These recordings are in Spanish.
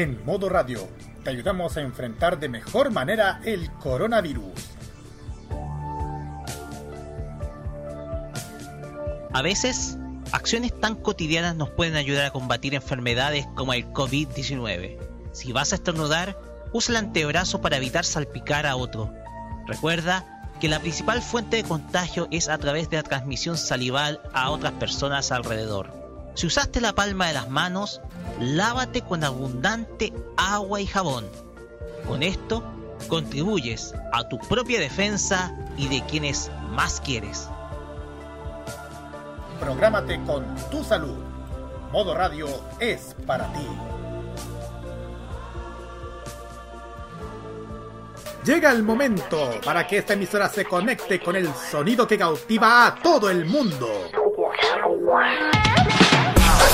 En modo radio, te ayudamos a enfrentar de mejor manera el coronavirus. A veces, acciones tan cotidianas nos pueden ayudar a combatir enfermedades como el COVID-19. Si vas a estornudar, usa el antebrazo para evitar salpicar a otro. Recuerda que la principal fuente de contagio es a través de la transmisión salival a otras personas alrededor. Si usaste la palma de las manos, lávate con abundante agua y jabón. Con esto, contribuyes a tu propia defensa y de quienes más quieres. Prográmate con tu salud. Modo Radio es para ti. Llega el momento para que esta emisora se conecte con el sonido que cautiva a todo el mundo.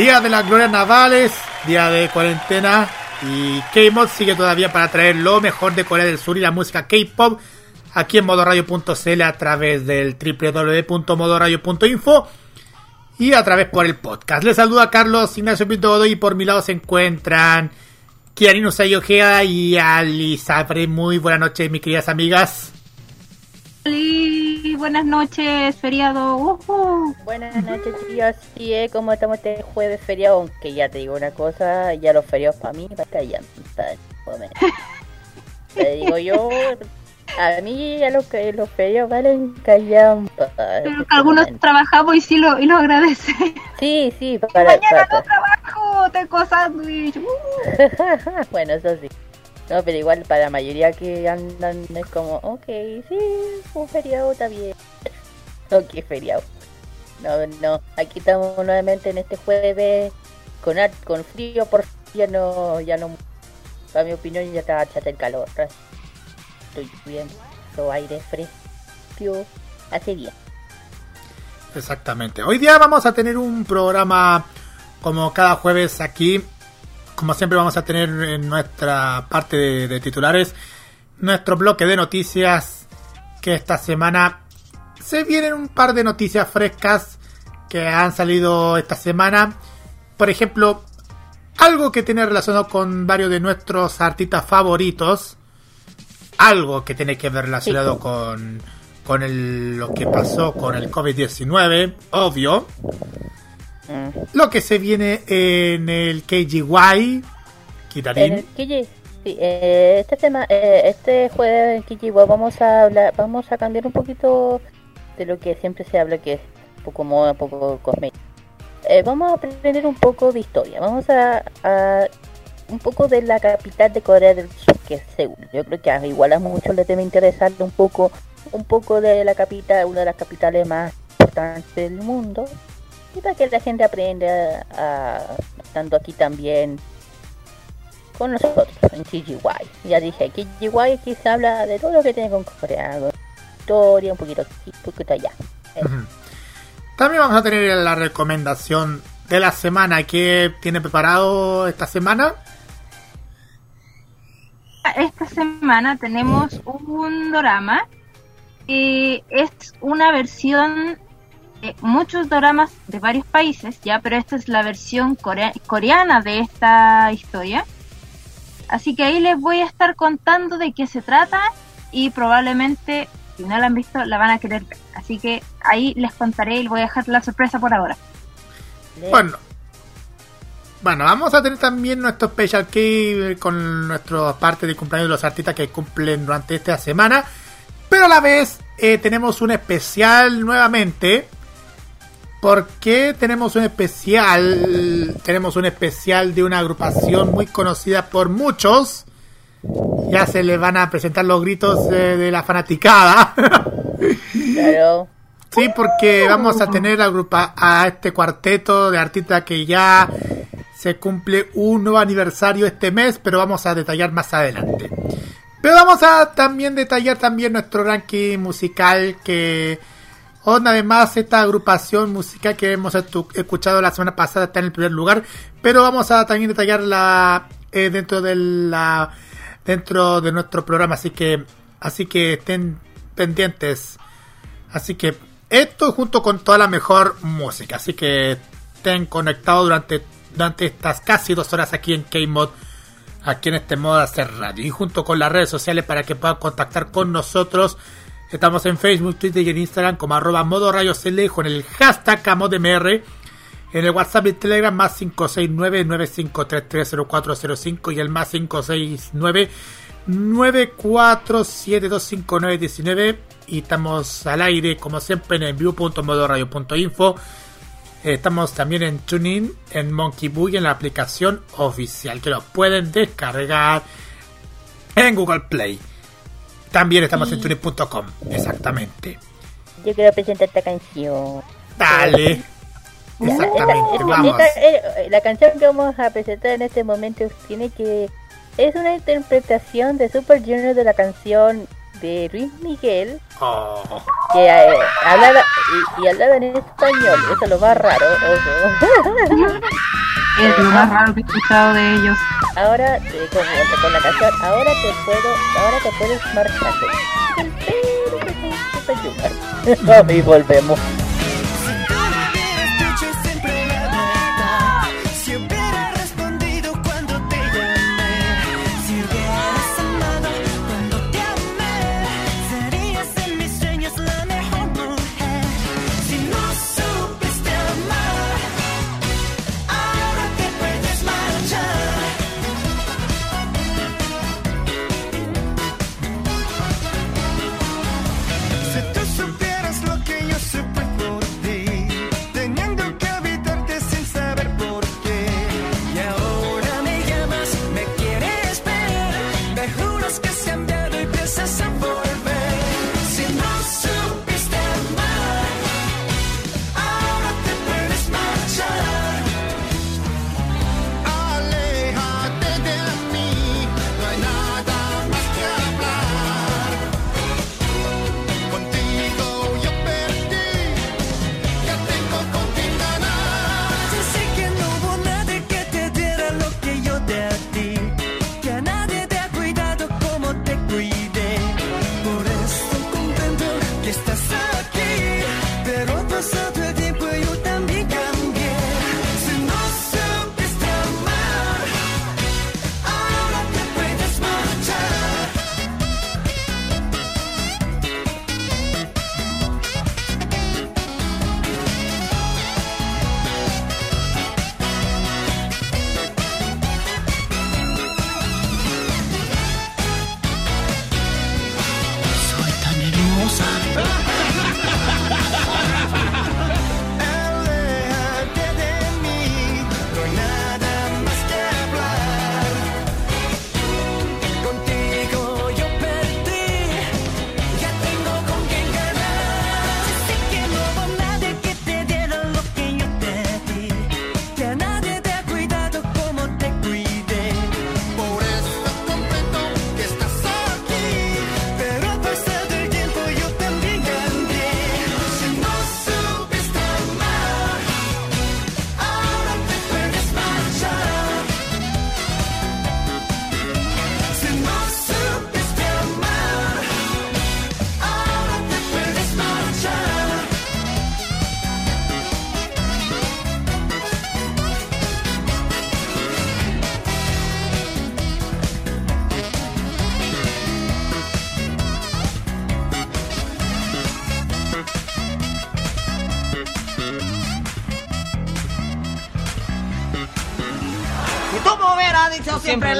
Día de las glorias navales, día de cuarentena y K-Mod sigue todavía para traer lo mejor de Corea del Sur y la música K-Pop aquí en modoradio.cl a través del www.modoradio.info y a través por el podcast. Les saluda Carlos Ignacio Pinto y por mi lado se encuentran Kiarino Sayojea y Alisabre. Muy buenas noches, mis queridas amigas. Buenas noches, feriado. Buenas noches, chicos. Sí, eh, ¿cómo estamos este jueves feriado? Aunque ya te digo una cosa, ya los feriados para mí, para ya. Te digo yo, a mí a los los feriados valen callampa. Pero que algunos trabajamos y sí lo, y lo agradece. Sí, sí, para, Mañana no trabajo, tengo sándwich. Uh. bueno, eso sí. No, pero igual para la mayoría que andan es como, ok, sí, un feriado está bien. ok, feriado. No, no, aquí estamos nuevamente en este jueves con con frío, por ya no, ya no, para mi opinión ya está chata el calor. Estoy bien, todo aire fresco, hace bien. Exactamente. Hoy día vamos a tener un programa como cada jueves aquí como siempre vamos a tener en nuestra parte de, titulares nuestro bloque de noticias que esta semana se vienen un par de noticias frescas que han salido esta semana. Por ejemplo, algo que tiene relacionado con varios de nuestros artistas favoritos. Algo que tiene que ver relacionado con, con lo que pasó con el COVID-19, obvio. Lo que se viene en el KGY, Kitarin. Eh, este tema, eh, este jueves en KGY vamos a hablar, vamos a cambiar un poquito de lo que siempre se habla, que es un poco moda, un poco cosmético. Eh, vamos a aprender un poco de historia. Vamos a, un poco de la capital de Corea del Sur, que es Seúl. Yo creo que igual a muchos les debe interesar un poco, un poco de la capital, una de las capitales más importantes del mundo, y para que la gente aprenda a, estando aquí también con nosotros en KGY. Ya dije, KGY aquí se habla de todo lo que tiene con Corea, historia, un poquito aquí, un poquito allá. También vamos a tener la recomendación de la semana que tiene preparado esta semana. Esta semana tenemos un drama que es una versión muchos dramas de varios países, ya, pero esta es la versión coreana de esta historia. Así que ahí les voy a estar contando de qué se trata y probablemente, si no la han visto, la van a querer ver. Así que ahí les contaré y les voy a dejar la sorpresa por ahora. Bueno, bueno, vamos a tener también nuestro special key con nuestra parte de cumpleaños de los artistas que cumplen durante esta semana. Pero a la vez eh, tenemos un especial nuevamente ¿Por qué tenemos un especial? Tenemos un especial de una agrupación muy conocida por muchos. Ya se le van a presentar los gritos de, la fanaticada. Claro. Sí, porque vamos a tener a, a este cuarteto de artistas que ya se cumple un nuevo aniversario este mes, pero vamos a detallar más adelante. Pero vamos a también detallar también nuestro ranking musical que una vez esta agrupación musical que hemos escuchado la semana pasada está en el primer lugar, pero vamos a también detallarla eh, dentro de la dentro de nuestro programa, así que así que estén pendientes. Así que esto junto con toda la mejor música, así que estén conectados durante durante estas casi dos horas aquí en K-Mod, aquí en este modo de hacer radio. Y junto con las redes sociales para que puedan contactar con nosotros. Estamos en Facebook, Twitter y en Instagram como arroba modo radio con el hashtag AMODMR. En el WhatsApp y Telegram más 569-95330405 y el más 569-94725919. Y estamos al aire como siempre en view.modoradio.info Estamos también en TuneIn, en Monkey Boo y en la aplicación oficial que lo pueden descargar en Google Play. También estamos en tuning.com, exactamente. Yo quiero presentar esta canción. Dale. Exactamente, vamos. Eh, la canción que vamos a presentar en este momento tiene que es una interpretación de Super Junior de la canción de Luis Miguel oh. que eh, hablaba y, hablaba en español eso es lo más raro es lo más raro que he escuchado de ellos ahora eh, con, con, la canción ahora te puedo ahora te puedes marcharte y volvemos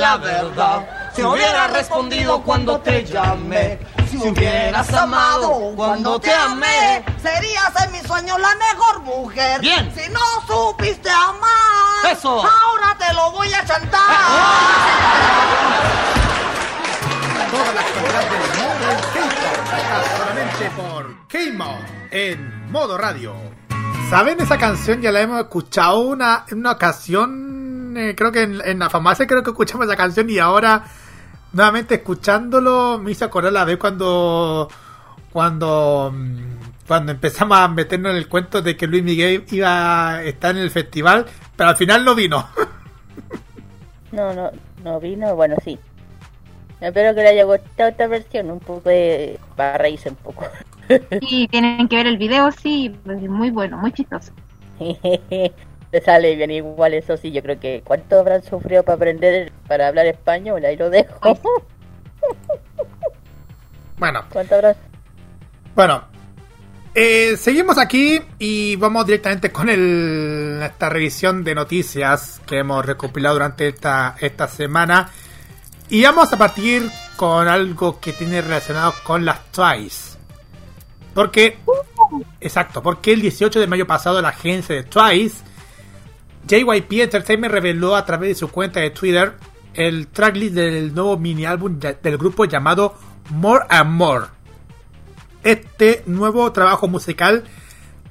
la verdad. Si hubieras respondido cuando te llamé, si hubieras amado cuando te amé, serías en mis sueños la mejor mujer. Bien. Si no supiste amar, eso. Ahora te lo voy a chantar. Todas las canciones del modo solamente por K-Mod en modo radio. ¿Saben esa canción? Ya la hemos escuchado una, en una ocasión eh, creo que en, la farmacia creo que escuchamos la canción y ahora nuevamente escuchándolo me hizo acordar la vez cuando cuando mm, cuando empezamos a meternos en el cuento de que Luis Miguel iba a estar en el festival, pero al final no vino. no, no, no vino, bueno, sí. Espero que le haya gustado esta versión, un poco de... para reírse un poco. Sí, tienen que ver el video, sí, muy bueno, muy chistoso. Le sale bien igual, eso sí, yo creo que cuánto habrán sufrido para aprender, para hablar español, ahí lo dejo. Bueno. ¿Cuánto habrán? Bueno, eh, seguimos aquí y vamos directamente con el, esta revisión de noticias que hemos recopilado durante esta, esta semana. Y vamos a partir con algo que tiene relacionado con las Twice. Porque, exacto, porque el 18 de mayo pasado la agencia de Twice, JYP Entertainment reveló a través de su cuenta de Twitter el tracklist del nuevo mini álbum del grupo llamado More and More este nuevo trabajo musical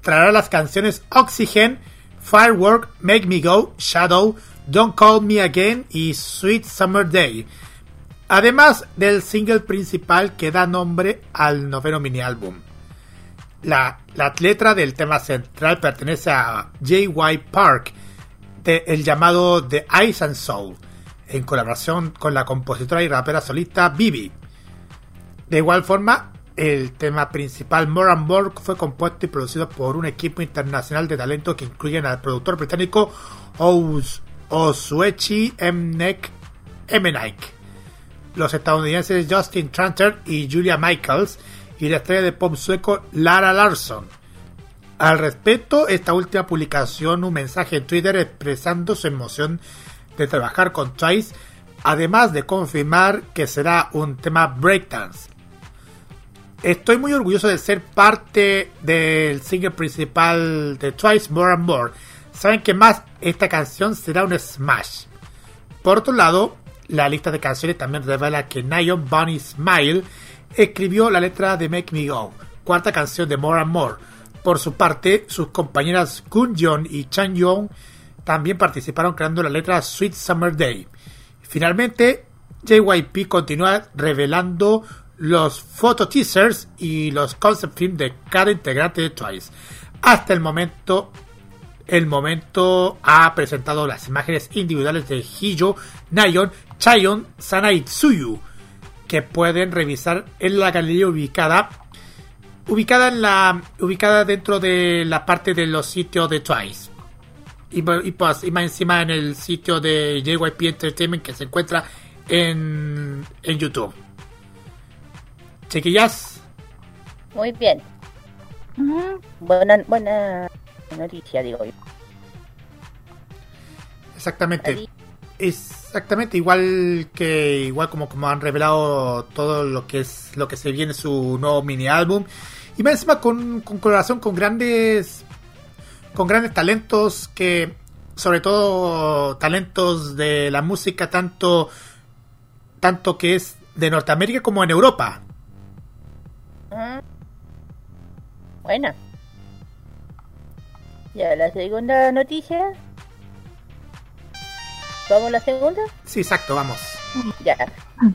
traerá las canciones Oxygen, Firework, Make Me Go, Shadow, Don't Call Me Again y Sweet Summer Day. Además del single principal que da nombre al noveno mini álbum. La, letra del tema central pertenece a J.Y. Park, el llamado The Ice and Soul, en colaboración con la compositora y rapera solista Bibi. De igual forma, el tema principal, More and More, fue compuesto y producido por un equipo internacional de talento que incluyen al productor británico Osuechi Mnek Emenike, los estadounidenses Justin Tranter y Julia Michaels, y la estrella de pop sueco Lara Larsson. Al respecto, esta última publicación un mensaje en Twitter expresando su emoción de trabajar con Twice, además de confirmar que será un tema breakdance. Estoy muy orgulloso de ser parte del single principal de Twice More and More. Saben que más esta canción será un smash. Por otro lado, la lista de canciones también revela que Nion Bunny Smile escribió la letra de Make Me Go, cuarta canción de More and More. Por su parte, sus compañeras Kun Jeon y Chan Young también participaron creando la letra Sweet Summer Day. Finalmente, JYP continúa revelando los photo teasers y los concept films de cada integrante de Twice. Hasta el momento, el momento ha presentado las imágenes individuales de Hiyo, Nayon, Chayon, Sana y Tsuyu, que pueden revisar en la galería ubicada ubicada en la ubicada dentro de la parte de los sitios de Twice. Y, pues, y más encima en el sitio de JYP Entertainment que se encuentra en, en YouTube. Chiquillas. Muy bien. Buena, buena noticia, digo yo. Exactamente. Exactamente, igual que igual como, como han revelado todo lo que es lo que se viene su nuevo mini álbum y más encima con, con colaboración con grandes con grandes talentos que sobre todo talentos de la música tanto tanto que es de Norteamérica como en Europa bueno. Ya, la segunda noticia. ¿Vamos a la segunda? Sí, exacto, vamos. Ya.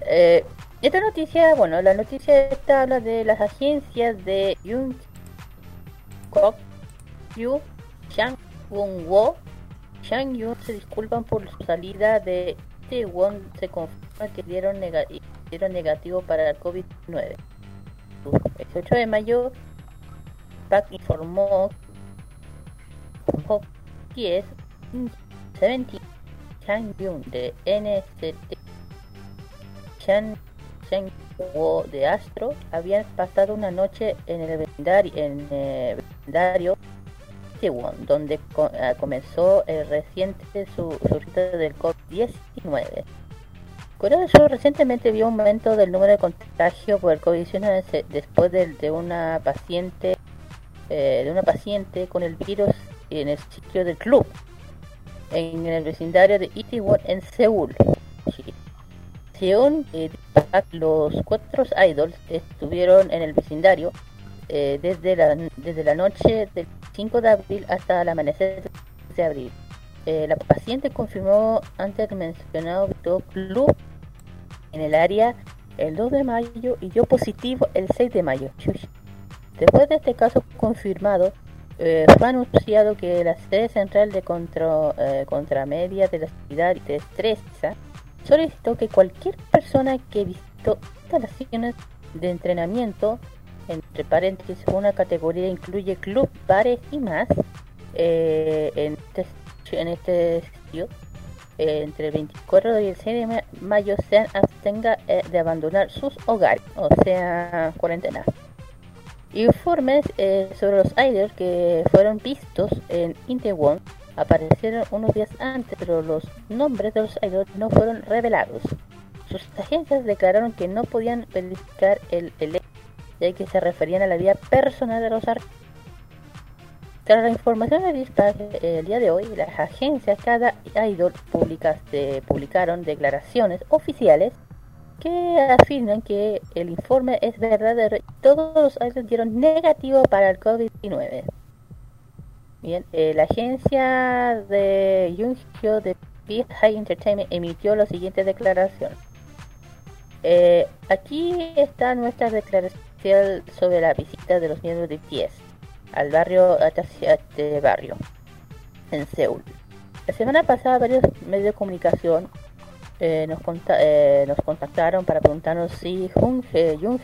Eh, esta noticia, bueno, la noticia esta habla de las agencias de Yung Kok, Yu, Shang Won Wo, Shang Yun se disculpan por su salida de Won se confirma que dieron, dieron negativo para el COVID-19. El 18 de mayo, Pac informó que es 70 Chang Yun de NCT Chan De Astro habían pasado una noche en el vecindario, en vecindario donde ah, comenzó el reciente su, surgimiento del COVID-19. Corea del Sur recientemente vio un aumento del número de contagios por el COVID-19 después de, una paciente eh, de una paciente con el virus en el sitio del club en el vecindario de Itaewon en Seúl. Según eh, los cuatro idols estuvieron en el vecindario eh, desde, la, desde la noche del 5 de abril hasta el amanecer de abril. eh, la paciente confirmó antes mencionado club en el área el 2 de mayo y dio positivo el 6 de mayo. Después de este caso confirmado, eh, fue anunciado que la sede central de contra, eh, Contramedia de la ciudad de Estresa solicitó que cualquier persona que visitó instalaciones de entrenamiento, entre paréntesis, una categoría incluye club, bares y más, eh, en, este, en este sitio, eh, entre el 24 y el 6 de mayo se abstenga eh, de abandonar sus hogares, o sea, cuarentena. Informes sobre los idols que fueron vistos en Intewon aparecieron unos días antes, pero los nombres de los idols no fueron revelados. Sus agencias declararon que no podían verificar el, el ya que se referían a la vida personal de los artistas. Tras la información revista el día de hoy, las agencias cada idol publicaron declaraciones oficiales que afirman que el informe es verdadero y todos los idols dieron negativo para el COVID-19. Bien, eh, la agencia de Junghyeo de Big High Entertainment emitió la siguiente declaración. Eh, aquí está nuestra declaración sobre la visita de los miembros de BTS al barrio este barrio en Seúl. La semana pasada varios medios de comunicación eh, nos, eh, nos contactaron para preguntarnos si Jung Jung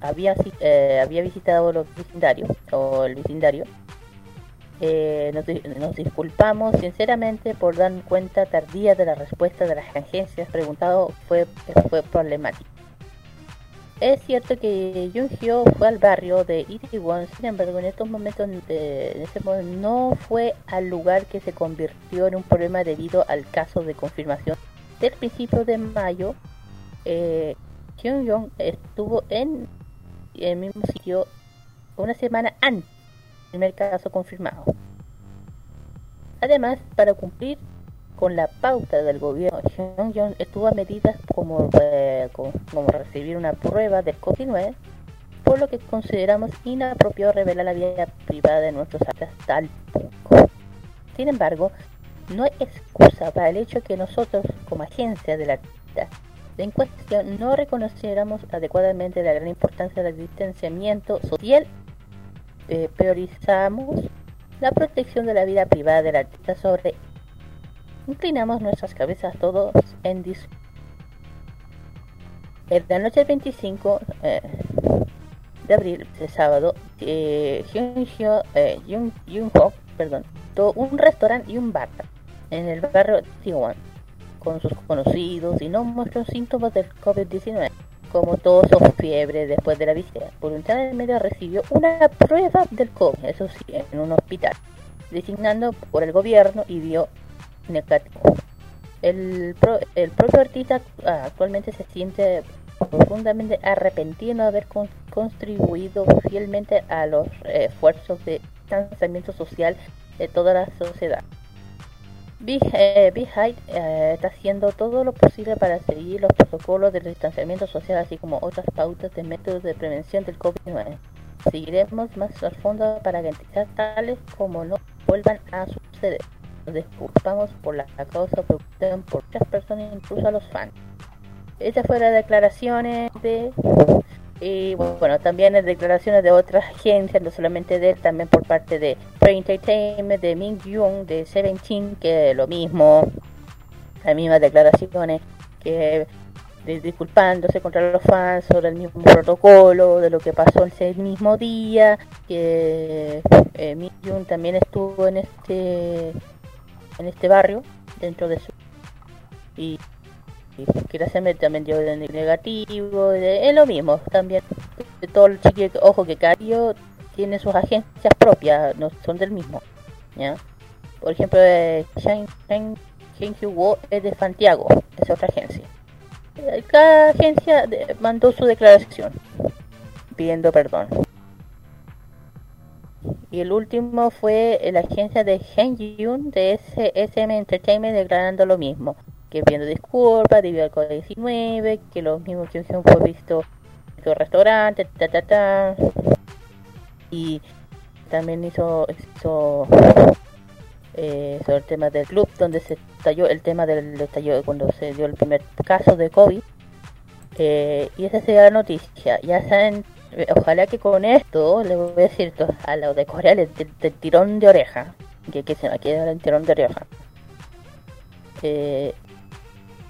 había, eh, había visitado los vecindarios o el vecindario. Nos, nos, disculpamos sinceramente por dar cuenta tardía de la respuesta de las agencias preguntado fue, fue problemático. Es cierto que Junghyeo fue al barrio de Itaewon, sin embargo, en estos momentos, en ese momento, no fue al lugar que se convirtió en un problema debido al caso de confirmación del principio de mayo. Eh, Kyung estuvo en el mismo sitio una semana antes primer caso confirmado. Además, para cumplir con la pauta del gobierno, Pyongyang estuvo a medidas como, eh, como, recibir una prueba del COVID-19, por lo que consideramos inapropiado revelar la vida privada de nuestros actas tal punto. Sin embargo, no hay excusa para el hecho que nosotros, como agencia de la en cuestión, no reconociéramos adecuadamente la gran importancia del distanciamiento social. Eh, priorizamos la protección de la vida privada del artista sobre Inclinamos nuestras cabezas todos en dis en la noche del 25 eh, de abril, de sábado, eh, eh perdón, todo un restaurante y un bar en el barrio Tijuana con sus conocidos y no mostró síntomas del COVID-19, como tos o fiebre después de la visita. Voluntariamente recibió una prueba del COVID, eso sí, en un hospital, designando por el gobierno y dio negativo. El, el propio artista actualmente se siente profundamente arrepentido de haber contribuido fielmente a los esfuerzos de distanciamiento social de toda la sociedad. Big, eh, está haciendo todo lo posible para seguir los protocolos de distanciamiento social, así como otras pautas de métodos de prevención del COVID-19. Seguiremos más a fondo para garantizar tales como no vuelvan a suceder disculpamos por la causa por muchas personas, incluso a los fans. Estas fueron las declaraciones de... Y bueno, también las declaraciones de otras agencias, no solamente de él, también por parte de Free Entertainment, de Min Young, de Seventeen, que lo mismo, las mismas declaraciones, que disculpándose contra los fans sobre el mismo protocolo, de lo que pasó ese mismo día, que eh, Min también estuvo en este en este barrio, dentro de su... Y, y hacerme también dio de negativo, es lo mismo, también de todo el chique, ojo que Cario tiene sus agencias propias, no son del mismo, ¿ya? Por ejemplo, eh, es de Santiago, es otra agencia. Cada agencia mandó su declaración pidiendo perdón. Y el último fue la agencia de Hengyun de SM Entertainment declarando lo mismo, que pidiendo disculpas debido al COVID-19, que los mismos que fue visto en su restaurante, ta, ta, ta, y también hizo, hizo eh, sobre el tema del club, donde se estalló el tema del estallido cuando se dio el primer caso de COVID. Eh, y esa sería la noticia. Ya saben, eh, ojalá que con esto, le voy a decir a los de Corea, el, tirón de oreja. Que, que se me queda el tirón de oreja.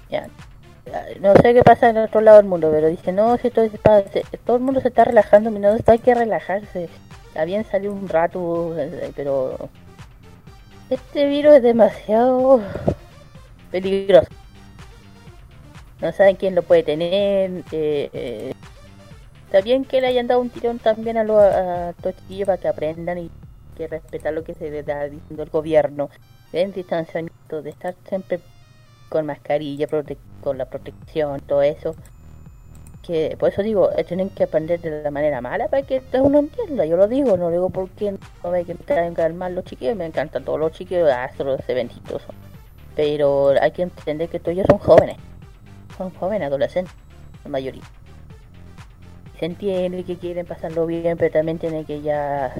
Ya, no sé qué pasa en otro lado del mundo, pero dice, no, si todo, todo el mundo se está relajando, no, hay que relajarse. Está bien un rato, pero este virus es demasiado peligroso. No saben quién lo puede tener. Eh, eh. Está bien que le hayan dado un tirón también a los a chiquillos para que aprendan y que respetar lo que se le da diciendo el gobierno. En distanciamiento, de estar siempre con mascarilla, con la protección, todo eso. Que por eso digo, tienen que aprender de la manera mala para que uno entienda. Yo lo digo, no lo digo porque no hay que mal los chiquillos, me encantan todos los chiquillos, hasta los eventitos. Pero hay que entender que todos ellos son jóvenes, son jóvenes, adolescentes, la mayoría. Se entiende que quieren pasarlo bien, pero también tienen que ya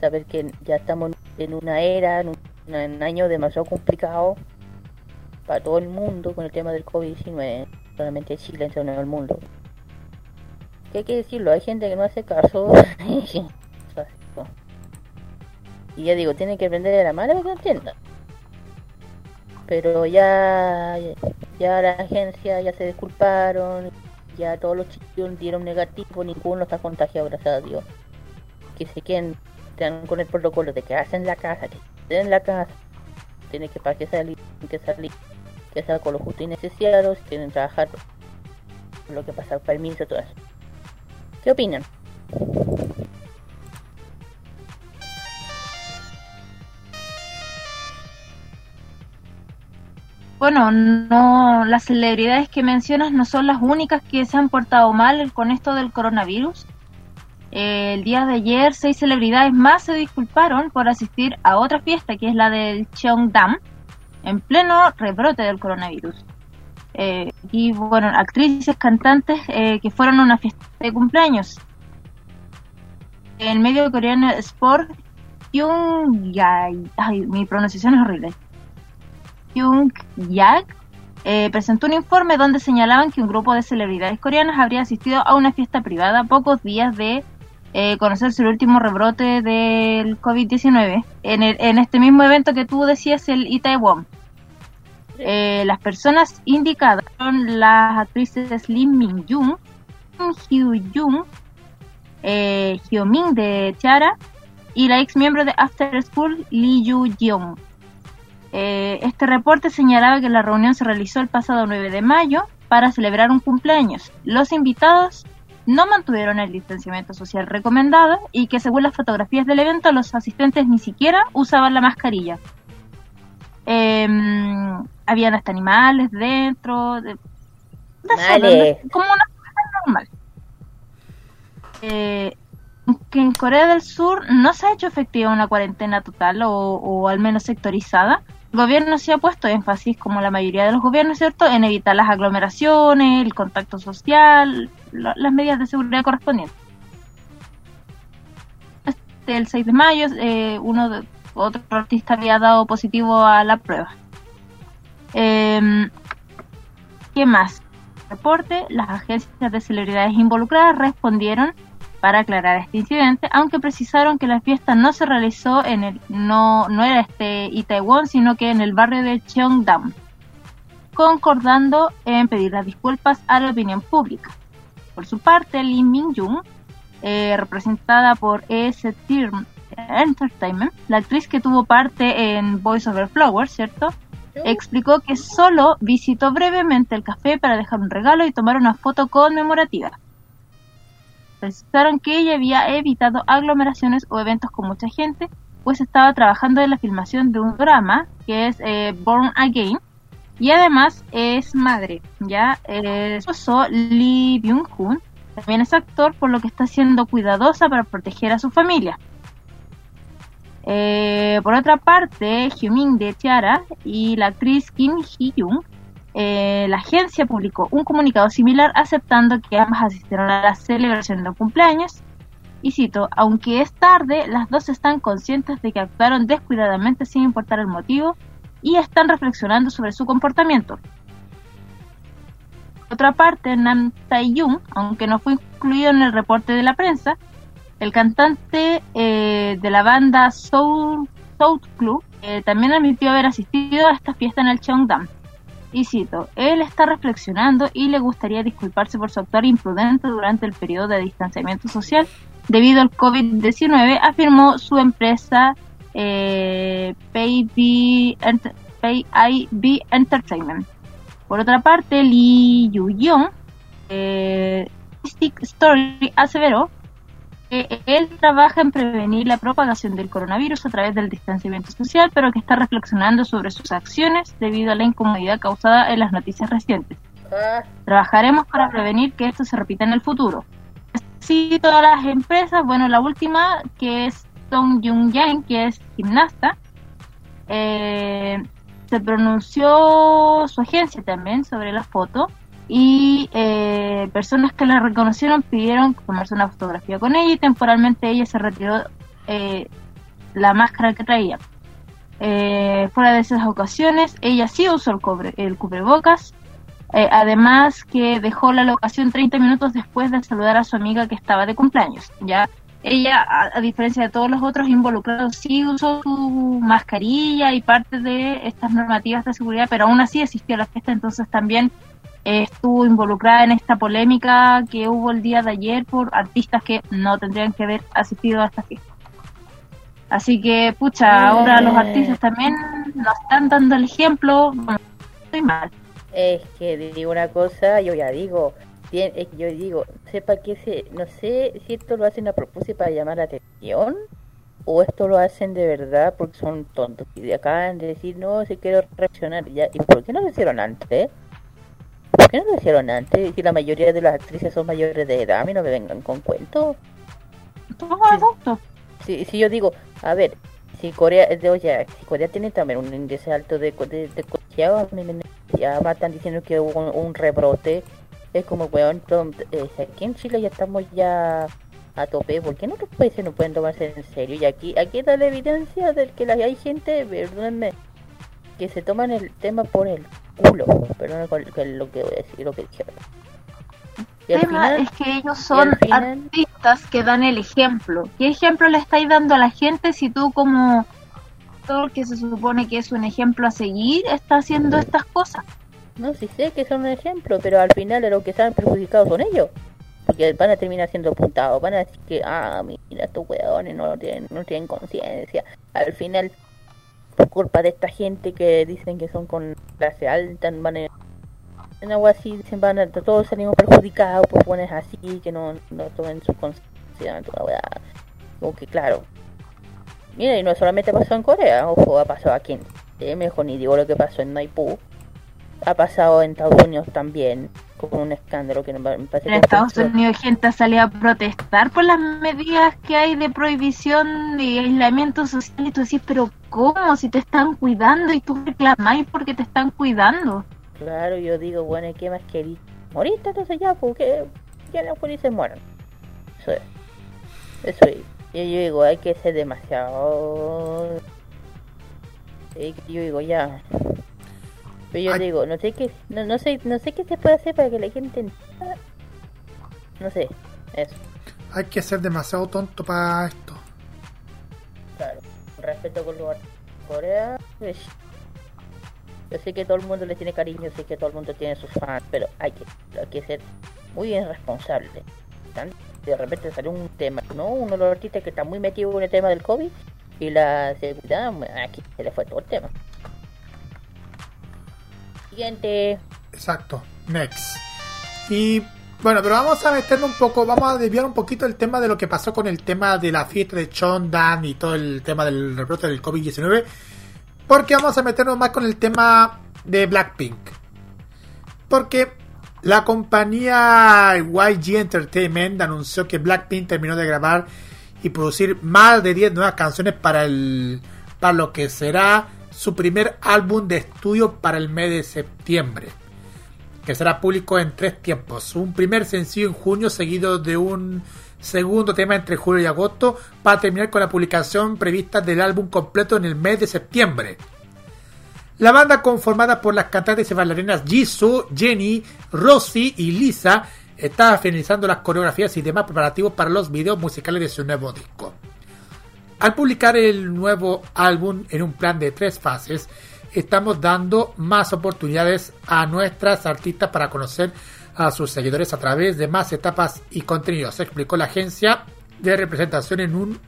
saber que ya estamos en una era, en un año demasiado complicado para todo el mundo con el tema del COVID-19, solamente Chile todo el mundo. ¿Qué hay que decirlo? Hay gente que no hace caso. y ya digo, tienen que aprender de la mano para que entiendan. Pero ya, ya la agencia ya se disculparon, ya todos los chicos dieron negativo, ninguno está contagiado, gracias a Dios. Que se queden con el protocolo de que hacen la casa, que estén en la casa, tiene que para que salir, que salir que sea con lo justo y necesario, si quieren trabajar lo que pasa, permiso, todo eso. ¿Qué opinan? Bueno, no, las celebridades que mencionas no son las únicas que se han portado mal con esto del coronavirus. el día de ayer, seis celebridades más se disculparon por asistir a otra fiesta, que es la del Cheongdam, en pleno rebrote del coronavirus. Eh, y bueno, actrices, cantantes eh, que fueron a una fiesta de cumpleaños. El medio coreano Sport, Jung ay, mi pronunciación es horrible. Jung Yak eh, presentó un informe donde señalaban que un grupo de celebridades coreanas habría asistido a una fiesta privada pocos días de conocerse el último rebrote del COVID-19 en, en este mismo evento que tú decías, el Itaewon. Eh, las personas indicadas son las actrices Lim Min Jung, Hyo Jung, eh, Hyo Min de Tiara y la ex miembro de After School Lee Yu Jeong. Eh, este reporte señalaba que la reunión se realizó el pasado 9 de mayo para celebrar un cumpleaños. Los invitados no mantuvieron el distanciamiento social recomendado y que según las fotografías del evento los asistentes ni siquiera usaban la mascarilla. Eh, habían hasta animales dentro, de, como una normal. Eh, que en Corea del Sur no se ha hecho efectiva una cuarentena total o, al menos sectorizada. El gobierno se ha puesto énfasis, como la mayoría de los gobiernos, ¿cierto?, en evitar las aglomeraciones, el contacto social, las medidas de seguridad correspondientes. Este, el 6 de mayo, eh, uno de, otro artista había dado positivo a la prueba. Eh, ¿Qué más? Reporte, las agencias de celebridades involucradas respondieron para aclarar este incidente, aunque precisaron que la fiesta no se realizó en el no no era este Itaewon, sino que en el barrio de Cheongdam, concordando en pedir las disculpas a la opinión pública. Por su parte, Lee Min-jung, eh, representada por ES Entertainment, la actriz que tuvo parte en Voice Over Flowers, ¿cierto? explicó que solo visitó brevemente el café para dejar un regalo y tomar una foto conmemorativa. Precisaron que ella había evitado aglomeraciones o eventos con mucha gente, pues estaba trabajando en la filmación de un drama que es eh, Born Again y además es madre. Ya el esposo Lee Byung-hun también es actor, por lo que está siendo cuidadosa para proteger a su familia. Eh, por otra parte, Hyumin de Tiara y la actriz Kim Hee-young, eh, la agencia publicó un comunicado similar aceptando que ambas asistieron a la celebración de cumpleaños. Y cito, aunque es tarde, las dos están conscientes de que actuaron descuidadamente sin importar el motivo y están reflexionando sobre su comportamiento. Por otra parte, Nam Tae-young, aunque no fue incluido en el reporte de la prensa, el cantante eh, de la banda Soul, South Club eh, también admitió haber asistido a esta fiesta en el Cheongdam. Y cito, él está reflexionando y le gustaría disculparse por su actuar imprudente durante el periodo de distanciamiento social debido al COVID-19, afirmó su empresa eh, PayB, Entertainment. Por otra parte, Lee Yu-young, eh, Stick Story, aseveró que él trabaja en prevenir la propagación del coronavirus a través del distanciamiento social, pero que está reflexionando sobre sus acciones debido a la incomodidad causada en las noticias recientes. Trabajaremos para prevenir que esto se repita en el futuro. Sí, todas las empresas, bueno, la última que es Song Jung Yang, que es gimnasta, eh, se pronunció su agencia también sobre la foto y eh, personas que la reconocieron pidieron tomarse una fotografía con ella y temporalmente ella se retiró eh, la máscara que traía. Eh, fuera de esas ocasiones, ella sí usó el, cobre, el cubrebocas, además que dejó la locación 30 minutos después de saludar a su amiga que estaba de cumpleaños. Ya ella, a, a diferencia de todos los otros involucrados, sí usó su mascarilla y parte de estas normativas de seguridad, pero aún así asistió a la fiesta, entonces también eh, estuvo involucrada en esta polémica que hubo el día de ayer por artistas que no tendrían que haber asistido a esta fiesta. Así que, pucha, ahora los artistas también nos están dando el ejemplo. Bueno, estoy mal. Es que digo una cosa, yo ya digo, es que yo digo, sepa que se, no sé si esto lo hacen a propósito para llamar la atención o esto lo hacen de verdad porque son tontos y acaban de decir no, si quiero reaccionar ya, ¿y por qué no lo hicieron antes? ¿Por qué no lo hicieron antes? Si la mayoría de las actrices son mayores de edad, a mí no me vengan con cuentos. Sí. adultos. Si, si yo digo, a ver, si Corea, de, oye, si Corea tiene también un índice alto de, de, de me- ya más están diciendo que hubo un, un rebrote, es como, weón, eh, aquí en Chile ya estamos ya a tope, ¿por qué en otros países no pueden tomarse en serio? Y aquí, aquí está la evidencia de que la, hay gente, perdónenme, que se toman el tema por el culo, perdón con, con lo que voy a decir, lo que dijeron. El tema final, es que ellos son final- artistas que dan el ejemplo. ¿Qué ejemplo le estáis dando a la gente si tú como todo el que se supone que es un ejemplo a seguir está haciendo estas cosas? No, sí sé que son un ejemplo, pero al final de lo que están perjudicados son ellos. Porque van a terminar siendo apuntados, van a decir que, ah, mira, estos weones no tienen, no tienen conciencia. Al final, por culpa de esta gente que dicen que son con clase alta, van a, en algo así, dicen, van a, todos salimos perjudicados por buenas así, que no, no tomen su conciencia, toda weá. Como que, claro. Mira, y no solamente pasó en Corea, ojo, ha pasado aquí en mejor ni digo lo que pasó en Maipú ha pasado en Estados Unidos también con un escándalo que me parece En que Estados Unidos gente ha salido a protestar por las medidas que hay de prohibición y aislamiento social y tú decís, pero ¿cómo? Si te están cuidando y tú reclamáis porque te están cuidando. claro yo digo bueno ¿y qué más querís? moriste entonces ya porque ya no y se mueran eso es eso es yo, yo digo hay que ser demasiado yo digo ya pero yo Ay. digo no sé qué no, no sé no sé qué se puede hacer para que la gente no sé eso Hay que ser demasiado tonto para esto. Claro, respeto con los Corea. pues, Yo sé que todo el mundo le tiene cariño, sé que todo el mundo tiene sus fans, pero hay que, hay que ser muy bien responsable. Tan- De repente salió un tema, ¿no? Uno de los artistas que está muy metido en el tema del COVID y la seguridad, aquí se le fue todo el tema. Siguiente. Exacto. Next. Y bueno, pero vamos a meternos un poco, vamos a desviar un poquito el tema de lo que pasó con el tema de la fiesta de Chondan y todo el tema del rebrote del COVID-19. Porque vamos a meternos más con el tema de Blackpink. Porque la compañía YG Entertainment anunció que Blackpink terminó de grabar y producir más de 10 nuevas canciones para el para lo que será su primer álbum de estudio para el mes de septiembre. que será público en tres tiempos. Un primer sencillo en junio seguido de un segundo tema entre julio y agosto para terminar con la publicación prevista del álbum completo en el mes de septiembre. La banda conformada por las cantantes y bailarinas Jisoo, Jenny, Rosie y Lisa estaba finalizando las coreografías y demás preparativos para los videos musicales de su nuevo disco. Al publicar el nuevo álbum en un plan de tres fases, estamos dando más oportunidades a nuestras artistas para conocer a sus seguidores a través de más etapas y contenidos, explicó la agencia de representación en un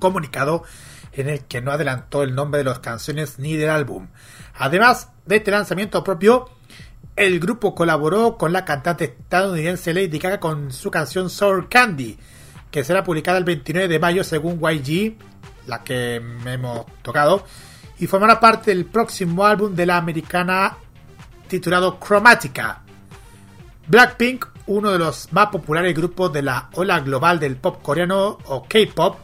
comunicado en el que no adelantó el nombre de las canciones ni del álbum. Además de este lanzamiento propio, el grupo colaboró con la cantante estadounidense Lady Gaga con su canción Sour Candy, que será publicada el 29 de mayo según YG, la que hemos tocado, y formará parte del próximo álbum de la americana titulado Chromatica. Blackpink, uno de los más populares grupos de la ola global del pop coreano o K-pop,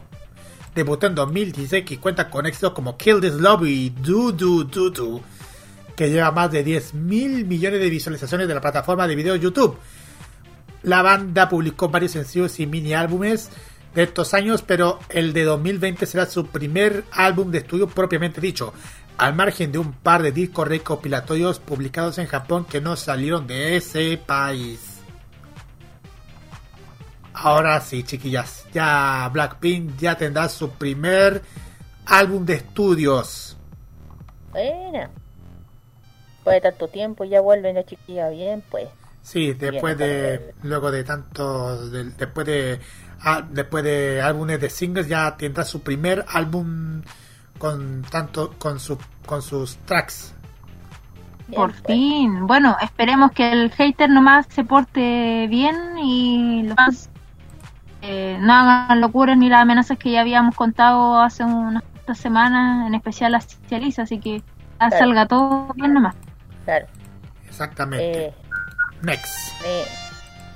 debutó en 2016 y cuenta con éxitos como Kill This Love y Do Do Do Do, que lleva más de 10 mil millones de visualizaciones de la plataforma de video YouTube. La banda publicó varios sencillos y mini álbumes de estos años, pero el de 2020 será su primer álbum de estudio propiamente dicho, al margen de un par de discos recopilatorios publicados en Japón que no salieron de ese país. Ahora sí, chiquillas, ya Blackpink ya tendrá su primer álbum de estudios. Bueno, después de tanto tiempo ya vuelven las chiquillas bien, pues. Sí, después de luego de tanto después de ah, después de álbumes de singles ya tendrá su primer álbum con tanto con su con sus tracks. Por fin. Bueno, esperemos que el hater nomás se porte bien y lo más eh, no hagan locuras ni las amenazas que ya habíamos contado hace unas semanas, en especial a Cializa, así que salga todo bien nomás. Claro. Exactamente. Eh, Next. Eh,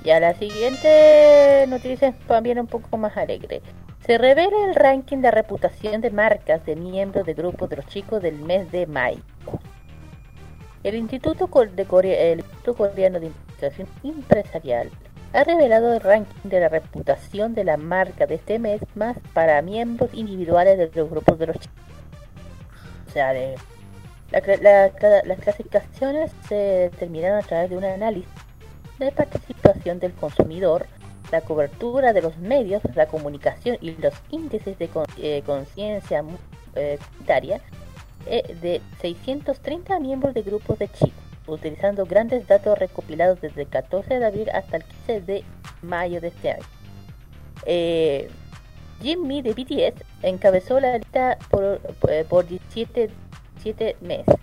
ya la siguiente noticia es también un poco más alegre. Se revela el ranking de reputación de marcas de miembros de grupos de los chicos del mes de mayo. El Instituto, de Corea, el Instituto Coreano de Investigación Empresarial ha revelado el ranking de la reputación de la marca de este mes más para miembros individuales de los grupos de los chicos. O sea, de, las clasificaciones se determinaron a través de un análisis de participación del consumidor, la cobertura de los medios, la comunicación y los índices de eh, conciencia eh, eh, de 630 miembros de grupos de chicos utilizando grandes datos recopilados desde el 14 de abril hasta el 15 de mayo de este año. Eh, Jimmy de BTS encabezó la lista por, eh, por 17, meses,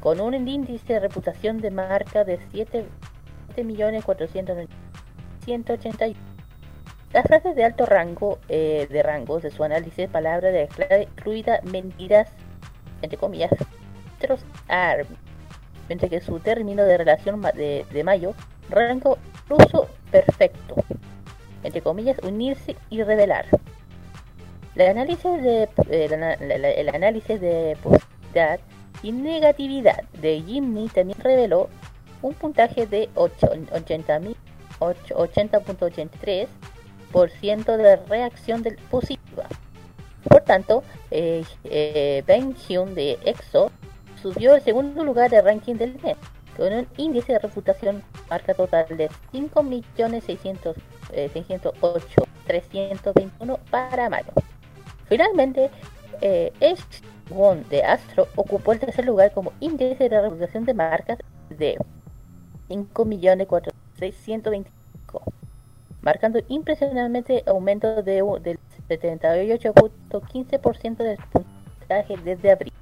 con, un índice de reputación de marca de 7.400.181. Las frases de alto rango eh, de rangos de su análisis, palabra de clave incluida mentiras, entre comillas, arm mientras que su término de relación de, mayo, rango uso perfecto, entre comillas, unirse y revelar. El análisis de, el análisis de positividad y negatividad de Jimmy también reveló un puntaje de 80.83% de reacción del positiva. Por tanto, eh, eh, Ben Hyun de EXO subió el segundo lugar de ranking del mes, con un índice de reputación marca total de 5.608.321 eh, para mayo. Finalmente, eh, Won de Astro ocupó el tercer lugar como índice de reputación de marcas de 5.400.625, marcando impresionantemente aumento de, del 78.15% del puntaje desde abril.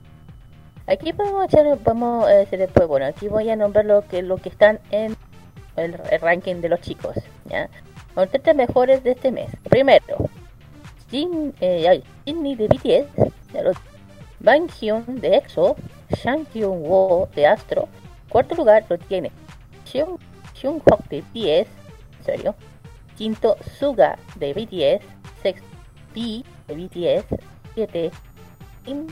Aquí a echar, vamos a decir después, bueno, aquí voy a nombrar lo que lo que están en el, ranking de los chicos, ¿ya? Los tres mejores de este mes. Primero, Jin, eh, de BTS, Bang Hyun de EXO, Shang Hyun Wo de Astro. Cuarto lugar lo tiene Hyun, Hyun de BTS, en serio. Quinto, Suga de BTS. Sexto, B de BTS. Siete, Kim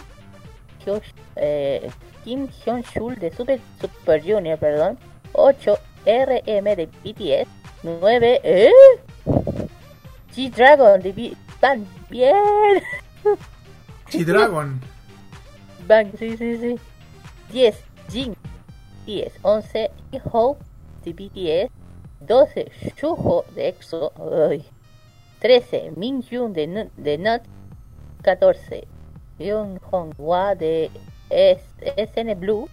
eh, Kim Hyun-shul de Super, Super Junior, perdón. 8. RM de BTS. 9. ¿Eh? G-Dragon de Bang. Bien. G-Dragon. Bang, sí, sí, sí. 10. Jin. 10. 11. Hope de BTS. 12. Shuho de EXO. Ay. 13. Minhyun de, de NUT. 14. Yoon Hwa de SN Blue.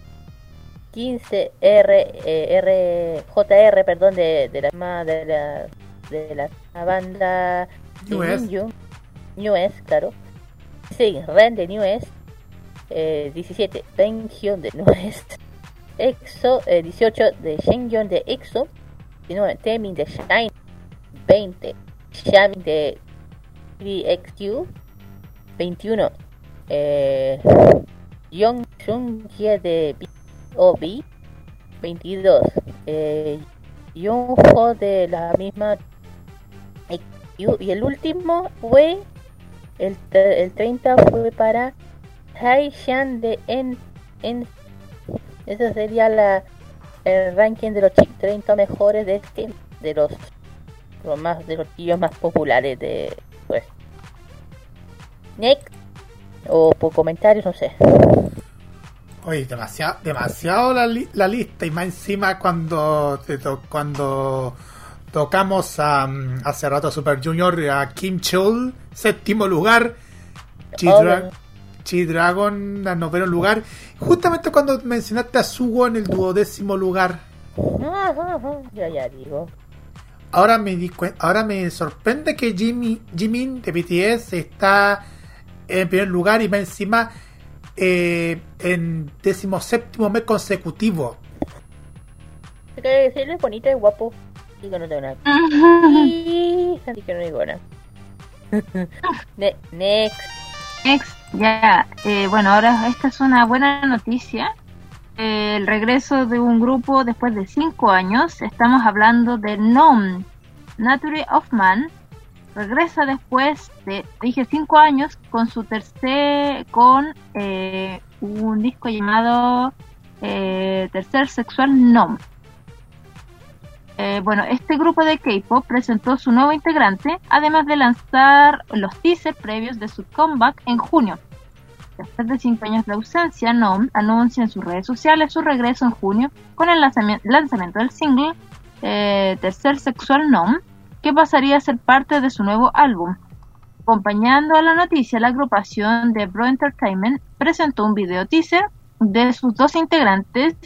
15 R, eh, R JR, perdón, de, de la de la de la banda New S. Minhyun. New S, claro. 16 Ren de New S. Eh, 17 Hyun de New S. EXO, eh, 18 de Shengyun de EXO. 19 Temin de Shine. 20 Xiamin de 3XQ. 21 eh, Young Sung Hye de B.O.B. 22 eh, Young de la misma y el último fue el, el 30 fue para Tai Shan de N, N ese sería la el ranking de los chi- 30 mejores de este de los, los más de los tíos más populares de pues. Next o por comentarios no sé. Oye, demasiado, demasiado la, li- la lista y más encima cuando te cuando tocamos a, hace rato a Super Junior a Kim Chul, séptimo lugar, G-Dra- G-Dragon a noveno lugar, justamente cuando mencionaste a Sugo en el duodécimo lugar. ya ya digo. Ahora me di ahora me sorprende que Jimmy Jimin de BTS está en primer lugar y más encima eh, en décimo séptimo mes consecutivo. Hay que decirle bonito y guapo digo no tengo nada Y- así que no digo nada Ne- next Next, ya, eh, bueno, ahora esta es una buena noticia. Eh, el regreso de un grupo después de cinco años. Estamos hablando de NOM, Nature of Man. Regresa después de, dije, cinco años con su tercer, con eh, un disco llamado eh, Tercer Sexual NOM. Eh, bueno, este grupo de K-pop presentó su nuevo integrante, además de lanzar los teasers previos de su comeback en junio. Después de cinco años de ausencia, NOM anuncia en sus redes sociales su regreso en junio con el lanzami- lanzamiento del single eh, Tercer Sexual NOM, que pasaría a ser parte de su nuevo álbum. Acompañando a la noticia, la agrupación de Bro Entertainment presentó un video teaser de sus dos integrantes,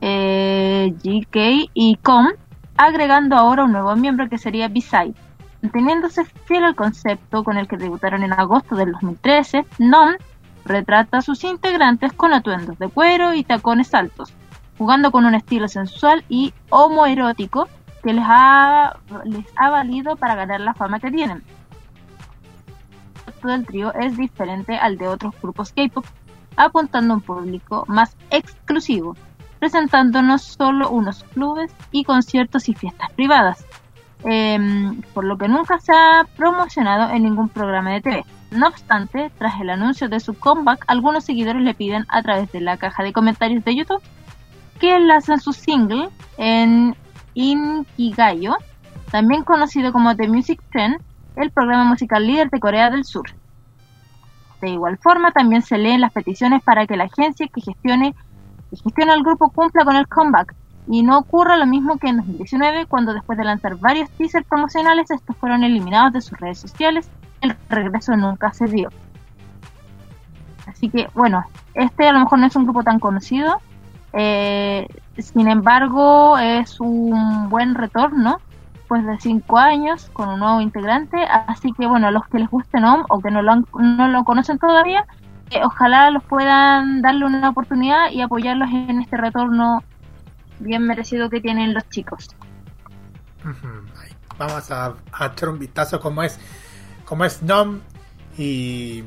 eh, GK y Com, agregando ahora un nuevo miembro que sería B-Side. Manteniéndose fiel al concepto con el que debutaron en agosto del 2013, NOM retrata a sus integrantes con atuendos de cuero y tacones altos, jugando con un estilo sensual y homoerótico que les ha, les ha valido para ganar la fama que tienen. El del trío es diferente al de otros grupos K-pop, apuntando a un público más exclusivo, presentando no solo unos clubes y conciertos y fiestas privadas, em, por lo que nunca se ha promocionado en ningún programa de TV. No obstante, tras el anuncio de su comeback, algunos seguidores le piden a través de la caja de comentarios de YouTube que enlacen su single en Inkigayo, también conocido como The Music Trend, el programa musical líder de Corea del Sur. De igual forma, también se leen las peticiones para que la agencia que gestione, que gestiona el grupo cumpla con el comeback. Y no ocurra lo mismo que en 2019 cuando después de lanzar varios teasers promocionales estos fueron eliminados de sus redes sociales. El regreso nunca se dio. Así que bueno este a lo mejor no es un grupo tan conocido eh, sin embargo es un buen retorno después de cinco años con un nuevo integrante. Así que bueno a los que les guste NOM o que no lo, han- no lo conocen todavía eh, ojalá los puedan darle una oportunidad y apoyarlos en este retorno bien merecido que tienen los chicos. Vamos a, a echar un vistazo como es como es NOM y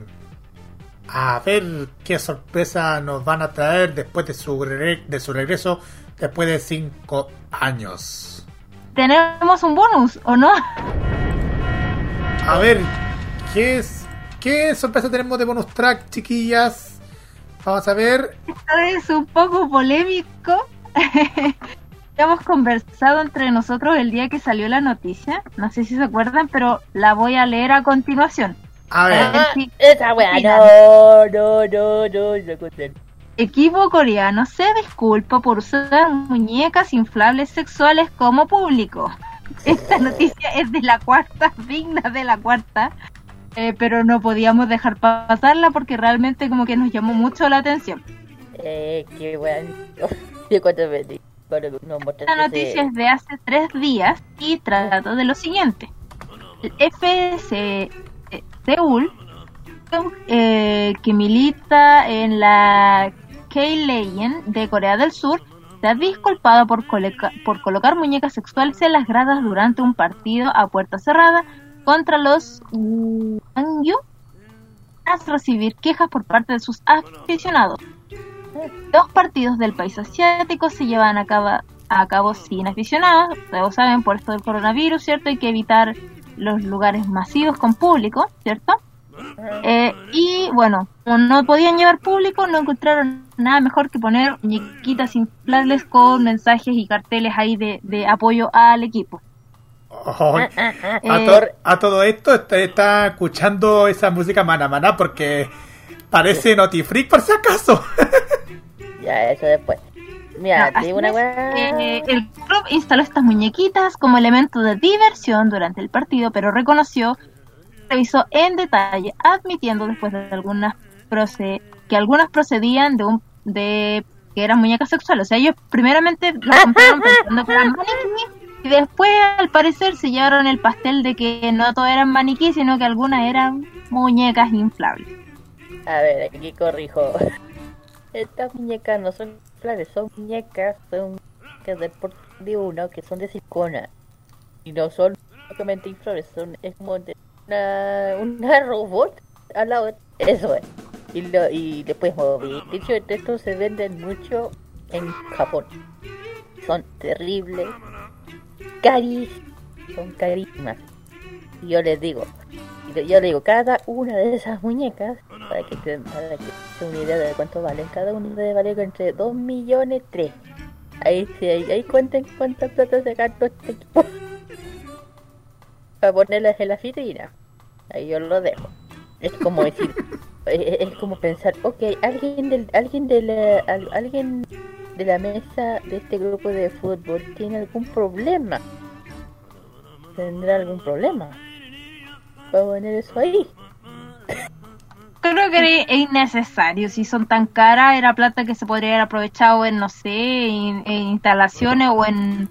a ver qué sorpresa nos van a traer después de su de su regreso después de cinco años. Tenemos un bonus, ¿o no? A ver, ¿qué es qué sorpresa tenemos de bonus track, chiquillas? Vamos a ver. Esto es un poco polémico. Hemos conversado entre nosotros el día que salió la noticia. No sé si se acuerdan, pero la voy a leer a continuación. A ver. ver si- Esa weá, Mira. no, no, no, no, no. Equipo coreano se disculpa por usar muñecas inflables sexuales como público. Esta noticia es de la cuarta, digna de la cuarta, eh, pero no podíamos dejar pasarla porque realmente como que nos llamó mucho la atención. Eh, qué Esta noticia es de hace tres días y trata de lo siguiente. El FC eh, Seúl, eh, que milita en la K-Legend de Corea del Sur, se ha disculpado por, por colocar muñecas sexuales en las gradas durante un partido a puerta cerrada contra los Wangyu tras recibir quejas por parte de sus aficionados. Dos partidos del país asiático se llevan a cabo, a cabo sin aficionados, todos saben por esto del coronavirus, ¿cierto? Hay que evitar los lugares masivos con público, ¿cierto? Eh, y bueno, como no podían llevar público, no encontraron nada mejor que poner muñequitas inflables con mensajes y carteles ahí de, de apoyo al equipo. Ay, a, Eh, to- a todo esto está, está escuchando esa música mana mana porque parece Notifreak por si acaso. Ya, eso después. Mira, No, te digo una. Eh, el club instaló estas muñequitas como elemento de diversión durante el partido, pero reconoció, revisó en detalle, admitiendo después de algunas proce- que algunas procedían de un de que eran muñecas sexuales. O sea, ellos primeramente las compraron pensando que eran maniquí y después, al parecer, se llevaron el pastel de que no todo eran maniquí, sino que algunas eran muñecas inflables. A ver, aquí corrijo. Estas muñecas no son claves, son muñecas, son muñecas por- de uno que son de silicona. Y no son únicamente inflables, son es como de una, una robot al lado. de- Eso es. Y, lo, y después mover. De hecho, estos se venden mucho en Japón. Son terribles, carísimas, son carísimas. Y yo les digo, yo le digo, cada una de esas muñecas, para que te, para que te una idea de cuánto valen, cada una debe valer entre 2 millones 3. Ahí, sí, ahí, ahí cuenten cuánta plata se gastó este equipo. Para ponerlas en la vitrina. Ahí yo lo dejo. Es como decir, es, es como pensar, ok, alguien del, alguien de la, al- alguien de la mesa de este grupo de fútbol tiene algún problema. Tendrá algún problema. Para poner eso ahí. Creo que es innecesario. Si son tan caras, era plata que se podría haber aprovechado en, no sé, en, en instalaciones o en,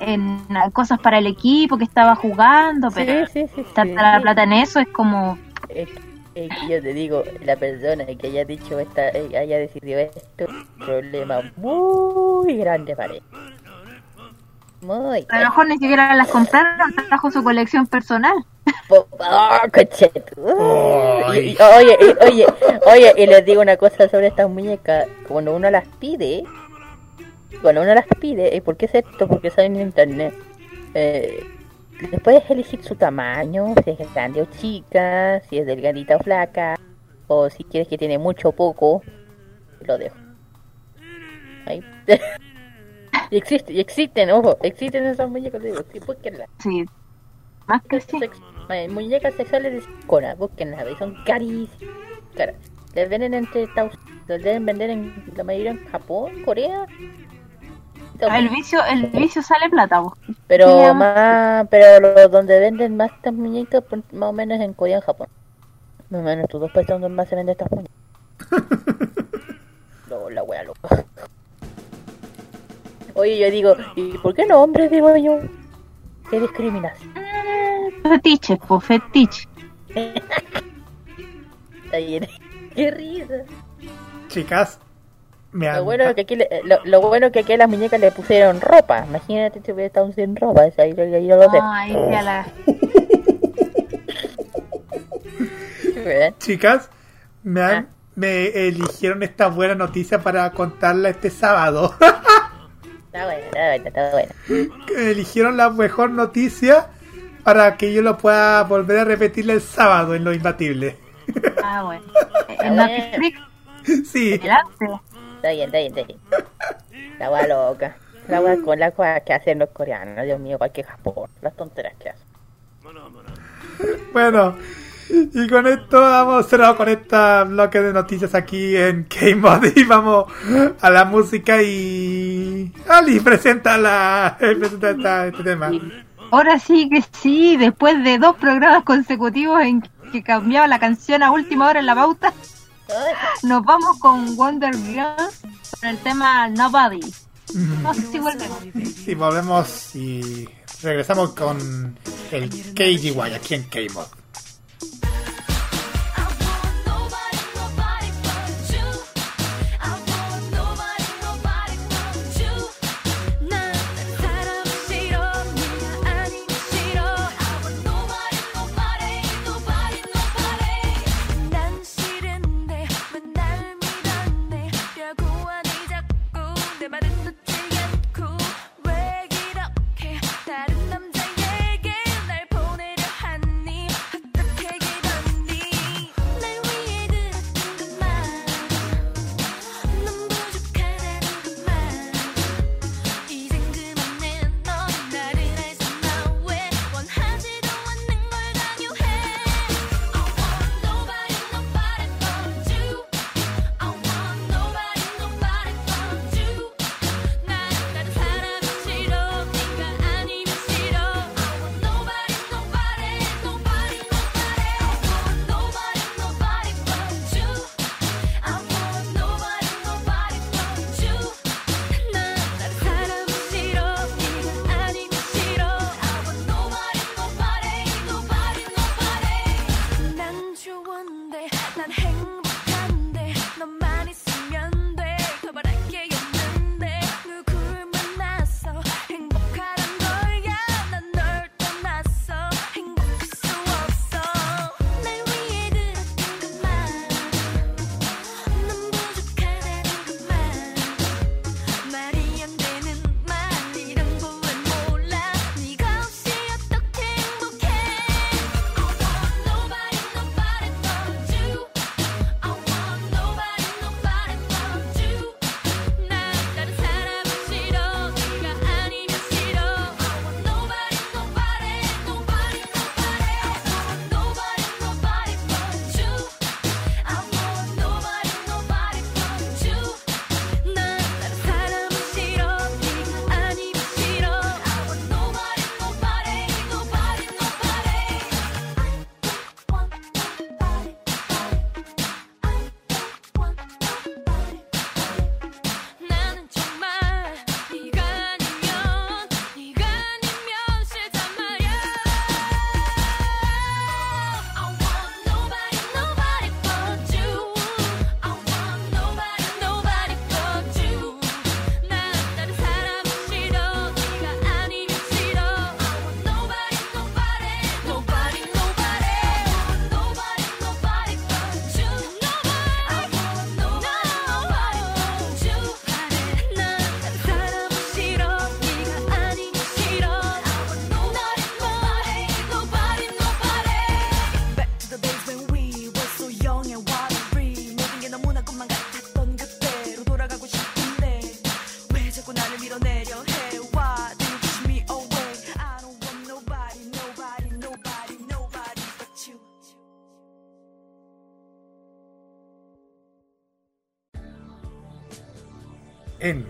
en, cosas para el equipo que estaba jugando. Pero sí, sí, sí. tanta la plata en eso es como. Es que- es que yo te digo, la persona que haya dicho esta, eh, haya decidido esto, problema muy grande para él. Muy A lo mejor ni siquiera las compraron, trajo su colección personal. ¡Oh. Y- y- Oye, y- oye, oye, y les digo una cosa sobre estas muñecas. Cuando uno las pide, cuando uno las pide, ¿y por qué es esto? Porque sale en internet. Eh, puedes elegir su tamaño, si es grande o chica, si es delgadita o flaca, o si quieres que tiene mucho o poco, lo dejo. Ahí. y existe, y existen, ojo, existen esas muñecas, digo, sí, búsquenlas. Sí, más que sí. Sex- eh, muñecas sexuales de silicona, búsquenlas, son carísimas. Caras. Les venden entre Estados les deben vender en la mayoría en Japón, Corea. Todo. El vicio, el vicio sale plata. vos. Pero más, pero lo- donde venden más estas muñecas, más o menos en Corea y en Japón. Más o menos estos dos países donde más se venden estas muñecas. no, la wea loca. Oye, yo digo, ¿y por qué no hombres? Digo yo. ¿Qué discriminación? Mm, Fetiche, pues fetiche. Está bien. Qué risa. Chicas, eh, lo, bueno que aquí lo, bueno que aquí a las muñecas le pusieron ropa. Imagínate si hubiera estado sin ropa. Esa, ahí, ahí, ahí, lo Ay, ya la... Chicas, me, han, ah. me eligieron esta buena noticia para contarla este sábado. está buena, está buena, está buena. Eligieron la mejor noticia para que yo lo pueda volver a repetirle el sábado en Lo Imbatible. Ah, bueno. ¿En Sí. Está bien, está bien, está bien. La agua loca. La agua mm. con la cosa que hacen los coreanos. Dios mío, cualquier Japón. Las tonteras que hacen. Bueno, y con esto vamos cerrado con este bloque de noticias aquí en K-Mod. Y vamos a la música y. Ali, presenta, la, presenta esta, este tema. Ahora sí que sí, después de dos programas consecutivos en que cambiaba la canción a última hora en la pauta. Nos vamos con Wonder Girl con el tema Nobody. Si volvemos. Volvemos y regresamos con el KGY aquí en K-Mod.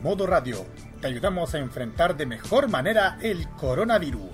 Modo Radio. Te ayudamos a enfrentar de mejor manera el coronavirus.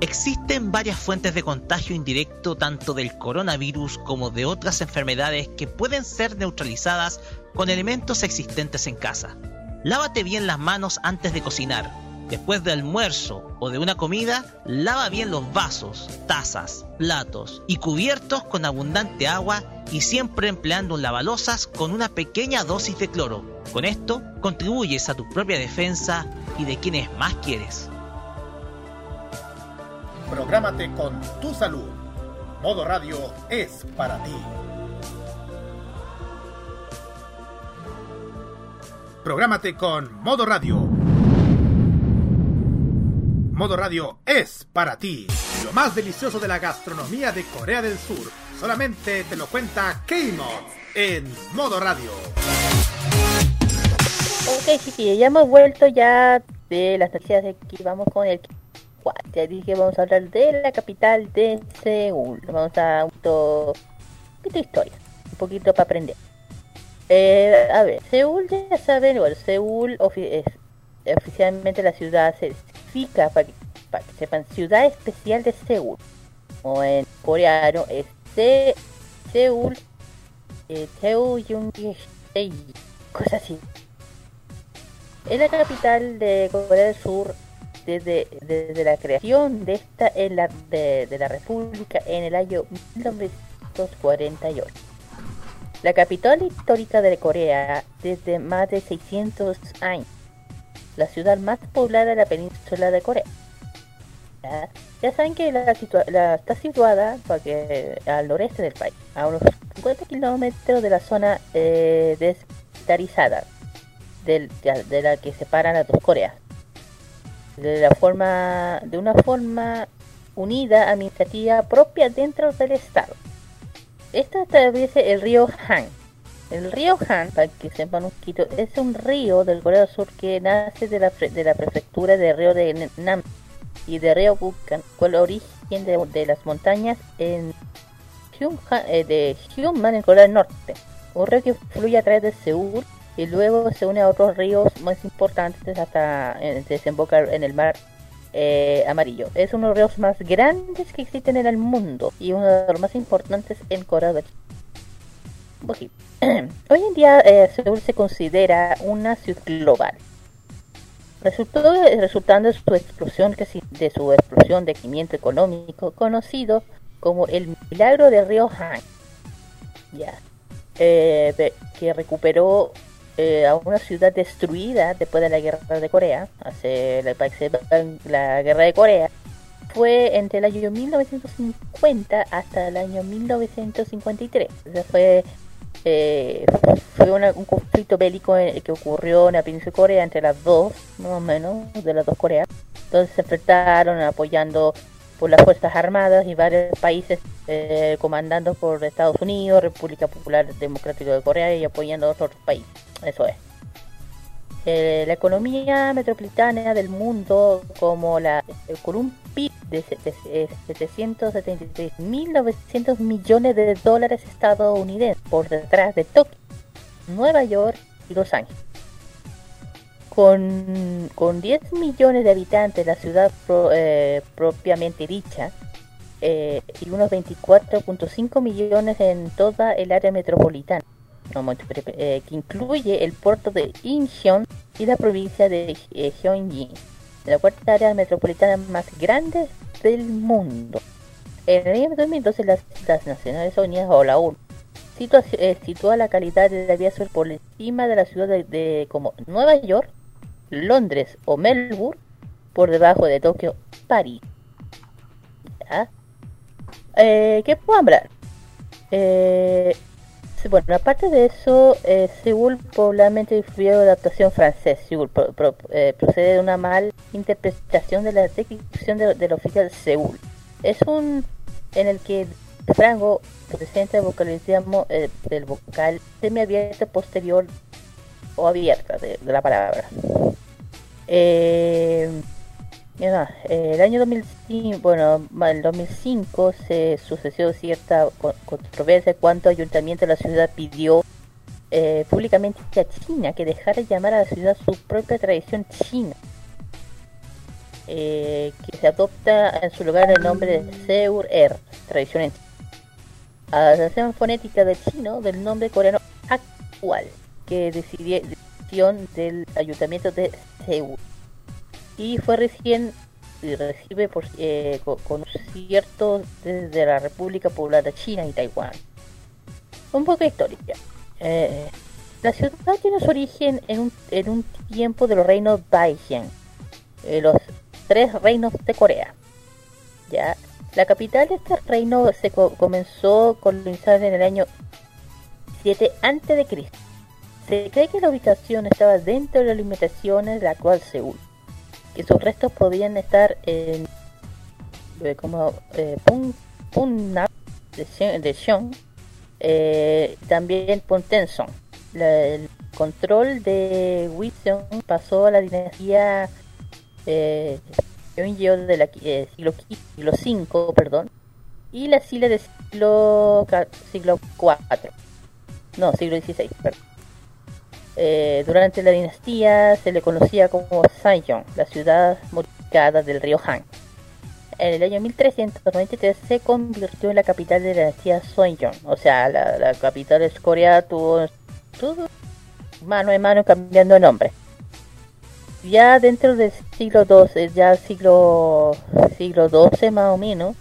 Existen varias fuentes de contagio indirecto tanto del coronavirus como de otras enfermedades que pueden ser neutralizadas con elementos existentes en casa. Lávate bien las manos antes de cocinar Después de almuerzo o de una comida, lava bien los vasos, tazas, platos y cubiertos con abundante agua y siempre empleando un lavalosas con una pequeña dosis de cloro. Con esto, contribuyes a tu propia defensa y de quienes más quieres. Prográmate con tu salud. Modo Radio es para ti. Prográmate con Modo Radio Modo Radio es para ti. Lo más delicioso de la gastronomía de Corea del Sur. Solamente te lo cuenta K-Mod en Modo Radio. Ok, chiquillos, ya hemos vuelto ya de las noticias de aquí. Vamos con el ya dije, vamos a hablar de la capital de Seúl. Vamos a un poquito, de historia, un poquito para aprender. Eh, a ver, Seúl ya saben, bueno, Seúl es oficialmente la ciudad significa, para que, para que sepan, ciudad especial de Seúl. O en coreano es Se- Seúl, eh, cosas así. Es la capital de Corea del Sur desde, desde la creación de esta en la, de, de la República en el año 1948. La capital histórica de Corea desde más de 600 años. La ciudad más poblada de la península de Corea. Ya, saben que la, situa- la- está situada porque, al noreste del país, a unos 50 kilómetros de la zona eh, de, la que separan las dos Coreas. De la forma, de una forma unida administrativa propia dentro del estado. Esta atraviesa el río Han. El río Han, para que sepan un poquito, es un río del Corea del Sur que nace de la, pre- de la prefectura de río de Nam y de río Bukhan, con el origen de, de las montañas en Hyunhan- eh, de Hyunman en Corea del Norte. Un río que fluye a través de Seúl y luego se une a otros ríos más importantes hasta eh, desembocar en el mar eh, amarillo. Es uno de los ríos más grandes que existen en el mundo y uno de los más importantes en Corea del Sur. Poquito. Hoy en día eh, Seúl se considera una ciudad global. Resultó, resultando de su explosión creci- de su explosión de crecimiento económico conocido como el milagro del río Han. Ya. Eh, de- que recuperó eh, a una ciudad destruida después de la guerra de Corea, hace la, que la guerra de Corea, fue entre el año 1950 hasta el año 1953. O sea, fue eh, fue un conflicto bélico que ocurrió en la península de Corea entre las dos, más o menos, de las dos Coreas. Entonces se enfrentaron apoyando por las Fuerzas Armadas y varios países eh, comandando por Estados Unidos, República Popular Democrática de Corea y apoyando a otros países. Eso es. Eh, la economía metropolitana del mundo, como la eh, con un PIB de de- eh, 773.900 millones de dólares estadounidenses por detrás de Tokio, Nueva York y Los Ángeles. Con, con 10 millones de habitantes, la ciudad pro- eh, propiamente dicha, eh, y unos 24.5 millones en toda el área metropolitana, no, espere, eh, que incluye el puerto de Incheon y la provincia de eh, Gyeonggi, la cuarta área metropolitana más grande del mundo. En el año 2012 las, las Naciones Unidas o la ONU situa, eh, sitúa la calidad de la vida sur por encima de la ciudad de, como Nueva York, Londres o Melbourne, por debajo de Tokio, París. ¿Ya? Eh, ¿Qué puedo hablar? Eh, bueno, aparte de eso, eh, Seúl pobremente influyó de adaptación francés. Seúl eh, procede de una mal interpretación de la descripción de- del oficial Seúl. Es un en el que Franco presenta el vocalismo eh, del vocal semiabierta posterior o abierta de, de la palabra. Eh, ¿qué más? Eh, el año 2005, bueno, ma- el 2005 se sucedió cierta co- controversia cuando el ayuntamiento de la ciudad pidió eh, públicamente a China que dejara llamar a la ciudad su propia tradición china. Eh, que se adopta en su lugar el nombre de Seur Er, tradición en adaptación fonética del chino del nombre coreano actual, que decidió decisión del ayuntamiento de Seúl. Y fue recién y recibe por, eh, co- con, cierto desde la República Popular de China y Taiwán. Un poco de historia. Eh, la ciudad tiene su origen en un, en un tiempo de los reinos Baijian, eh, los tres reinos de Corea. Ya, la capital de este reino se co- comenzó colonizar en el año 7 antes de Cristo. Se cree que la ubicación estaba dentro de las limitaciones de la actual Seúl, que sus restos podían estar en eh, como eh, Pun, Punnap de, Xiong, eh, también Puntenson. La- el control de Wisong pasó a la dinastía eh, de la eh, siglo, siglo V, perdón, y la Silla del siglo, siglo IV. No, siglo XVI, perdón. Eh, durante la dinastía se le conocía como Sanyong, la ciudad modificada del río Han. En el año 1393 se convirtió en la capital de la dinastía Seongjong, o sea, la, capital de Corea tuvo, tuvo mano en mano cambiando de nombre. Ya dentro del siglo XII, ya siglo siglo XII más o menos,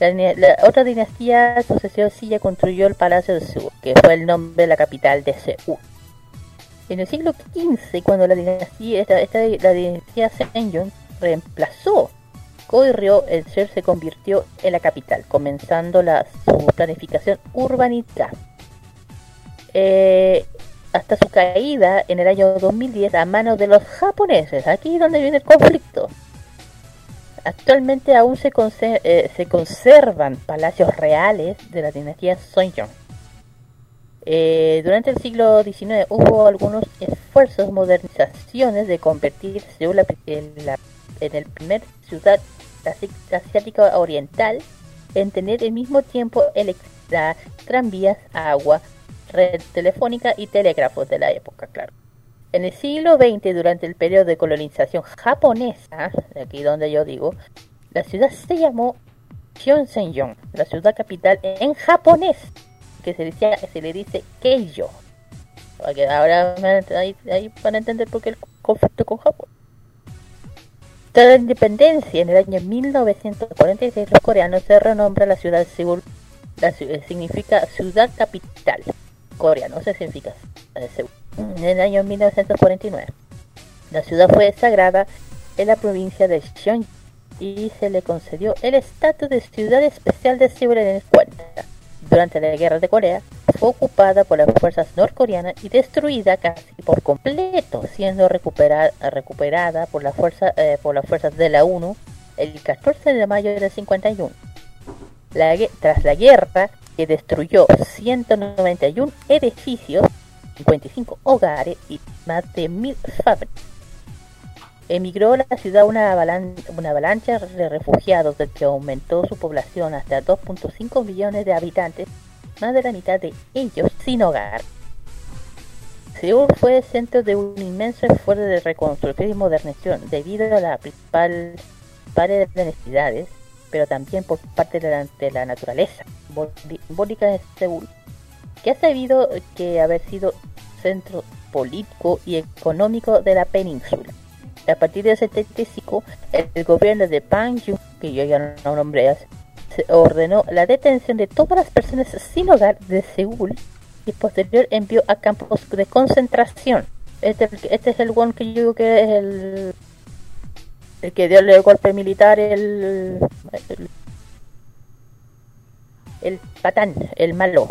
la, la otra dinastía sucesión Silla construyó el Palacio de Seúl, que fue el nombre de la capital de Seúl. En el siglo XV, cuando la dinastía, esta, esta- la dinastía reemplazó Goryeo, el ser se convirtió en la capital, comenzando la, su planificación urbanística. Eh, hasta su caída en el año 2010 a manos de los japoneses, aquí donde viene el conflicto. Actualmente aún se, conse- eh, se conservan palacios reales de la dinastía Seongjong. Eh, durante el siglo XIX hubo algunos esfuerzos modernizaciones de convertir Seúl en, la- en el primer ciudad asi- asiática oriental en tener al mismo tiempo electricidad, tranvías, agua, red telefónica y telégrafos de la época, claro. En el siglo XX, durante el periodo de colonización japonesa, aquí donde yo digo, la ciudad se llamó Gyeongsangyong, la ciudad capital en japonés, que se, decía, se le dice Keijo. Para que ahora ahí, ahí van a entender por qué el conflicto con Japón. Tras la independencia en el año 1946, los coreanos se renombra la ciudad de Seúl. La eh, significa ciudad capital coreano, eso significa eh, Seúl. En el año 1949, la ciudad fue sagrada en la provincia de Gyeonggi y se le concedió el estatus de ciudad especial de Seúl en el 50. Durante la guerra de Corea, fue ocupada por las fuerzas norcoreanas y destruida casi por completo, siendo recuperada, eh, por las fuerzas de la ONU el 14 de mayo del 51. La gue- tras la guerra, que destruyó 191 edificios, 55 hogares y más de 1000 fábricas. Emigró a la ciudad una, avalan- una avalancha de refugiados del que aumentó su población hasta 2.5 millones de habitantes, más de la mitad de ellos sin hogar. Seúl fue centro de un inmenso esfuerzo de reconstrucción y modernización debido a las principales necesidades, pero también por parte de la, de la naturaleza simbóli- simbólica de Seúl, que ha sabido que haber sido centro político y económico de la península. A partir de 75, el, gobierno de Bang Jun, que yo ya no nombré, hace, se ordenó la detención de todas las personas sin hogar de Seúl y posterior envió a campos de concentración. Este, este es el one que yo digo que es el, el que dio el golpe militar, el, el, el patán, el malo.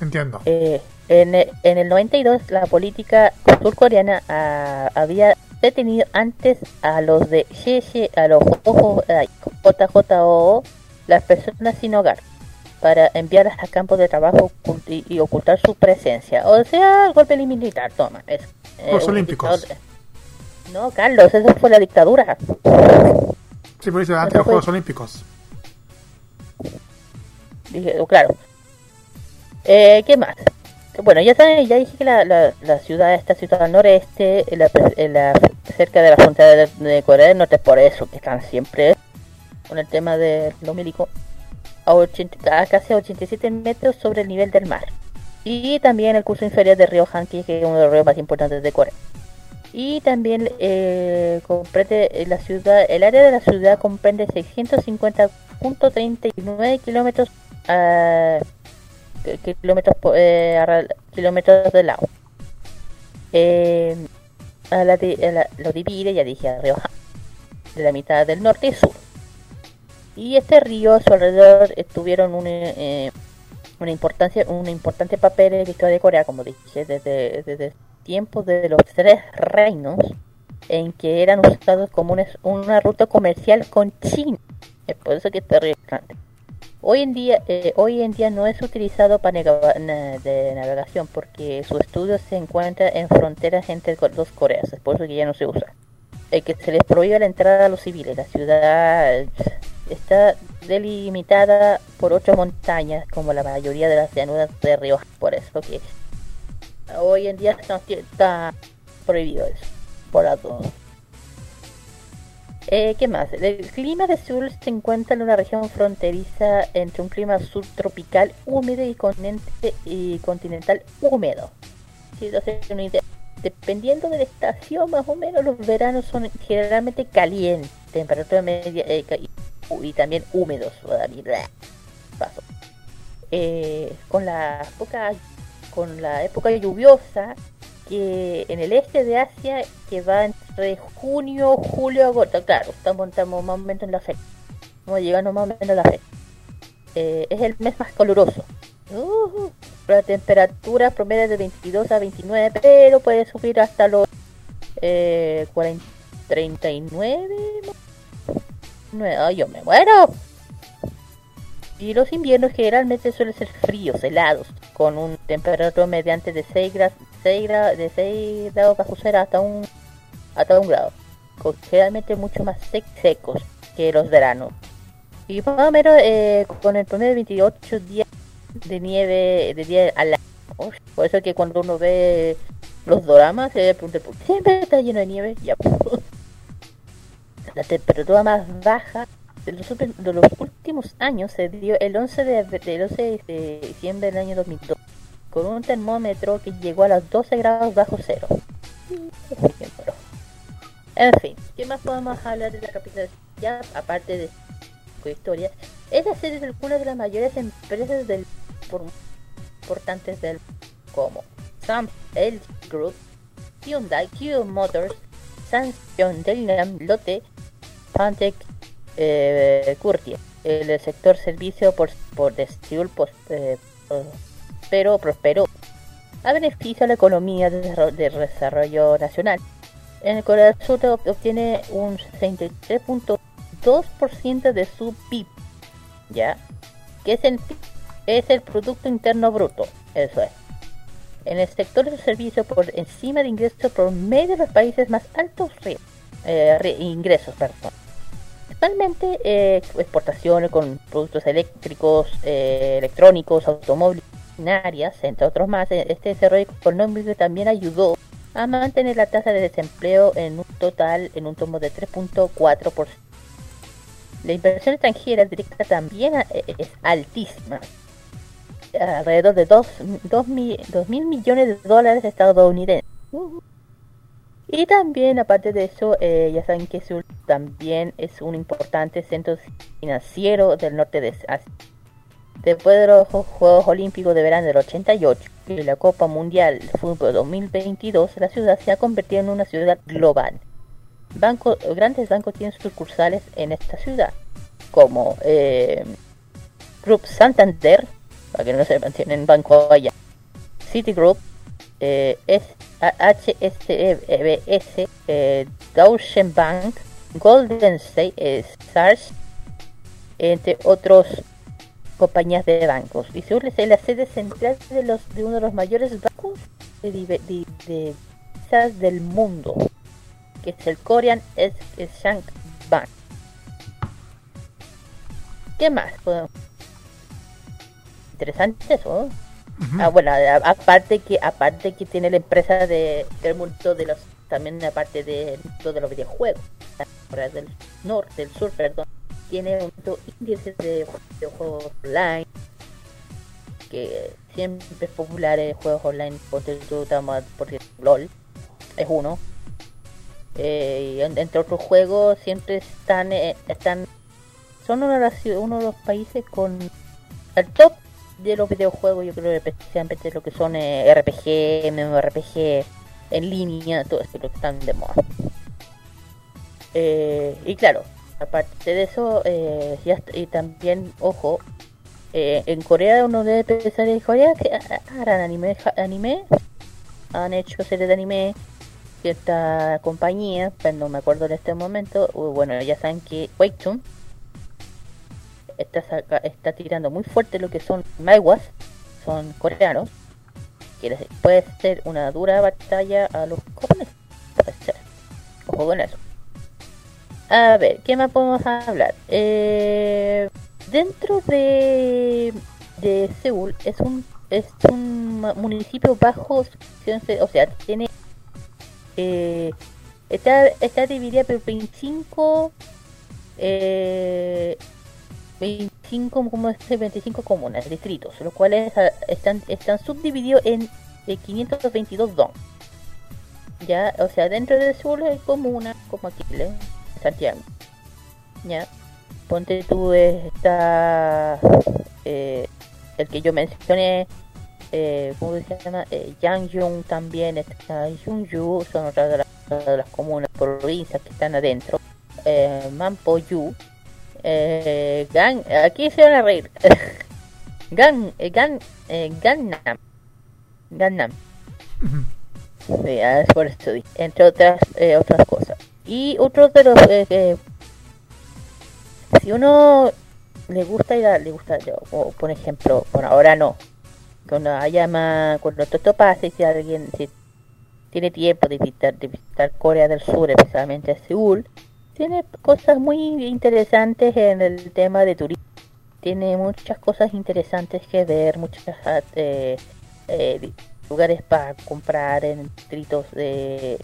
Entiendo. Eh, en, en el 92 la política surcoreana ah, había detenido antes a los de Xie a los JJO, las personas sin hogar, para enviarlas a campos de trabajo y, y ocultar su presencia. O sea, el golpe militar, toma. Es, eh, Los Olímpicos. dictador- No, Carlos, eso fue la dictadura. Sí, por eso antes de los Juegos Olímpicos. Dije, claro. Eh, ¿Qué más? Bueno, ya saben, ya dije que la, la, ciudad está situada al noreste, en la, cerca de la frontera de, de Corea del Norte, por eso que están siempre con el tema de lo milico, a, 80 a casi a 87 metros sobre el nivel del mar. Y también el curso inferior del río Hanki, que es uno de los ríos más importantes de Corea. Y también eh, comprende la ciudad, el área de la ciudad comprende 650.39 kilómetros ki- kilómetros po- eh, kilómetros de lado. Eh, a la a lo divide, ya dije, al río de la mitad del norte y sur. Y este río a su alrededor eh, tuvieron un, eh, una importancia, un importante papel en la historia de Corea, como dije, desde, desde tiempos de los tres reinos, en que eran usados como una, una ruta comercial con China. Es por eso que es terrible. Hoy en día, eh, hoy en día no es utilizado para de navegación porque su estudio se encuentra en fronteras entre dos Coreas, es por eso que ya no se usa. El que se les prohíbe la entrada a los civiles. La ciudad está delimitada por ocho montañas, como la mayoría de las llanuras de Rioja, por eso que hoy en día está, está prohibido eso, por las dos. Eh, ¿Qué más? El clima de Seúl se encuentra en una región fronteriza entre un clima subtropical húmedo y y continental húmedo. Dependiendo de la estación, más o menos los veranos son generalmente calientes, temperatura media eh, y, y también húmedos. Paso. Eh, con la época con la época lluviosa que en el este de Asia que va entre junio, julio, agosto. Claro, estamos, estamos más o menos en la fecha. Estamos llegando más o menos a la fecha. Eh, es el mes más caluroso. Uh, la temperatura promedio de 22 a 29, pero puede subir hasta los eh, 40, 39. Nue- Ay, yo me muero. Y los inviernos generalmente suelen ser fríos, helados, con un temperatura mediante de 6 grados, 6 grados, de 6 grados bajo cero hasta un, hasta un grado. Con- Generalmente mucho más sec- secos que los veranos. Y más o menos eh, con el promedio de 28 días de nieve de día al año. Por eso que cuando uno ve los doramas se pregunta ¿por siempre está lleno de nieve. Ya. La temperatura más baja de los, de los últimos años se dio el 11 de, abr- el 11 de diciembre del año 2002 con un termómetro que llegó a los 12 grados bajo cero. En fin, ¿qué más podemos hablar de la capital? Aparte de su historia, es la sede de algunas de las mayores empresas del por- importantes del como Samsung, Group, Hyundai, Kia Motors, Samsung, Dalian, Lotte, Pantec, eh. El sector servicio por, por de pos- eh, pero prosperó a beneficio de la economía de desarrollo, de desarrollo nacional. En el Corea del Sur ob- obtiene un 63.2% de su PIB, ¿ya? Que es el, es el Producto Interno Bruto, eso es. En el sector de servicios por encima de ingresos por medio de los países más altos eh, ingresos, perdón. Principalmente eh, exportaciones con productos eléctricos, eh, electrónicos, automóviles, entre otros más. Eh, Este desarrollo económico también ayudó a mantener la tasa de desempleo en un total en un tomo de 3.4%. La inversión extranjera directa también eh, es altísima, alrededor de 2 mil millones de dólares estadounidenses. Y también, aparte de eso, eh, ya saben que Seúl también es un importante centro financiero del norte de Asia. Después de los Juegos Olímpicos de Verano del 88 y la Copa Mundial de Fútbol 2022, la ciudad se ha convertido en una ciudad global. Banco- grandes bancos tienen sucursales en esta ciudad, como eh, Group Santander, para que no sepan, tienen banco allá, Citigroup, eh, HSBS, eh, Deutsche Bank, Golden State, eh, SARS, entre otros compañías de bancos. Y Seúl es la sede central de, los, de uno de los mayores bancos de, de, del mundo, que es el Korean Shank Bank. ¿Qué más? podemos- Interesante eso. ¿no? Ah, bueno, aparte que aparte que tiene la empresa de, del mundo de los también aparte de de los videojuegos, del norte, del sur, perdón, tiene alto índice de videojuegos online que siempre es popular en juegos online porque tú porque LOL es uno Eh, entre otros juegos siempre están eh, están son uno de, uno de los países con el top de los videojuegos, yo creo especialmente lo que son eh, RPG, MMORPG, en línea, todo esto que están de moda. Eh, y claro, aparte de eso, eh, y también, ojo, eh, en Corea uno debe pensar en Corea que ha- harán anime, anime, han hecho series de anime, cierta compañía, pero no me acuerdo en este momento, bueno, ya saben que Webtoon está, está tirando muy fuerte lo que son Maiwas, son coreanos, que les puede ser una dura batalla a los japoneses. Ojo con eso. A ver, ¿qué más podemos hablar? Eh, dentro de, de Seúl es un es un municipio bajo, o sea, tiene eh, está está dividida por 25 eh, 25 como es, 25 comunas, distritos, los cuales están están subdivididos en eh, 522 dong. Ya, o sea, dentro de Seúl hay comunas como aquí, ¿eh? Santiago. Ya. Ponte tú está eh, el que yo mencioné, eh, ¿cómo se llama? Eh, Yangyong también está son otras de las, de las comunas provincias que están adentro. Eh, Mampoyu, eh, Gan, aquí se van a reír. Gan, eh, Gan, eh, Gangnam, Gangnam. Sí, ah, es por eso, entre otras eh, otras cosas. Y otro de los eh, eh, si uno le gusta ir a, le gusta yo, por ejemplo, bueno ahora no, cuando haya más, cuando todo esto pase, si alguien si tiene tiempo de visitar, de visitar Corea del Sur, especialmente Seúl, tiene cosas muy interesantes en el tema de turismo. Tiene muchas cosas interesantes que ver, muchas eh, eh, lugares para comprar en distritos de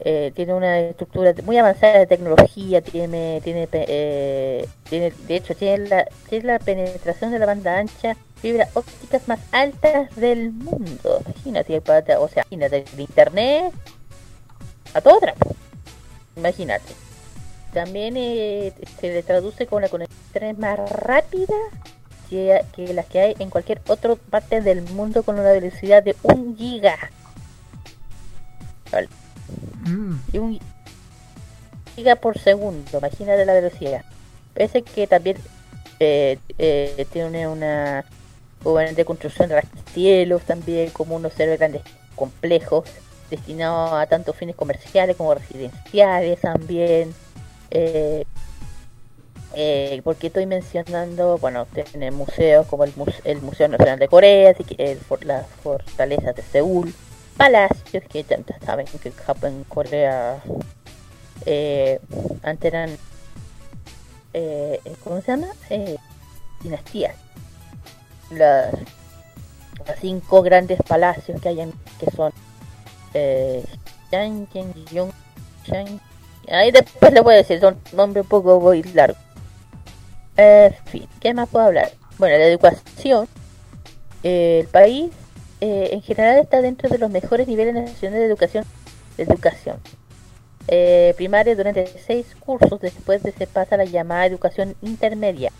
eh, tiene una estructura muy avanzada de tecnología, tiene, tiene, eh, tiene de hecho, tiene la, tiene la penetración de la banda ancha, fibra ópticas más altas del mundo. Imagínate, o sea, imagínate, el internet a todo trapo. Imagínate. También eh, se le traduce con la conexión más rápida que, las que hay en cualquier otra parte del mundo con una velocidad de un giga. Mm, y un giga por segundo, imagínate la velocidad. Parece que también eh, eh, tiene una de construcción de rascacielos también, como unos server grandes complejos destinados a tanto fines comerciales como residenciales también. Eh, porque estoy mencionando, bueno, tiene museos como el, muse- el Museo Nacional de Corea, así que el, fortalezas de Seúl, palacios que ya saben que Japón, Corea, eh, antes eran, eh, ¿cómo se llama? Eh, dinastías. Las, cinco grandes palacios que hay en, que son eh, ahí después le voy a decir, son nombres un poco muy largos. En fin, ¿qué más puedo hablar? Bueno, la educación. el país eh, en general está dentro de los mejores niveles nacionales de educación. Eh, primaria durante seis cursos, después de se pasa la llamada educación intermedia.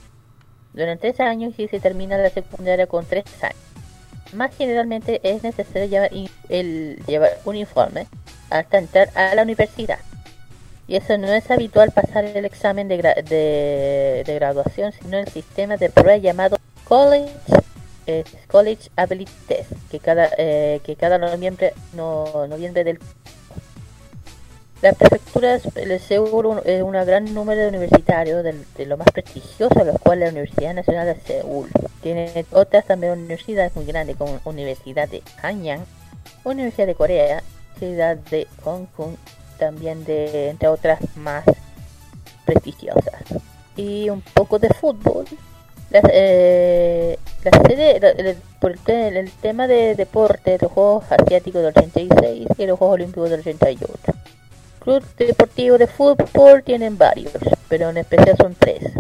Durante tres años y se termina la secundaria con tres años. Más generalmente es necesario llevar, el, llevar uniforme hasta entrar a la universidad. Y eso no es habitual pasar el examen de, gra- de graduación, sino el sistema de prueba llamado College, eh, College Ability Test, que cada, eh, que cada noviembre, no, noviembre del... La prefectura Seúl es un gran número de universitarios, de, de lo más prestigioso, los cuales la Universidad Nacional de Seúl. Tiene otras también universidades muy grandes, como Universidad de Hanyang, Universidad de Corea, Ciudad de Hong Kong, también de entre otras más prestigiosas. Y un poco de fútbol. La, eh, la sede, la- el- por el, el tema de deporte, los Juegos Asiáticos del 86 y los Juegos Olímpicos del 88. Club deportivo de fútbol tienen varios, pero en especial son tres.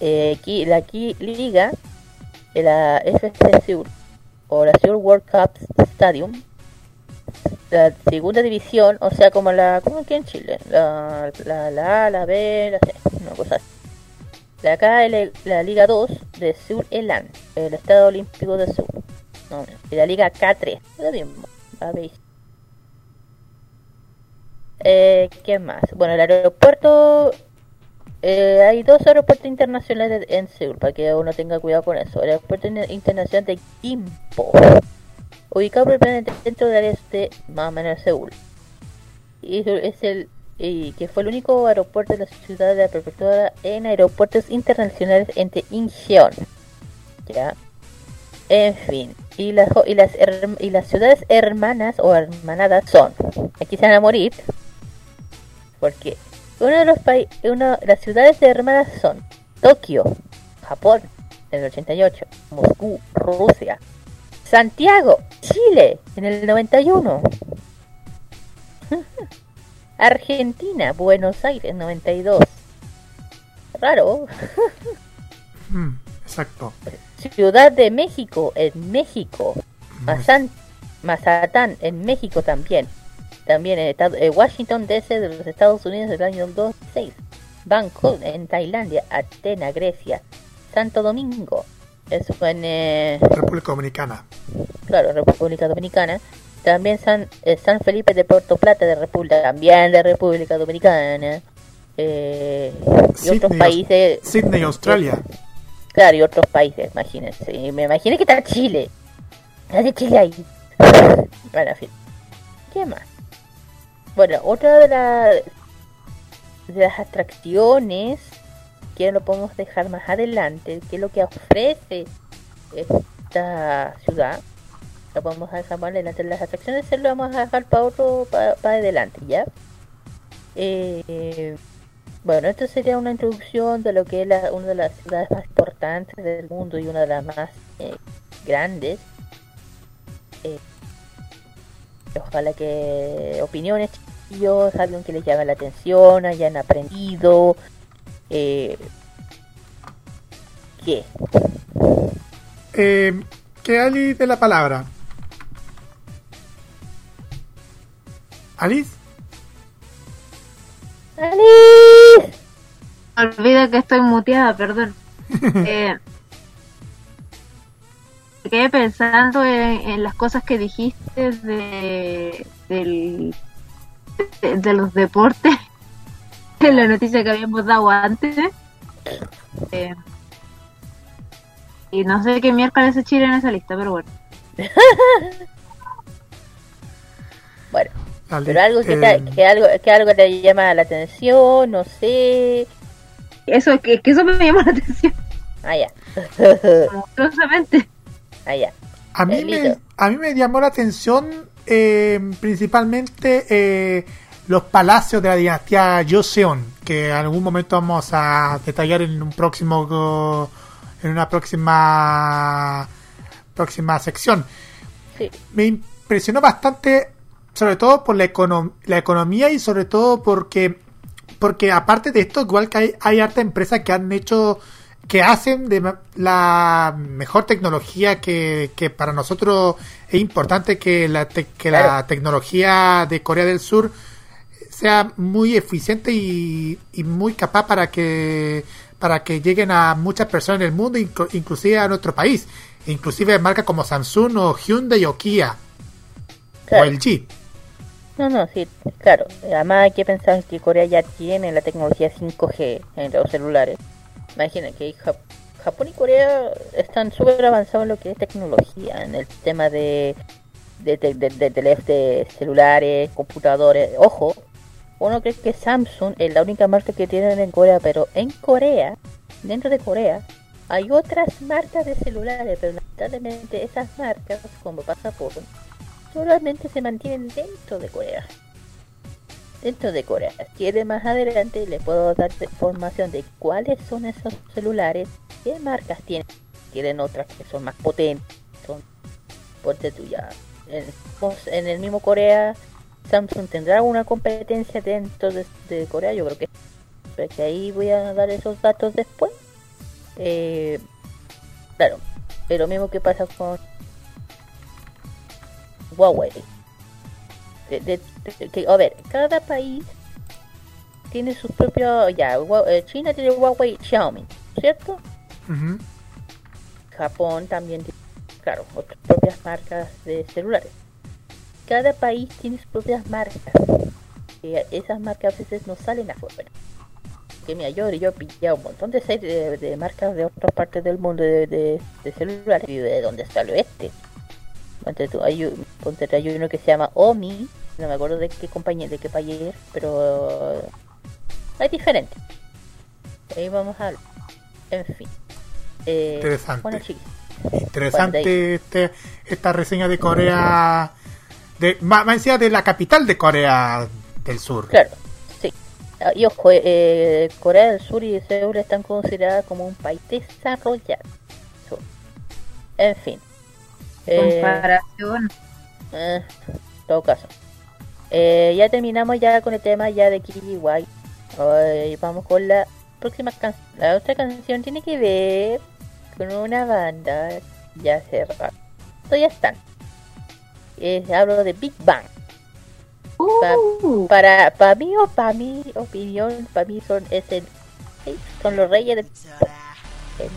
Eh, aquí, la aquí liga, eh, la FC Seoul o la Seoul World Cup Stadium, la segunda división, o sea, como la, como aquí en Chile, la, la, la A, la B, la C, una cosa así. De acá es la, Liga 2 de Seoul Elan, el Estado Olímpico de Seúl. No, y la Liga K3, lo mismo, la veis. Eh, ¿Qué más? Bueno, el aeropuerto. eh, hay dos aeropuertos internacionales en Seúl, para que uno tenga cuidado con eso. El aeropuerto in- internacional de Gimpo, ubicado propiamente dentro del área de más o menos Seúl. Y es el y que fue el único aeropuerto de la ciudad de la prefectura en aeropuertos internacionales entre Incheon. Ya. En fin, y las y las y las ciudades hermanas o hermanadas son, aquí se van a morir, porque uno de los países, las ciudades hermanas son Tokio, Japón, en el 88, Moscú, Rusia, Santiago, Chile, en el 91. Argentina, Buenos Aires, 92. Raro. Mm, exacto. Ciudad de México, en México. Mazan- Mazatán, en México también. También en Estado- eh, Washington DC de los Estados Unidos del año 2006. Bangkok, en Tailandia. Atenas, Grecia. Santo Domingo. Eso fue en... eh, República Dominicana. claro, República Dominicana. También San, eh, San Felipe de Puerto Plata de República, también de República Dominicana. Eh, y otros países, Sydney, Australia. claro, y otros países, imagínense. Y me imaginé que está Chile. ¿Qué hace Chile ahí? bueno, en fin. ¿Qué más? Bueno, otra de, la- de las atracciones que lo podemos dejar más adelante, que es lo que ofrece esta ciudad. Lo podemos dejar más adelante. Las atracciones se lo vamos a dejar para otro, para, adelante, ¿ya? Eh, bueno, esto sería una introducción de lo que es la- una de las ciudades más importantes del mundo y una de las más eh, grandes. Eh, ojalá que opiniones, chiquillos, algo que les llame la atención, hayan aprendido. Eh, ¿Qué? Eh, que Ali de la palabra. ¿Alice? ¡Alice! Olvida que estoy muteada, perdón. Eh, me quedé pensando en, en las cosas que dijiste de, del, de, de los deportes, en la noticia que habíamos dado antes. Eh, y no sé qué miércoles se Chile en esa lista, pero bueno. Bueno, Pero algo que, eh, te, que algo que algo te llama la atención, no sé. Eso, que, que eso me llamó la atención, Ah, ya. monstruosamente. ah, ya. A mí, Eh, me, a mí me llamó la atención eh, principalmente eh, los palacios de la dinastía Joseon, que en algún momento vamos a detallar en un próximo en una próxima próxima sección. Sí. Me impresionó bastante, sobre todo por la, econom- la economía y sobre todo porque porque aparte de esto, igual que hay, hay harta empresas que han hecho, que hacen de la mejor tecnología que, que para nosotros es importante que la, te- que la tecnología de Corea del Sur sea muy eficiente y, y muy capaz para que para que lleguen a muchas personas en el mundo, inclu- inclusive a nuestro país, inclusive marcas como Samsung o Hyundai o Kia o Claro. LG. No, no, sí, claro. Además hay que pensar que Corea ya tiene la tecnología 5G en los celulares. Imagina que Jap- Japón y Corea están súper avanzados en lo que es tecnología, en el tema de de, de, de celulares, computadores. Ojo, uno cree que Samsung es la única marca que tienen en Corea, pero en Corea, dentro de Corea, hay otras marcas de celulares, pero lamentablemente esas marcas, como pasa por solamente se mantienen dentro de Corea. Dentro de Corea. Quiere más adelante le puedo dar información de cuáles son esos celulares, qué marcas tienen. Quieren otras que son más potentes, son ponte tú ya. En, el mismo Corea, Samsung tendrá una competencia dentro de, Corea, yo creo que, que ahí voy a dar esos datos después. Eh, claro, es lo mismo que pasa con Huawei. De- de- de- que- a ver, cada país tiene su propio. Ya, eh, China tiene Huawei Xiaomi, ¿cierto? Japón también tiene, claro, otras propias marcas de celulares. Cada país tiene sus propias marcas. Esas marcas a veces no salen afuera. Que mira, yo, yo he pillado un montón de, de, de marcas de otras partes del mundo de, de, celulares y de donde. Ponte tú, hay, hay uno que se llama Omi, no me acuerdo de qué compañía, de qué país es, pero es diferente. Ahí vamos a hablar. En fin. Eh, Interesante. Bueno, chicos. Interesante este, esta reseña de Corea. De, más, más encima de la capital de Corea del Sur. Claro, sí. Ah, Y ojo, eh, Corea del Sur y Seúl están consideradas como un país desarrollado. En fin. Eh, Comparación. eh, en todo caso. Eh, ya terminamos ya con el tema ya de Kiwiwai. Hoy vamos con la próxima canción. La otra canción tiene que ver con una banda ya cerrada. Esto ya están. Eh, hablo de Big Bang. Pa- Uh, para para mí o para mi opinión para mí son es el sí, son los reyes del pop. El-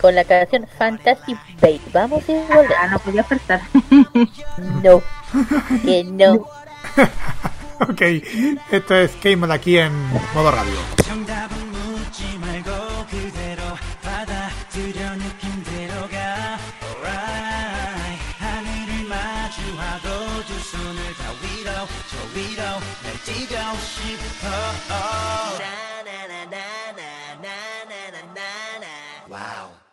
con la canción Fantasy Babe vamos a volver ah, no podía faltar. no que no ok, esto es K-Mod aquí en modo radio. 정답은 묻지 말고 그대로 받아들여 느낌대로 가 Alright 하늘을 마주하고 두 손을 다 위로 저 위로 날 뛰고 싶어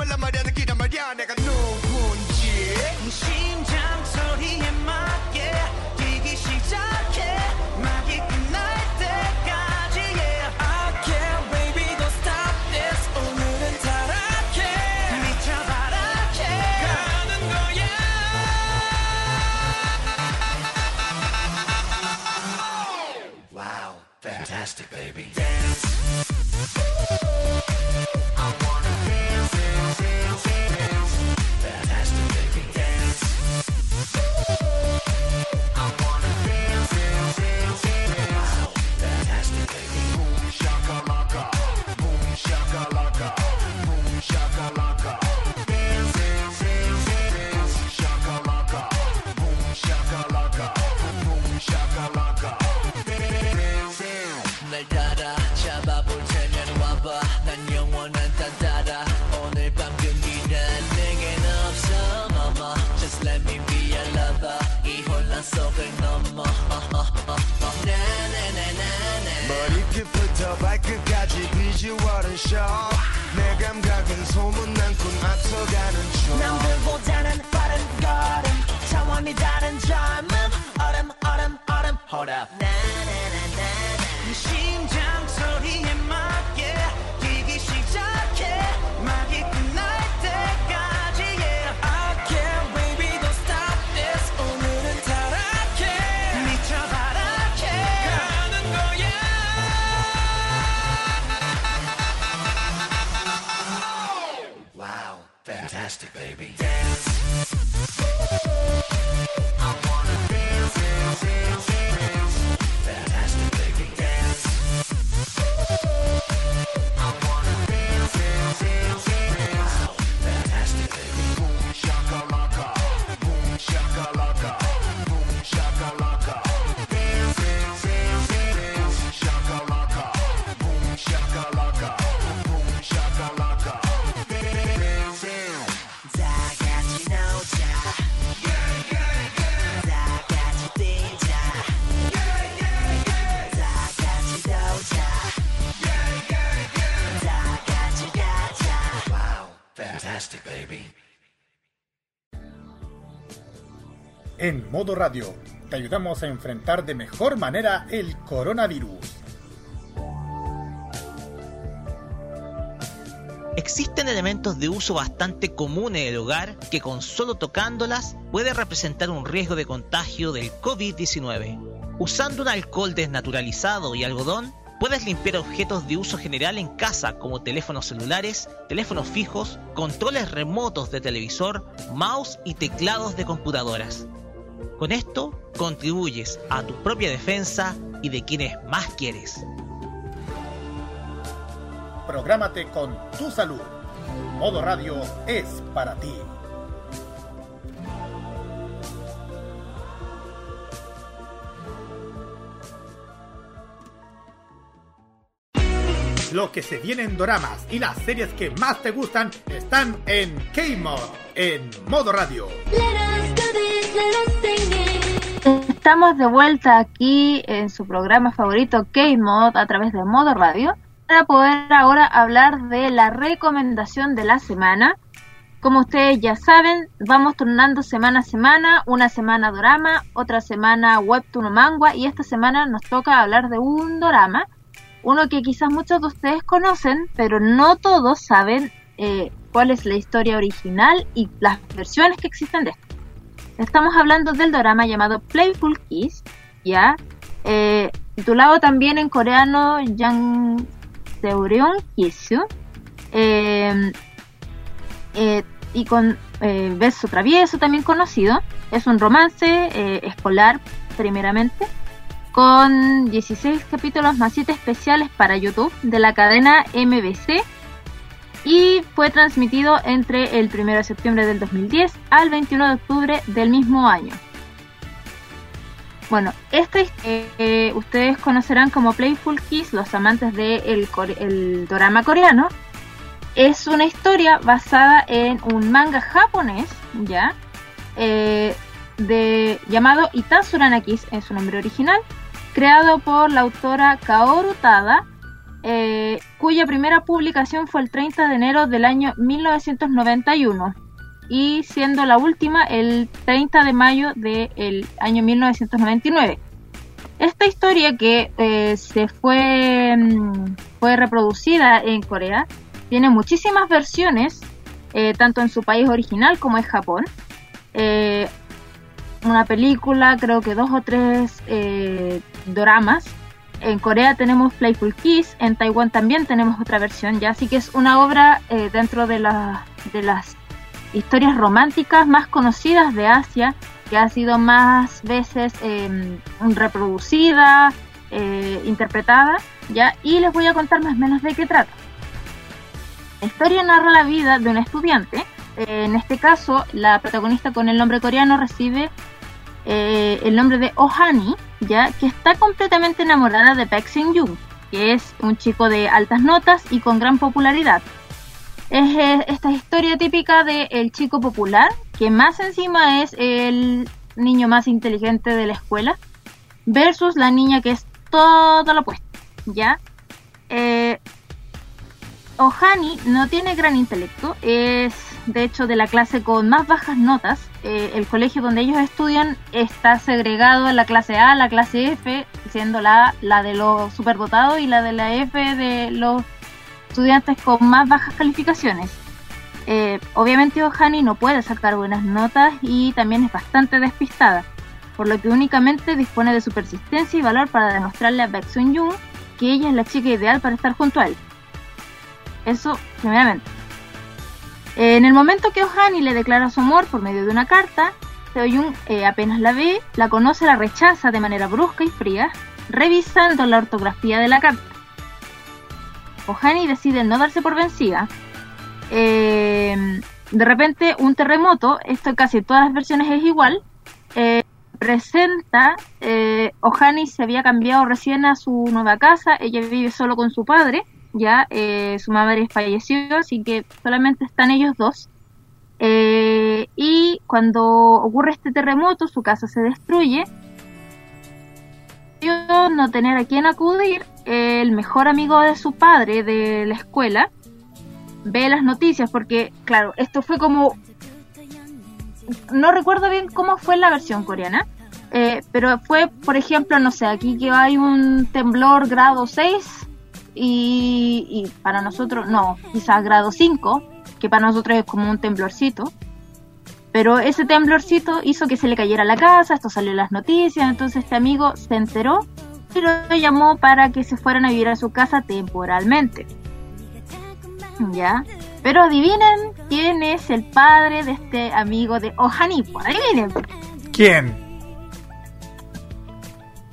me la Mariana, quita Mariana. 발끝까지 비주얼은 shock 내 감각은 소문난 꿈 앞서가는 중. 남들보다는 빠른 걸음. 차원이 다른 젊음. 얼음 얼음 얼음. Hold up fantastic baby En modo radio, te ayudamos a enfrentar de mejor manera el coronavirus. Existen elementos de uso bastante común en el hogar que con solo tocándolas puede representar un riesgo de contagio del COVID-19. Usando un alcohol desnaturalizado y algodón, puedes limpiar objetos de uso general en casa como teléfonos celulares, teléfonos fijos, controles remotos de televisor, mouse y teclados de computadoras. Con esto contribuyes a tu propia defensa y de quienes más quieres. Prográmate con tu salud. Modo Radio es para ti. Lo que se viene en doramas y las series que más te gustan están en K-Mod, en Modo Radio. Estamos de vuelta aquí en su programa favorito K-Mod a través de Modo Radio para poder ahora hablar de la recomendación de la semana. Como ustedes ya saben, vamos turnando semana a semana, una semana dorama, otra semana webtoon o manga y esta semana nos toca hablar de un dorama, uno que quizás muchos de ustedes conocen, pero no todos saben eh, cuál es la historia original y las versiones que existen de esto. Estamos hablando del drama llamado Playful Kiss, ¿ya? Eh, titulado también en coreano Yang Seuryeon Kissu. Eh, eh, y con eh, Beso Travieso también conocido. Es un romance escolar primeramente con 16 capítulos más 7 especiales para YouTube de la cadena MBC y fue transmitido entre el 1 de septiembre del 2010 al 21 de octubre del mismo año. Bueno, este eh, ustedes conocerán como Playful Kiss, los amantes del de drama coreano. Es una historia basada en un manga japonés, ¿ya? Eh, de, llamado Itasura Kiss, en su nombre original, creado por la autora Kaoru Tada, eh, cuya primera publicación fue el 30 de enero del año 1991 y siendo la última el 30 de mayo del año 1999. Esta historia que eh, se fue, mm, fue reproducida en Corea tiene muchísimas versiones, eh, tanto en su país original como en Japón. Una película, creo que dos o tres dramas. En Corea tenemos Playful Kiss, en Taiwán también tenemos otra versión, ya así que es una obra eh, dentro de, la, de las historias románticas más conocidas de Asia, que ha sido más veces eh, reproducida, eh, interpretada, ya, y les voy a contar más o menos de qué trata. La historia narra la vida de un estudiante, eh, en este caso la protagonista con el nombre coreano recibe eh, el nombre de Ohani, ya, que está completamente enamorada de Baek Seung Jung, que es un chico de altas notas y con gran popularidad. Es eh, esta historia típica del chico popular, que más encima es el niño más inteligente de la escuela, versus la niña que es todo lo opuesto, ¿ya? Eh, Ohani no tiene gran intelecto, es de hecho de la clase con más bajas notas. Eh, el colegio donde ellos estudian está segregado en la clase A, la clase F, siendo la, la de los superdotados y la de la F de los estudiantes con más bajas calificaciones. Eh, obviamente Ohani no puede sacar buenas notas y también es bastante despistada, por lo que únicamente dispone de su persistencia y valor para demostrarle a Baek Sun que ella es la chica ideal para estar junto a él. Eso, primeramente. En el momento que Ohani le declara su amor por medio de una carta, Seoyun eh, apenas la ve, la conoce, la rechaza de manera brusca y fría, revisando la ortografía de la carta. Ohani decide no darse por vencida. Eh, de repente, un terremoto, esto casi todas las versiones es igual, eh, presenta, eh, Ohani se había cambiado recién a su nueva casa, ella vive solo con su padre, ya eh, su madre falleció, así que solamente están ellos dos. Eh, y cuando ocurre este terremoto, su casa se destruye. No tener a quién acudir, el mejor amigo de su padre de la escuela ve las noticias, porque, claro, esto fue como. No recuerdo bien cómo fue la versión coreana, eh, pero fue, por ejemplo, no sé, aquí que hay un temblor grado 6 y, y para nosotros, no, quizás grado 5, que para nosotros es como un temblorcito. Pero ese temblorcito hizo que se le cayera la casa, esto salió en las noticias, entonces este amigo se enteró y lo llamó para que se fueran a vivir a su casa temporalmente. ¿Ya? Pero adivinen quién es el padre de este amigo de Ohani. Adivinen. ¿Quién?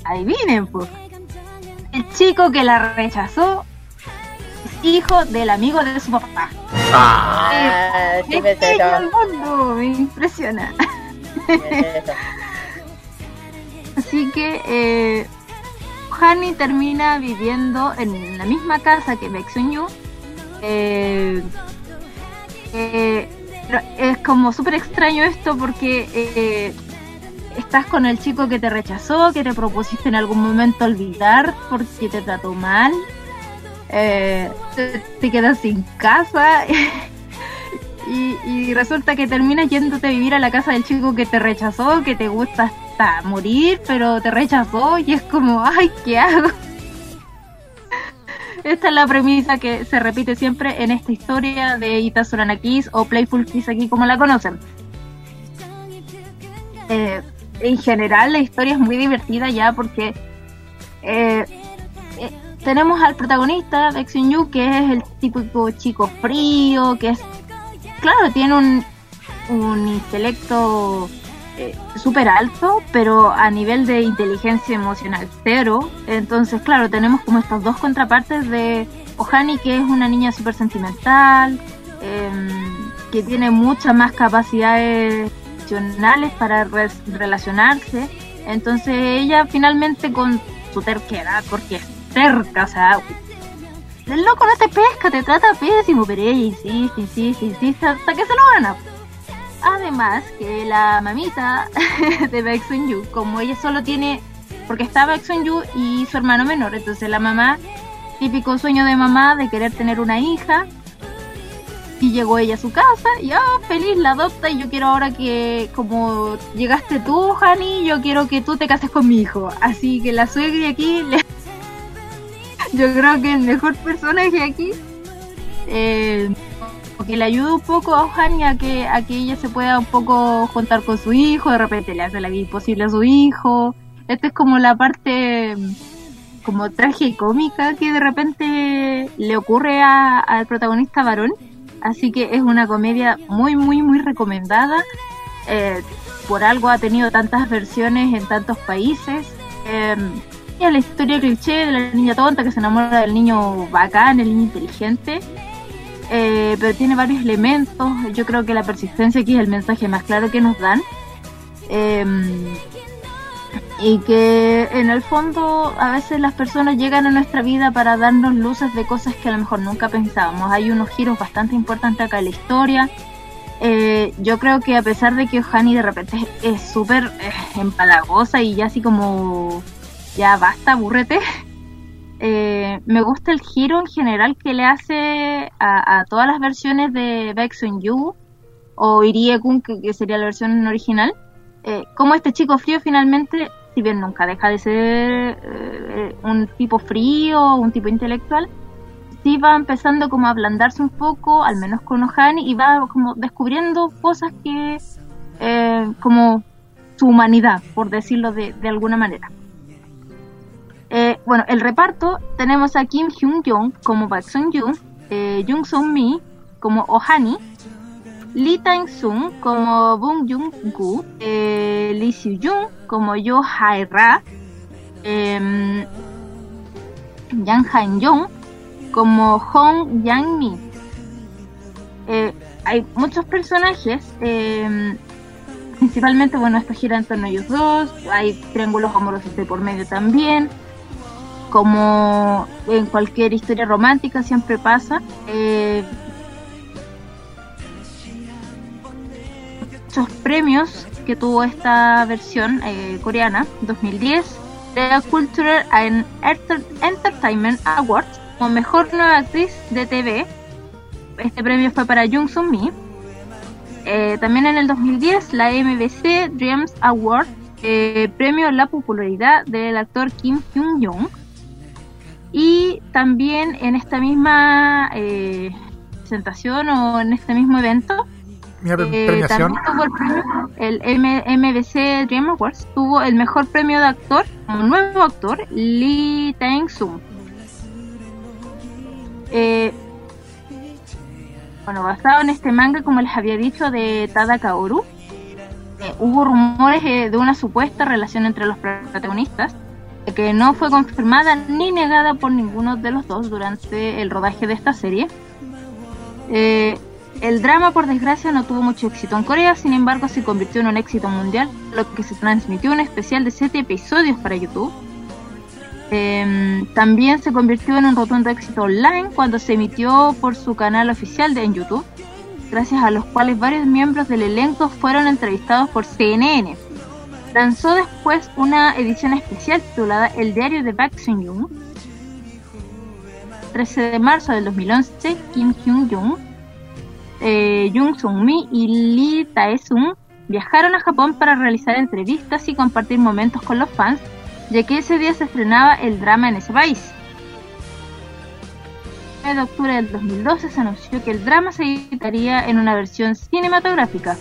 adivinen, pues. El chico que la rechazó es hijo del amigo de su papá. Ah, sí me el mundo, me impresiona. Así que eh, Hani termina viviendo en la misma casa que Baek. Eh, eh, es como súper extraño esto porque eh, estás con el chico que te rechazó, que te propusiste en algún momento olvidar porque te trató mal. Eh, te, quedas sin casa y, y resulta que terminas yéndote a vivir a la casa del chico que te rechazó, que te gusta hasta morir, pero te rechazó y es como, ay, ¿qué hago? Esta es la premisa que se repite siempre en esta historia de Itasurana Kiss o Playful Kiss aquí como la conocen. Eh, en general la historia es muy divertida ya porque eh, eh, tenemos al protagonista de Yu que es el típico chico frío, que es, claro, tiene un, un intelecto eh, súper alto, pero a nivel de inteligencia emocional cero. Entonces, claro, tenemos como estas dos contrapartes de Ohani, que es una niña súper sentimental, em, que tiene muchas más capacidades emocionales para re- relacionarse. Entonces, ella finalmente con su terquedad, porque es terca, o sea, el loco no te pesca, te trata pésimo, pero ella insiste, insiste, insiste, hasta que se lo gana. Además, que la mamita de Baek Yu, como ella solo tiene, porque está Baek Yu y su hermano menor, entonces la mamá, típico sueño de mamá de querer tener una hija, y llegó ella a su casa y ah, feliz la adopta y yo quiero ahora que como llegaste tú, Hani, yo quiero que tú te cases con mi hijo. Así que la suegra aquí, yo creo que el mejor personaje aquí, eh, le ayuda un poco a Hani a que, a que ella se pueda un poco juntar con su hijo, de repente le hace la vida imposible a su hijo. Esta es como la parte como tragicómica que de repente le ocurre al protagonista varón. Así que es una comedia muy, muy, muy recomendada. Eh, por algo ha tenido tantas versiones en tantos países. Eh, y la historia cliché de la niña tonta que se enamora del niño bacán, el niño inteligente. Eh, pero tiene varios elementos. Yo creo que la persistencia aquí es el mensaje más claro que nos dan. Eh, y que en el fondo a veces las personas llegan a nuestra vida para darnos luces de cosas que a lo mejor nunca pensábamos. Hay unos giros bastante importantes acá en la historia. Eh, yo creo que a pesar de que Ohani de repente es- súper eh, empalagosa y ya así como ya basta, aburrete. Eh, me gusta el giro en general que le hace a, todas las versiones de Baek Sun Yu o Irie-kun, que, que sería la versión original. Eh, como este chico frío finalmente, si bien nunca deja de ser eh, un tipo frío, un tipo intelectual, sí va empezando como a ablandarse un poco, al menos con Ohani, y va como descubriendo cosas que, eh, como su humanidad, por decirlo de, de alguna manera. Eh, bueno, el reparto tenemos a Kim Hyun Jong como Park Sung Yoon, Jung Sung Mi como Ohani, Lee Tang Sung como Bong Jung Gu, eh, Lee Siu Jung como Yo Hae Ra, em, Yang Han Yong como Hong Yang Mi. Eh, hay muchos personajes, em, principalmente, bueno, esto gira en torno a ellos dos, hay triángulos amorosos de por medio también, como en cualquier historia romántica siempre pasa. Muchos premios que tuvo esta versión eh, coreana 2010 The Cultural and Enter- Entertainment Awards como mejor nueva actriz de TV. Este premio fue para Jung Sung Mi. Eh, también en el 2010 la MBC Dreams Award eh, premio la popularidad del actor Kim Hyun Jong. Y también en esta misma eh, presentación o en este mismo evento Mira, Eh, también tuvo el premio, el M- MBC Dream Awards, tuvo el mejor premio de actor, como nuevo actor, Lee Tae-sung. Eh, bueno, basado en este manga, como les había dicho, de Tada Kaoru, eh, hubo rumores eh, de una supuesta relación entre los protagonistas, que no fue confirmada ni negada por ninguno de los dos durante el rodaje de esta serie. Eh, el drama, por desgracia, no tuvo mucho éxito en Corea, sin embargo, se convirtió en un éxito mundial, lo que se transmitió en un especial de 7 episodios para YouTube. Eh, también se convirtió en un rotundo éxito online cuando se emitió por su canal oficial de en YouTube, gracias a los cuales varios miembros del elenco fueron entrevistados por CNN. Lanzó después una edición especial titulada El diario de Park Seung-yoon. 13 de marzo del 2011, Kim Hyun-jung, eh, Jung Sung-mi y Lee Tae-sung viajaron a Japón para realizar entrevistas y compartir momentos con los fans, ya que ese día se estrenaba el drama en ese país. El 9 de octubre del 2012 se anunció que el drama se editaría en una versión cinematográfica.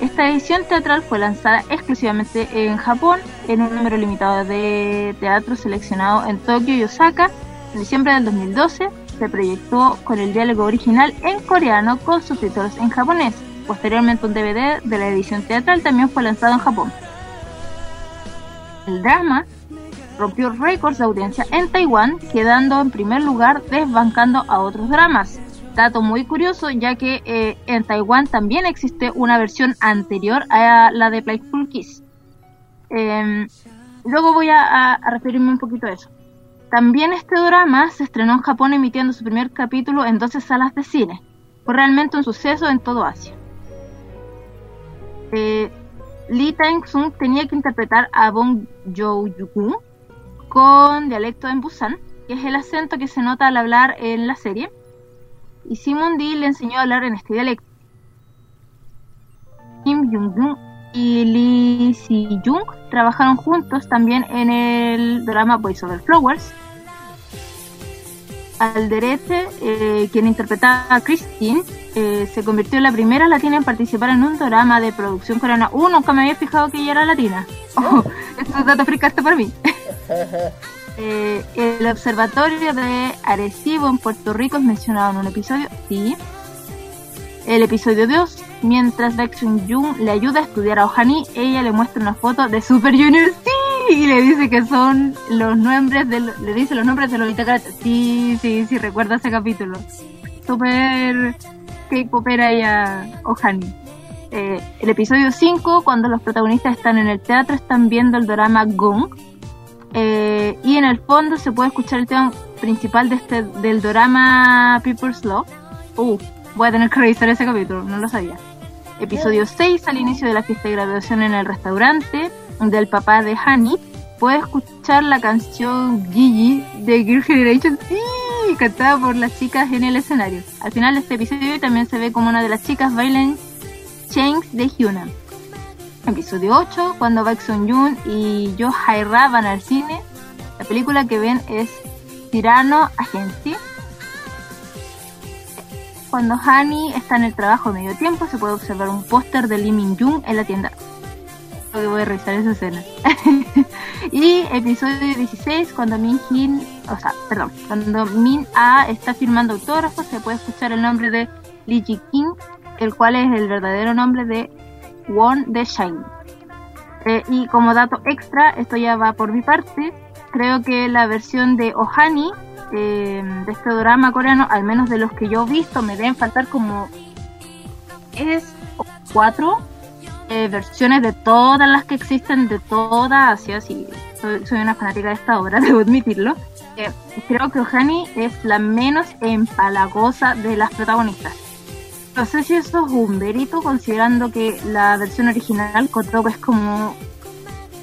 Esta edición teatral fue lanzada exclusivamente en Japón en un número limitado de teatros seleccionado en Tokio y Osaka. En diciembre del 2012 se proyectó con el diálogo original en coreano con subtítulos en japonés. Posteriormente un DVD de la edición teatral también fue lanzado en Japón. El drama rompió récords de audiencia en Taiwán, quedando en primer lugar desbancando a otros dramas. Dato muy curioso, ya que eh, en Taiwán también existe una versión anterior a la de Playful Kiss. Em, luego voy a, a- a referirme un poquito a eso. También este drama se estrenó en Japón emitiendo su primer capítulo en 12 salas de cine. Fue realmente un suceso en todo Asia. Eh, Lee Tae-sung tenía que interpretar a Bong Joon-gun con dialecto en Busan, que es el acento que se nota al hablar en la serie. Y Simon Dee le enseñó a hablar en este dialecto. Kim Jung-jung y Lee Si-jung trabajaron juntos también en el drama Voice Over Flowers. Alderete, eh, quien interpretaba a Christine, eh, se convirtió en la primera latina en participar en un drama de producción coreana. Uh, nunca me había fijado que ella era latina. Oh, esto es dato fricaste para mí. Eh, el observatorio de Arecibo en Puerto Rico es mencionado en un episodio, sí. El episodio 2, mientras Baek Sun le ayuda a estudiar a Ohani, ella le muestra una foto de Super Junior, sí, y le dice que son los nombres de le dice los nombres de los. Sí, sí, sí, recuerda ese capítulo. Super K-popera ella Ohani. Eh, el episodio 5, cuando los protagonistas están en el teatro, están viendo el drama Gong. Eh, y en el fondo se puede escuchar el tema principal de este, del drama People's Love. Uh, voy a tener que revisar ese capítulo, no lo sabía. Episodio 6, al inicio de la fiesta de graduación en el restaurante del papá de Hani, puede escuchar la canción Gigi de Girl Generation, sí, cantada por las chicas en el escenario. Al final de este episodio también se ve como una de las chicas bailan Changs de Hyuna. Episodio 8, cuando Baek Sun Yoon y Yo Haira van al cine, la película que ven es Tirano Agency. Cuando Hani está en el trabajo de medio tiempo, se puede observar un póster de Lee Min Jung en la tienda. Creo que voy a revisar esa escena. y episodio 16, cuando Min Hin, o sea, perdón, cuando Min A está firmando autógrafos, se puede escuchar el nombre de Lee Ji King, el cual es el verdadero nombre de Won de Shine. Eh, y como dato extra, esto ya va por mi parte, creo que la versión de Ohani eh, de este drama coreano, al menos de los que yo he visto, me deben faltar como es cuatro eh, versiones de todas las que existen de toda Asia. Sí, soy, soy una fanática de esta obra, debo admitirlo. Eh, creo que Ohani es la menos empalagosa de las protagonistas. No sé si eso es un verito, considerando que la versión original Kotoko es como.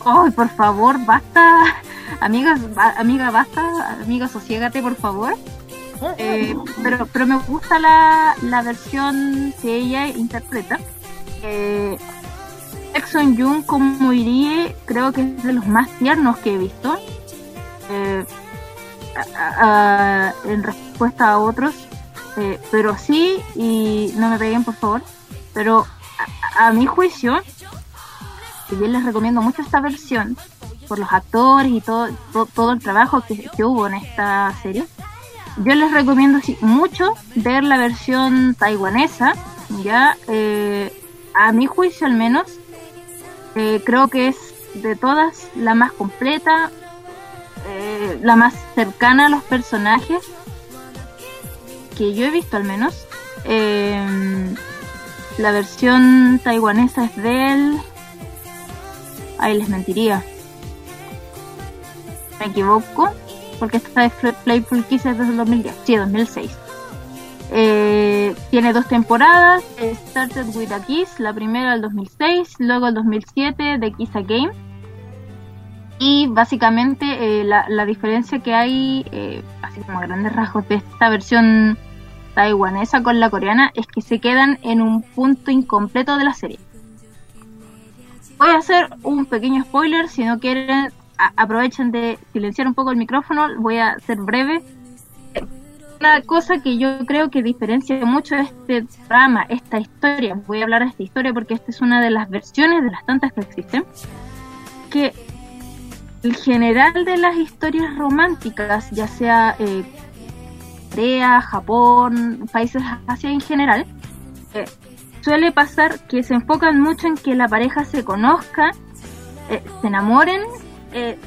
¡Ay, por favor, basta! Amigas, ba- amiga, basta, amiga, sosiégate, por favor. Eh, pero, pero me gusta la, la versión que ella interpreta. Eh, Exxon Jung como Irie creo que es de los más tiernos que he visto. Eh, en respuesta a otros. Eh, pero sí, y no me peguen por favor, Pero a, mi juicio, bien les recomiendo mucho esta versión, por los actores y todo, to- todo el trabajo que, hubo en esta serie, yo les recomiendo mucho ver la versión taiwanesa, ya, eh, a mi juicio al menos, eh, creo que es de todas la más completa, eh, la más cercana a los personajes que yo he visto al menos. Eh, la versión taiwanesa es del... Ahí les mentiría. Me equivoco, porque esta Fl- Playful Kiss es desde el 2010, sí, 2006. Eh, tiene dos temporadas, eh, Started with a Kiss, la primera el 2006, luego el 2007 de Kiss a Game. Y básicamente eh, la, la diferencia que hay, eh, así como a grandes rasgos de esta versión taiwanesa con la coreana, es que se quedan en un punto incompleto de la serie. Voy a hacer un pequeño spoiler, si no quieren, aprovechen de silenciar un poco el micrófono, voy a ser breve. Una cosa que yo creo que diferencia mucho este drama, esta historia, voy a hablar de esta historia porque esta es una de las versiones de las tantas que existen, que el general de las historias románticas, ya sea eh, Corea, Japón, países Asia en general, eh, suele pasar que se enfocan mucho en que la pareja se conozca, eh, se enamoren. Eh,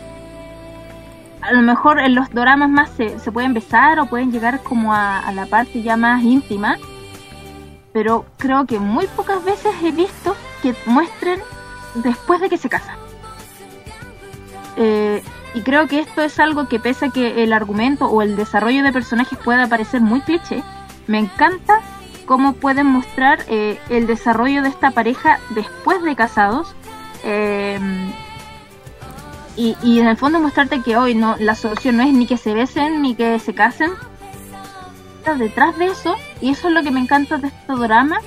a lo mejor en los doramas más se, pueden besar o pueden llegar como a, a la parte ya más íntima, pero creo que muy pocas veces he visto que muestren después de que se casan. Eh, y creo que esto es algo que pese a que el argumento o el desarrollo de personajes pueda parecer muy cliché, me encanta cómo pueden mostrar eh, el desarrollo de esta pareja después de casados. eh, y, y en el fondo mostrarte que hoy no la solución no es ni que se besen ni que se casen. Está detrás de eso, y eso es lo que me encanta de este drama.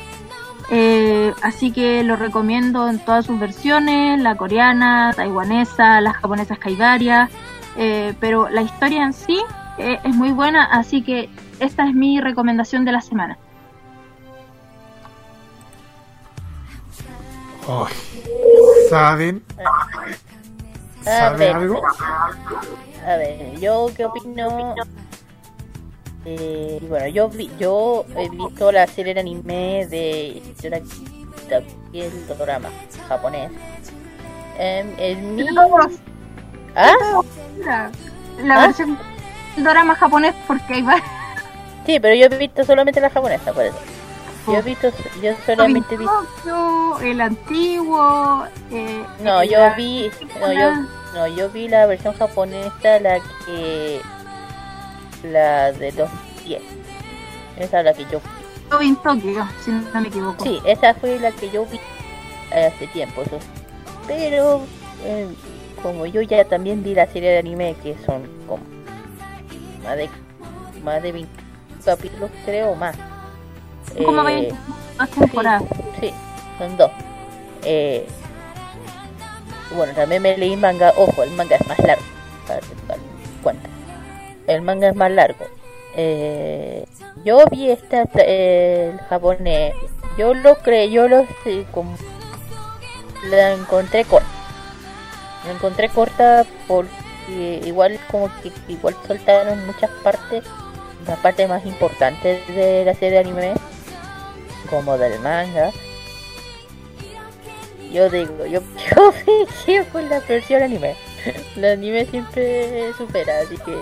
Eh, así que lo recomiendo en todas sus versiones, la coreana, taiwanesa, las japonesas que hay varias, eh, pero la historia en sí eh, es muy buena, así que esta es mi recomendación de la semana. Ay, ¿Saben? A ¿Sabe ver, algo? a ver, yo qué opino. Eh, bueno, yo vi, yo he visto la serie de anime de el drama japonés. Em, en mi... ¿Ah? La, la ¿Ah? versión del drama japonés porque hay varias. Sí, pero yo he visto solamente la japonesa, por eso. Yo he visto, yo solamente. Tokyo, el antiguo. eh, No, yo la vi, no yo, no, yo vi la versión japonesa, la que, la de los 10. Esa es la que yo vi. Yo vi en Tokio, si no me equivoco. Sí, esa fue la que yo vi hace tiempo, eso. Pero, eh, como yo ya también vi la serie de anime, que son como más de, más de 20 capítulos, creo, más. Como Eh, 20 dos temporadas. Sí, son dos. Eh, bueno, también me leí manga. Ojo, el manga es más largo. Para que cuenta. El manga es más largo. Eh, yo vi esta, eh, el japonés. Yo lo creí, yo lo sí, como- la encontré corta. La encontré corta porque igual como que igual soltaron muchas partes, las partes más importantes de la serie de anime como del manga. Yo digo, yo, yo me con la versión anime. El anime siempre supera, así que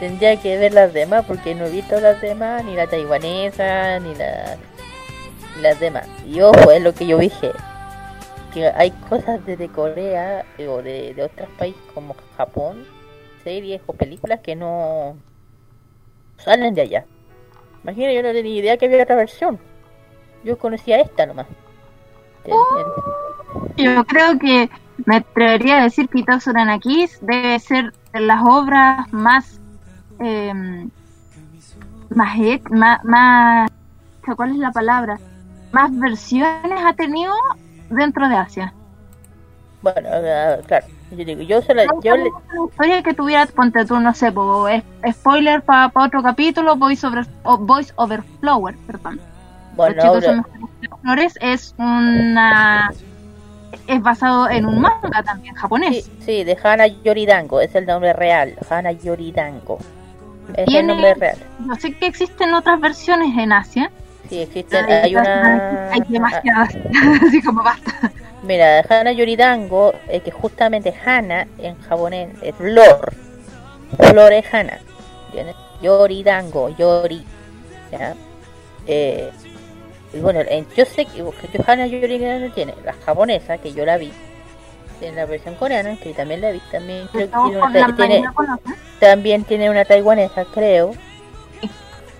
tendría que ver las demás porque no he visto las demás, ni la taiwanesa, ni la, las demás. Y ojo, es lo que yo dije, que hay cosas desde Corea eh, o de, de otros países como Japón, series o películas que no salen de allá. Imagina, yo no tenía idea que había otra versión. Yo conocía esta nomás. El- Yo creo que me atrevería a decir que Itazo Kiss debe ser de las obras más eh, más, más más ¿cuál es la palabra? más versiones ha tenido dentro de Asia. Bueno, claro. Yo digo, yo solo, yo le, Una historia que tuviera, ponte tú, no sé, po, spoiler para otro capítulo, Voice Over, Voice Over Flower, perdón. Bueno, Los chicos flores es una es basado en un manga también japonés. Sí, sí, de Hana Yoridango, es el nombre real, Hana Yoridango. Es el Tiene- nombre real. Yo sé que existen otras versiones en Asia. Sí, existen, Hay, hay una... hay demasiadas, así como basta. Mira, Hana Yoridango, eh, que justamente Hana en japonés es flor. Flor es Hana. ¿Entiendes? Yoridango, Yori. ¿Ya? Eh, y bueno, en- yo sé que que Hana Yoridango tiene la japonesa, que yo la vi. Tiene la versión coreana, que también la vi. También creo que tiene tiene, también tiene una taiwanesa, creo.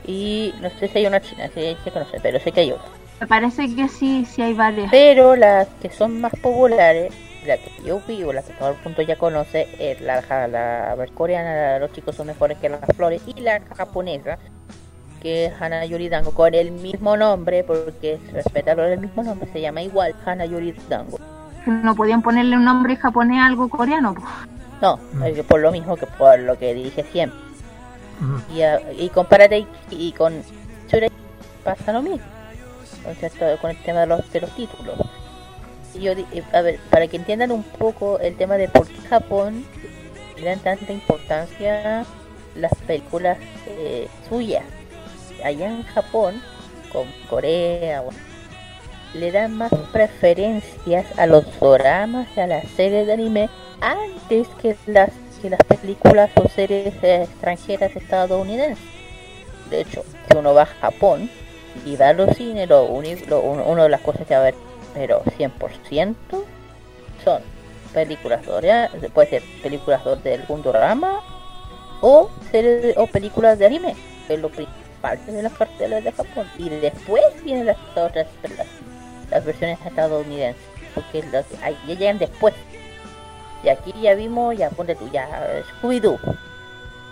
Y no sé si hay una china, sí, se conoce, pero sé que hay otra. Me parece que sí, sí hay varias. Pero las que son más populares, la que yo vi o la que todo el mundo ya conoce, es la, la, la coreana, la- los chicos son mejores que las flores, y la japonesa, que es Hana Yoridango, con el mismo nombre, porque respetarlo el mismo nombre, se llama igual Hana Yoridango. No podían ponerle un nombre japonés a algo coreano. No, Mm. por lo mismo que por lo que dije siempre. Ujú. Y, a- y compárate y, y con Shurei pasa lo mismo. Con, cierto- con el tema de los, de los títulos. Y yo, di- eh, a ver, para que entiendan un poco el tema de por qué Japón le dan tanta importancia las películas eh, suyas. Allá en Japón, con Corea, le dan más preferencias a los dramas y a las series de anime antes que las que las películas o series eh, extranjeras estadounidenses. De hecho, si uno va a Japón y va a los cines, lo uni- lo- un- una de las cosas que va a ver, pero 100% son películas doria- puede ser películas de algún drama o series de- o películas de anime, de las cartelas de Japón. Y después vienen las otras las, versiones estadounidenses, porque ahí ya llegan después. Y aquí ya vimos, ya ponte tú, ya eh, Scooby-Doo.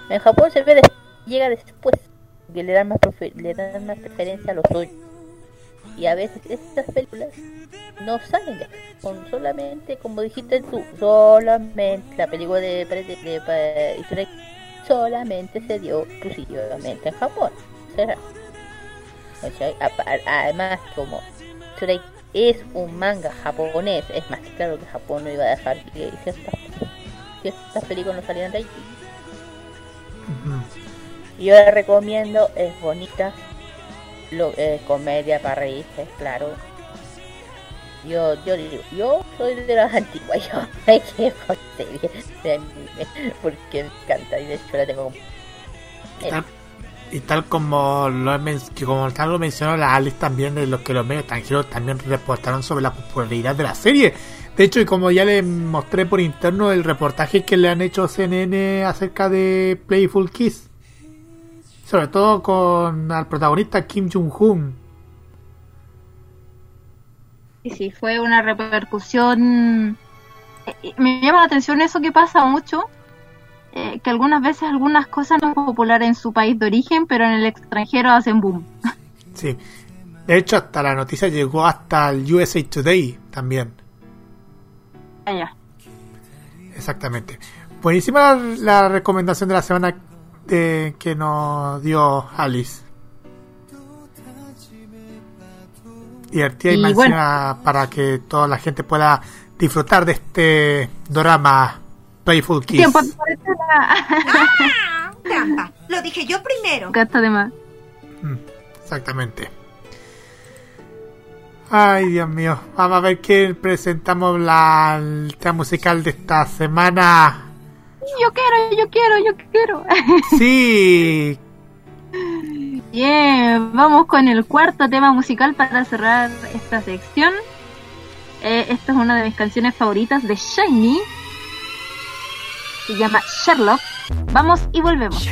En Japón se ve des- llega después, que le dan más le dan más preferencia a los suyos. Y a veces estas películas no salen ya, son solamente, como dijiste tú, solamente la película de, de, de, de- solamente se dio exclusivamente en Japón. Además, como es un manga japonés, es más claro que Japón no iba a dejar que ciertas, ciertas películas no salieran de ahí. Yo la recomiendo, es bonita, lo, eh, comedia para reírse, claro. Yo, yo digo, yo soy de las antiguas, yo me quedo con series de anime, porque me encanta y de hecho la tengo como... Eh, Y tal como lo, como tal lo mencionó la Alice también, de los que los medios extranjeros también reportaron sobre la popularidad de la serie. De hecho, y como ya les mostré por interno el reportaje que le han hecho CNN acerca de Playful Kiss. Sobre todo con al protagonista Kim Jong-un. Sí, sí, fue una repercusión. eh, Me llama la atención eso que pasa mucho, eh, que algunas veces algunas cosas no son populares en su país de origen, pero en el extranjero hacen boom. Sí. De hecho, hasta la noticia llegó hasta el USA Today también. Allá. Exactamente. Buenísima la, la recomendación de la semana de, que nos dio Alice. Divertida y, Y bueno. para que toda la gente pueda disfrutar de este drama Playful Kiss. Tiempo de cuarentena. Trampa, lo dije yo primero. Gasta de más. Mm, Exactamente. Ay, Dios mío. Vamos a ver qué presentamos la, el tema musical de esta semana. Yo quiero, yo quiero, yo quiero. Sí, Bien, vamos con el cuarto tema musical para cerrar esta sección. Eh, esta es una de mis canciones favoritas de Shiny. Se llama Sherlock. Vamos y volvemos.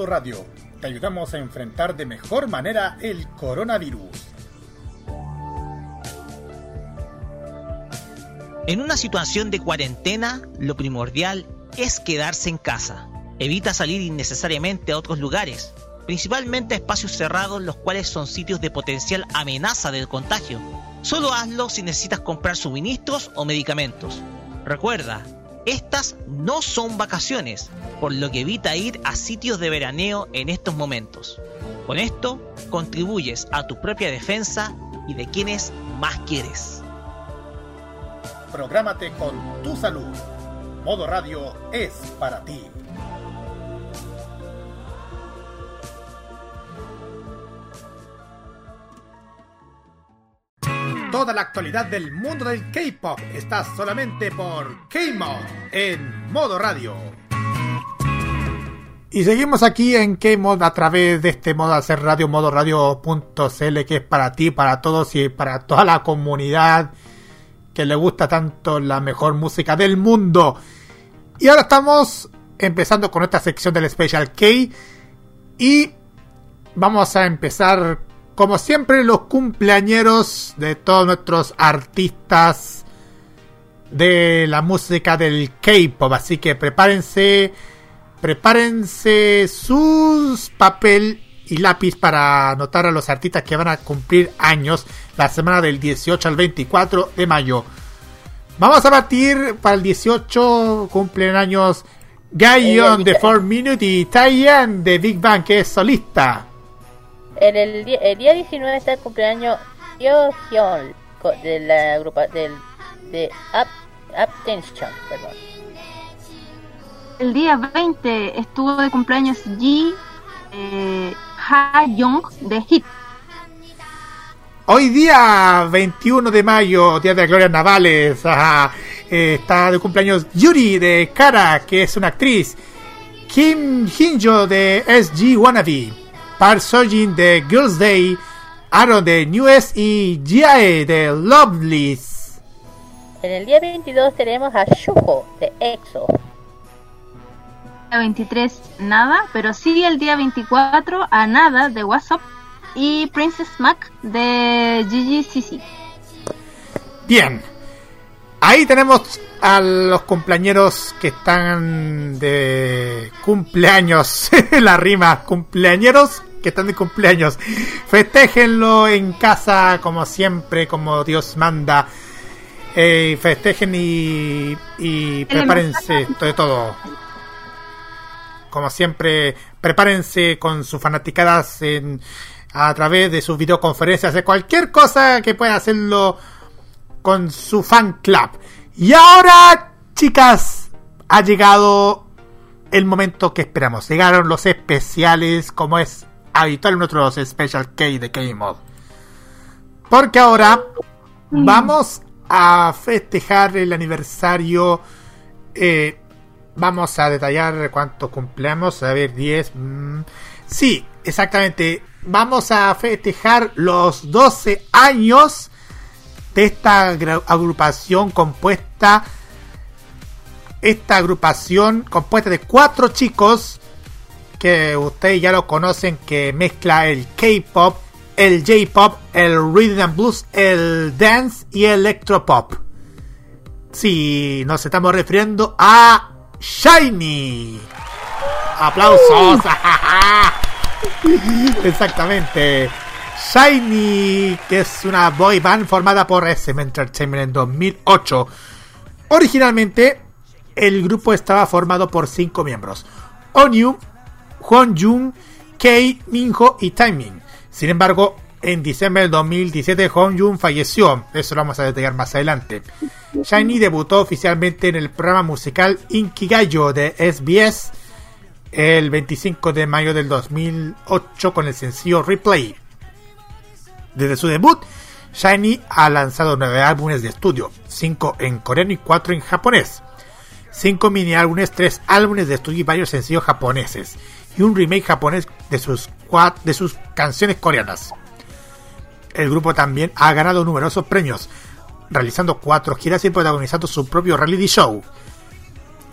Radio, te ayudamos a enfrentar de mejor manera el coronavirus. En una situación de cuarentena, lo primordial es quedarse en casa. Evita salir innecesariamente a otros lugares, principalmente a espacios cerrados, los cuales son sitios de potencial amenaza del contagio. Solo hazlo si necesitas comprar suministros o medicamentos. Recuerda, estas no son vacaciones, por lo que evita ir a sitios de veraneo en estos momentos. Con esto, contribuyes a tu propia defensa y de quienes más quieres. Prográmate con tu salud. Modo radio es para ti. Toda la actualidad del mundo del K-pop está solamente por K-Mod en modo radio. Y seguimos aquí en K-Mod a través de este modo hacer radio, modo radio.cl, que es para ti, para todos y para toda la comunidad que le gusta tanto la mejor música del mundo. Y ahora estamos empezando con esta sección del Special K. Y vamos a empezar, como siempre, los cumpleañeros de todos nuestros artistas de la música del K-pop. Así que prepárense, prepárense sus papel y lápiz para anotar a los artistas que van a cumplir años la semana del 18 al 24 de mayo. Vamos a partir para el 18 cumplen años Gayon de 4 Minute y Taeyeon de Big Bang que es solista. En el, di- el día 19 está el cumpleaños Yo Hyun de la grupa del de Up, Uptension, perdón. El día 20 estuvo de cumpleaños Ji eh, Ha Young de Hit. Hoy día 21 de mayo, Día de Glorias Navales, ajá, eh, está de cumpleaños Yuri de Kara, que es una actriz. Kim Hinjo de SG Wannabe. Park Sojin de Girls Day. Aaron de Newest y Jae de Lovelies. En el día 22 tenemos a Shuho de EXO. El 23 nada, pero sí el día 24 a nada de WhatsApp y Princess Mac de GGCC. Bien. Ahí tenemos a los cumpleañeros que están de cumpleaños. la rima, cumpleañeros que están de cumpleaños. Festéjenlo en casa como siempre, como Dios manda. Eh, festejen y, y prepárense de todo. Como siempre, prepárense con sus fanaticadas en, a través de sus videoconferencias, de cualquier cosa que pueda hacerlo con su fan club. Y ahora, chicas, ha llegado el momento que esperamos. Llegaron los especiales, como es habitual en nuestros Special K de K-Mod. Porque ahora vamos a festejar el aniversario. eh, vamos a detallar cuántos cumpleaños. A ver, 10. mm, sí, exactamente. Vamos a festejar los 12 años de esta agrupación compuesta. Esta agrupación compuesta de cuatro chicos que ustedes ya lo conocen, que mezcla el K-pop, el J-pop, el rhythm and blues, el dance y el electropop. Sí, nos estamos refiriendo a Shiny. Aplausos. Exactamente. Shiny, que es una boy band formada por SM Entertainment en 2008. Originalmente, el grupo estaba formado por cinco miembros: Onyu, Jung, Kei, Minho y Taemin. Sin embargo, en diciembre del 2017, Jung falleció. Eso lo vamos a detallar más adelante. Shiny debutó oficialmente en el programa musical Inkigayo de SBS el 25 de mayo del 2008 con el sencillo Replay. Desde su debut, Shiny ha lanzado nueve álbumes de estudio, cinco en coreano y cuatro en japonés, cinco mini álbumes, tres álbumes de estudio y varios sencillos japoneses, y un remake japonés de sus, de sus canciones coreanas. El grupo también ha ganado numerosos premios, realizando cuatro giras y protagonizando su propio reality show.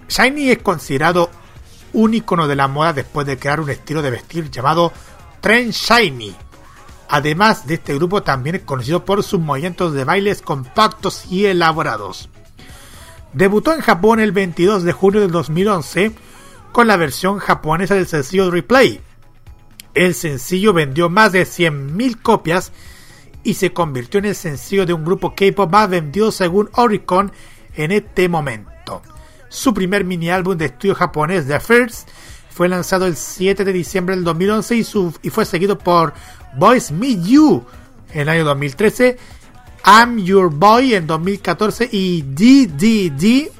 Shiny es considerado un icono de la moda después de crear un estilo de vestir llamado Trend Shiny. Además de este grupo también es conocido por sus movimientos de bailes compactos y elaborados. Debutó en Japón el 22 de junio del 2011 con la versión japonesa del sencillo Replay. El sencillo vendió más de 100.000 copias y se convirtió en el sencillo de un grupo K-pop más vendido según Oricon en este momento. Su primer mini álbum de estudio japonés, The First, fue lanzado el 7 de diciembre del 2011 y, fue seguido por Boys Meet You en el año 2013, I'm Your Boy en 2014 y DDD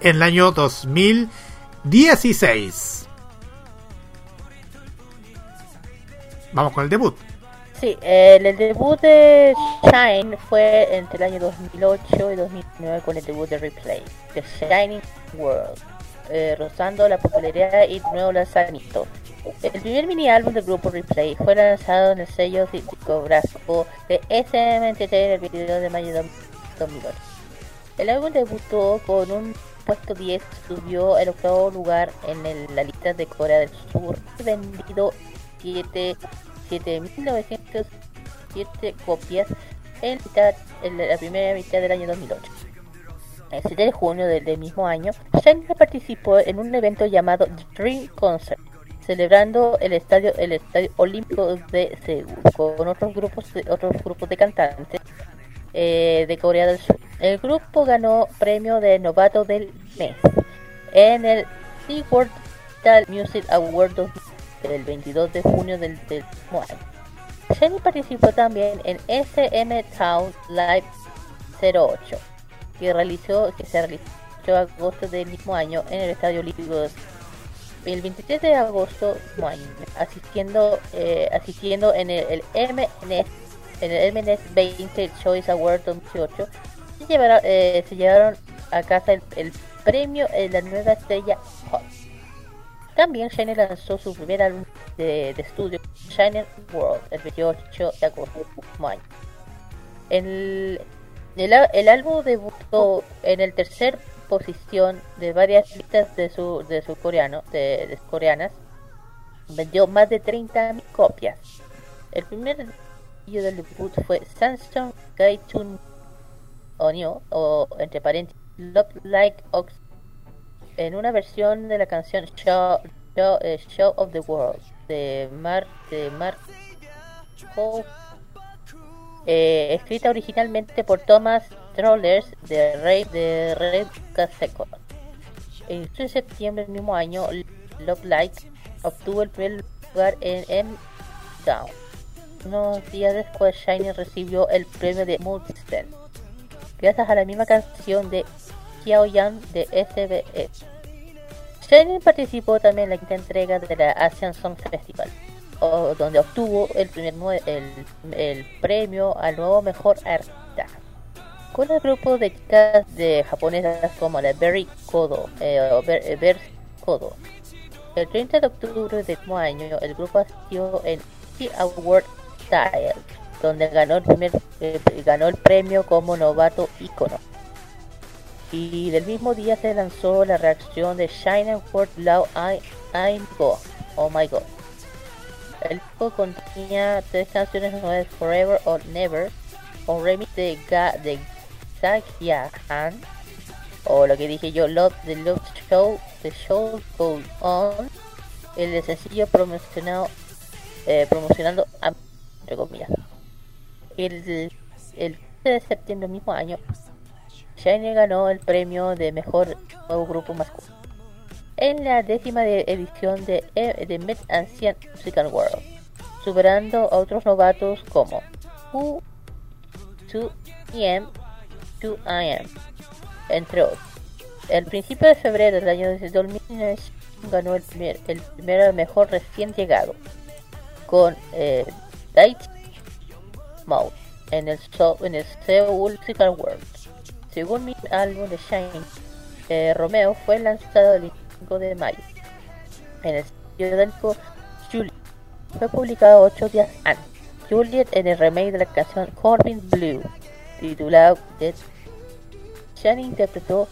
en el año 2016. Vamos con el debut. Sí, el, el debut de Shine fue entre el año 2008 y 2009 con el debut de Replay, The Shining World, eh, rozando la popularidad y nuevo lanzamiento. El primer mini álbum del grupo Replay fue lanzado en el sello discográfico de SM Entertainment el 22 de mayo de 2008. El álbum debutó con un puesto 10, subió al octavo lugar en el- la lista de Corea del Sur vendido 7 7.907 copias en, la primera mitad del año 2008. El 7 de junio del, del mismo año, Shine participó en un evento llamado Dream Concert, celebrando el estadio el estadio olímpico de Seúl con otros grupos de, otros grupos de cantantes eh, de Corea del Sur. El grupo ganó premio de novato del mes en el SeaWorld Music Award 2000 el 22 de junio del, del mismo año. Shiny participó también en SM Town Live 08, que, realizó, que se realizó agosto del mismo año en el Estadio Olímpico el 23 de agosto asistiendo, eh, asistiendo en el, el MNS, en el MNS 20 Choice Award 2018, se llevaron, eh, se llevaron a casa el, el premio en la nueva estrella Hot. También Shiner lanzó su primer álbum de, de estudio, Shiner World, el 28 de agosto del. El, el, el álbum debutó en el tercer posición de varias listas de su, de su coreano, de, coreanas. Vendió más de 30.000 copias. El primer sencillo del debut fue Samsung Gaitun Onyo, o entre paréntesis, Love Like Ox en una versión de la canción Show eh, of the World de Mark de Mark eh, escrita originalmente por Thomas Trollers de Red de Red 8 de septiembre del mismo año, Love Light obtuvo el primer lugar en M Down. Unos días después, Shiny recibió el premio de Multistem, gracias a la misma canción de Xiao Yan de SBE. Shiny participó también en la quinta entrega de la Asian Song Festival, donde obtuvo el, primer el, el premio al nuevo mejor artista. Con el grupo de chicas de japonesas como la Berry Kodo, eh, Ber- eh, Berry Kodo. El 30 de octubre del mismo año, el grupo asistió en The Award Style, donde ganó el primer eh, ganó el premio como novato ícono. Y del mismo día se lanzó la reacción de Shine World Low I I'm Go, Oh My God. El disco contenía tres canciones nuevas, Forever or Never, un remix de, Ga de Zakia Han, o lo que dije yo, Love the Love Show, The Show Goes On, el sencillo promocionado, eh, promocionando a entre. El, el 15 de septiembre del mismo año, Shiny ganó el premio de mejor nuevo grupo masculino en la décima edición de, E- de Mid Ancient Music World, superando a otros novatos como Who, 2PM, 2IM, entre otros. El principio de febrero del año 2009 ganó el primer, el primero mejor recién llegado con eh, Light Mode en el, so- en el Seoul Music World. Según mi álbum de Shine, eh, Romeo fue lanzado el 5 de mayo. En el disco Juliet fue publicado 8 días antes. Juliet en el remake de la canción Corbin Blue, titulado Dead. Shine interpretó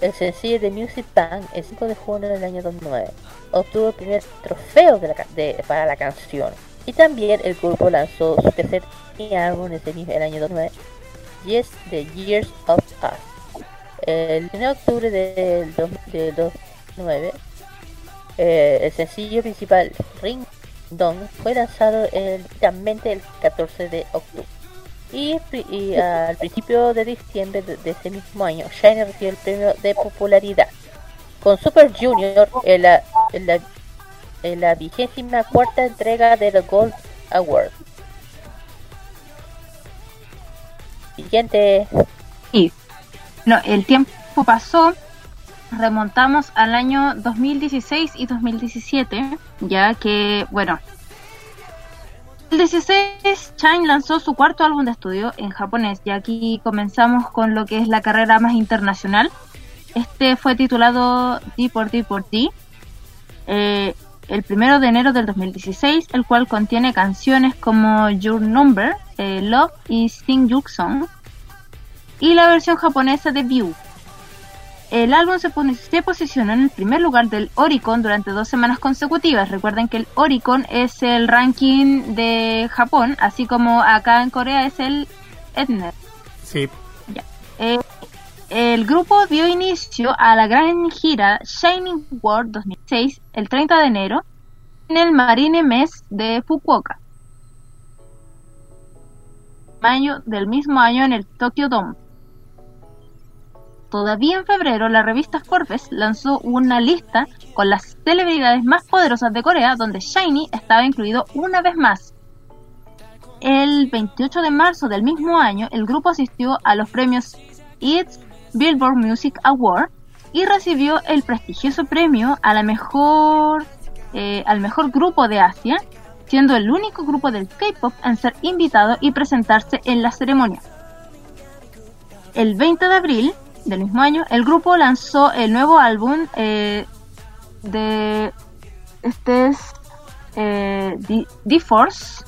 el sencillo de Music Bank el 5 de junio del año 2009. Obtuvo el primer trofeo de la de- para la canción. Y también el grupo lanzó su tercer álbum ese mismo el año 2009, Yes, The Years of Us. El 1 de octubre del, dos- del 2009, eh, el sencillo principal Ring Dong fue lanzado también el 14 de octubre. Y, al principio de diciembre de, ese mismo año, Shiny recibió el premio de popularidad con Super Junior en la, en la, en la vigésima cuarta entrega de los Gold Award. Siguiente. Y no, el tiempo pasó, remontamos al año 2016 y 2017, ya que, bueno, el 16 Shine lanzó su cuarto álbum de estudio en japonés y aquí comenzamos con lo que es la carrera más internacional. Este fue titulado D por D por D. eh, el primero de enero del 2016, el cual contiene canciones como Your Number, eh, Love y Sing Your Song, y la versión japonesa de View. El álbum se posicionó en el primer lugar del Oricon durante dos semanas consecutivas. Recuerden que el Oricon es el ranking de Japón, así como acá en Corea es el Etner. Sí, Eh, el grupo dio inicio a la gran gira Shining World 2006 el 30 de enero en el Marine Mess de Fukuoka. Mayo del mismo año en el Tokyo Dome. Todavía en febrero, la revista Forbes lanzó una lista con las celebridades más poderosas de Corea, donde Shiny estaba incluido una vez más. El 28 de marzo del mismo año, el grupo asistió a los premios It's Billboard Music Award y recibió el prestigioso premio a la mejor, eh, al mejor grupo de Asia, siendo el único grupo del K-pop en ser invitado y presentarse en la ceremonia. El 20 de abril del mismo año, el grupo lanzó el nuevo álbum eh, de este es eh, The, Force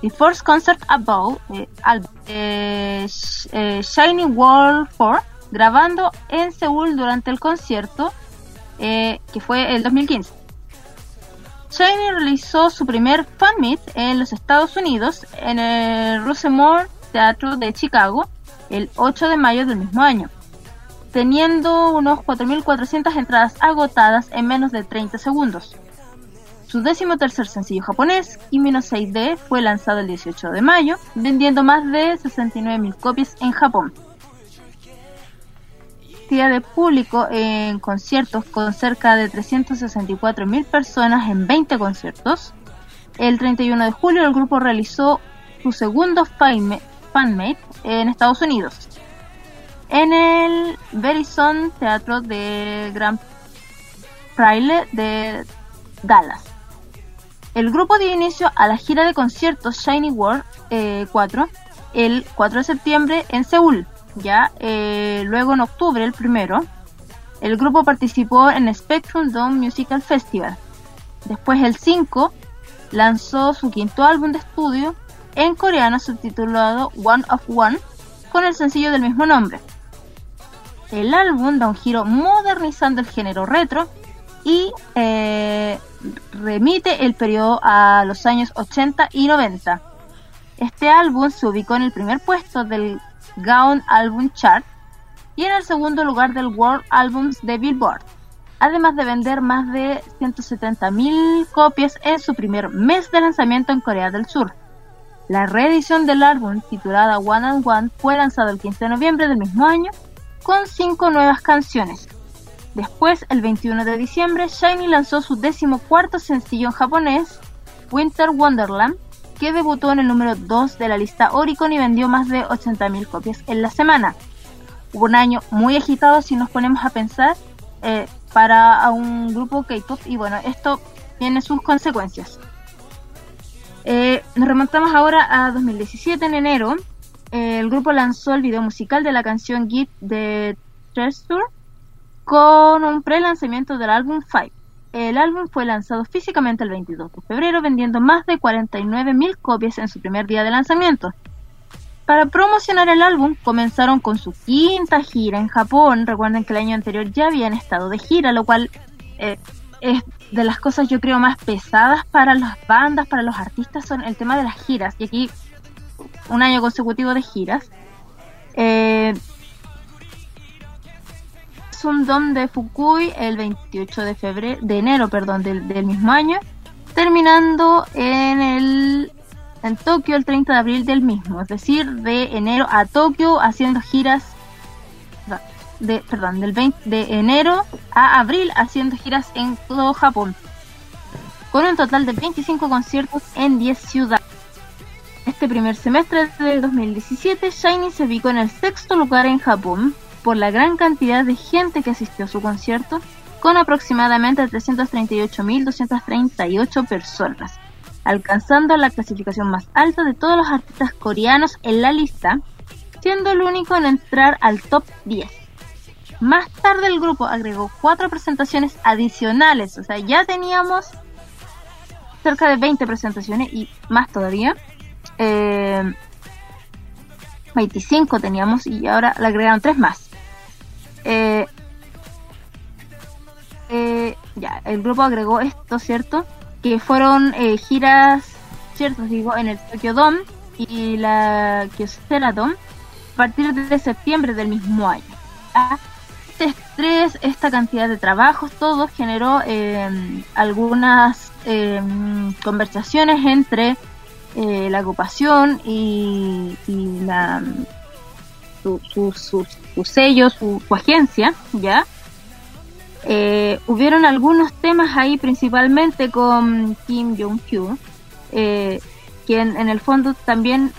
The Force Concert Above eh, álbum, eh, eh, Shining World 4 grabando en Seúl durante el concierto que fue el 2015 Shiny realizó su primer fan meet en los Estados Unidos en el Rosemont Teatro de Chicago el 8 de mayo del mismo año. teniendo unos 4.400 entradas agotadas en menos de 30 segundos. Su décimo tercer sencillo japonés, Kimi no 6D, fue lanzado el 18 de mayo, vendiendo más de 69.000 copias en Japón. De público en conciertos con cerca de 364.000 personas en 20 conciertos. El 31 de julio el grupo realizó su segundo fanma- fanmate en Estados Unidos, en el Verizon Teatro de Grand Prairie de Dallas. El grupo dio inicio a la gira de conciertos Shiny World eh, 4 el 4 de septiembre en Seúl. Ya eh, luego en octubre, el primero, el grupo participó en Spectrum Dome Musical Festival. Después el 5 lanzó su quinto álbum de estudio en coreano subtitulado One of One con el sencillo del mismo nombre. El álbum da un giro modernizando el género retro y eh, remite el periodo a los años 80 y 90. Este álbum se ubicó en el primer puesto del Gaon Album Chart y en el segundo lugar del World Albums de Billboard, además de vender más de 170.000 copias en su primer mes de lanzamiento en Corea del Sur. La reedición del álbum, titulada One and One, fue lanzada el 15 de noviembre del mismo año con cinco nuevas canciones. Después, el 21 de diciembre, Shiny lanzó su decimocuarto sencillo en japonés, Winter Wonderland, que debutó en el número 2 de la lista Oricon y vendió más de 80.000 copias en la semana. Hubo un año muy agitado si nos ponemos a pensar eh, para un grupo K-pop y bueno, esto tiene sus consecuencias. Eh, nos remontamos ahora a 2017, en enero. Eh, el grupo lanzó el video musical de la canción Git de Treasure con un pre-lanzamiento del álbum Five. El álbum fue lanzado físicamente el 22 de febrero, vendiendo más de 49.000 copias en su primer día de lanzamiento. Para promocionar el álbum, comenzaron con su quinta gira en Japón. Recuerden que el año anterior ya habían estado de gira, lo cual eh, es de las cosas yo creo más pesadas para las bandas, para los artistas, son el tema de las giras. Y aquí un año consecutivo de giras. Eh, Sundom de Fukui el 28 de febrero, de enero, perdón, del, del mismo año, terminando en el en Tokio el 30 de abril del mismo, es decir, de enero a Tokio haciendo giras de perdón, del 20 de enero a abril haciendo giras en todo Japón. Con un total de 25 conciertos en 10 ciudades. Este primer semestre del 2017, Shiny se ubicó en el sexto lugar en Japón por la gran cantidad de gente que asistió a su concierto, con aproximadamente 338.238 personas, alcanzando la clasificación más alta de todos los artistas coreanos en la lista, siendo el único en entrar al top 10. Más tarde el grupo agregó cuatro presentaciones adicionales, o sea, ya teníamos cerca de 20 presentaciones y más todavía. Eh, 25 teníamos y ahora le agregaron tres más. Eh, eh, ya, el grupo agregó esto, ¿cierto? Que fueron eh, giras, ¿cierto? Digo, en el Tokyo Dome y la Kyocera Dome a partir de septiembre del mismo año. Este estrés, esta cantidad de trabajos, todo generó eh, algunas eh, conversaciones entre la agrupación y, y la su, su, sello, su, agencia, ¿ya? Eh, hubieron algunos temas ahí, principalmente con Kim Jong-kyu, eh, quien en el fondo también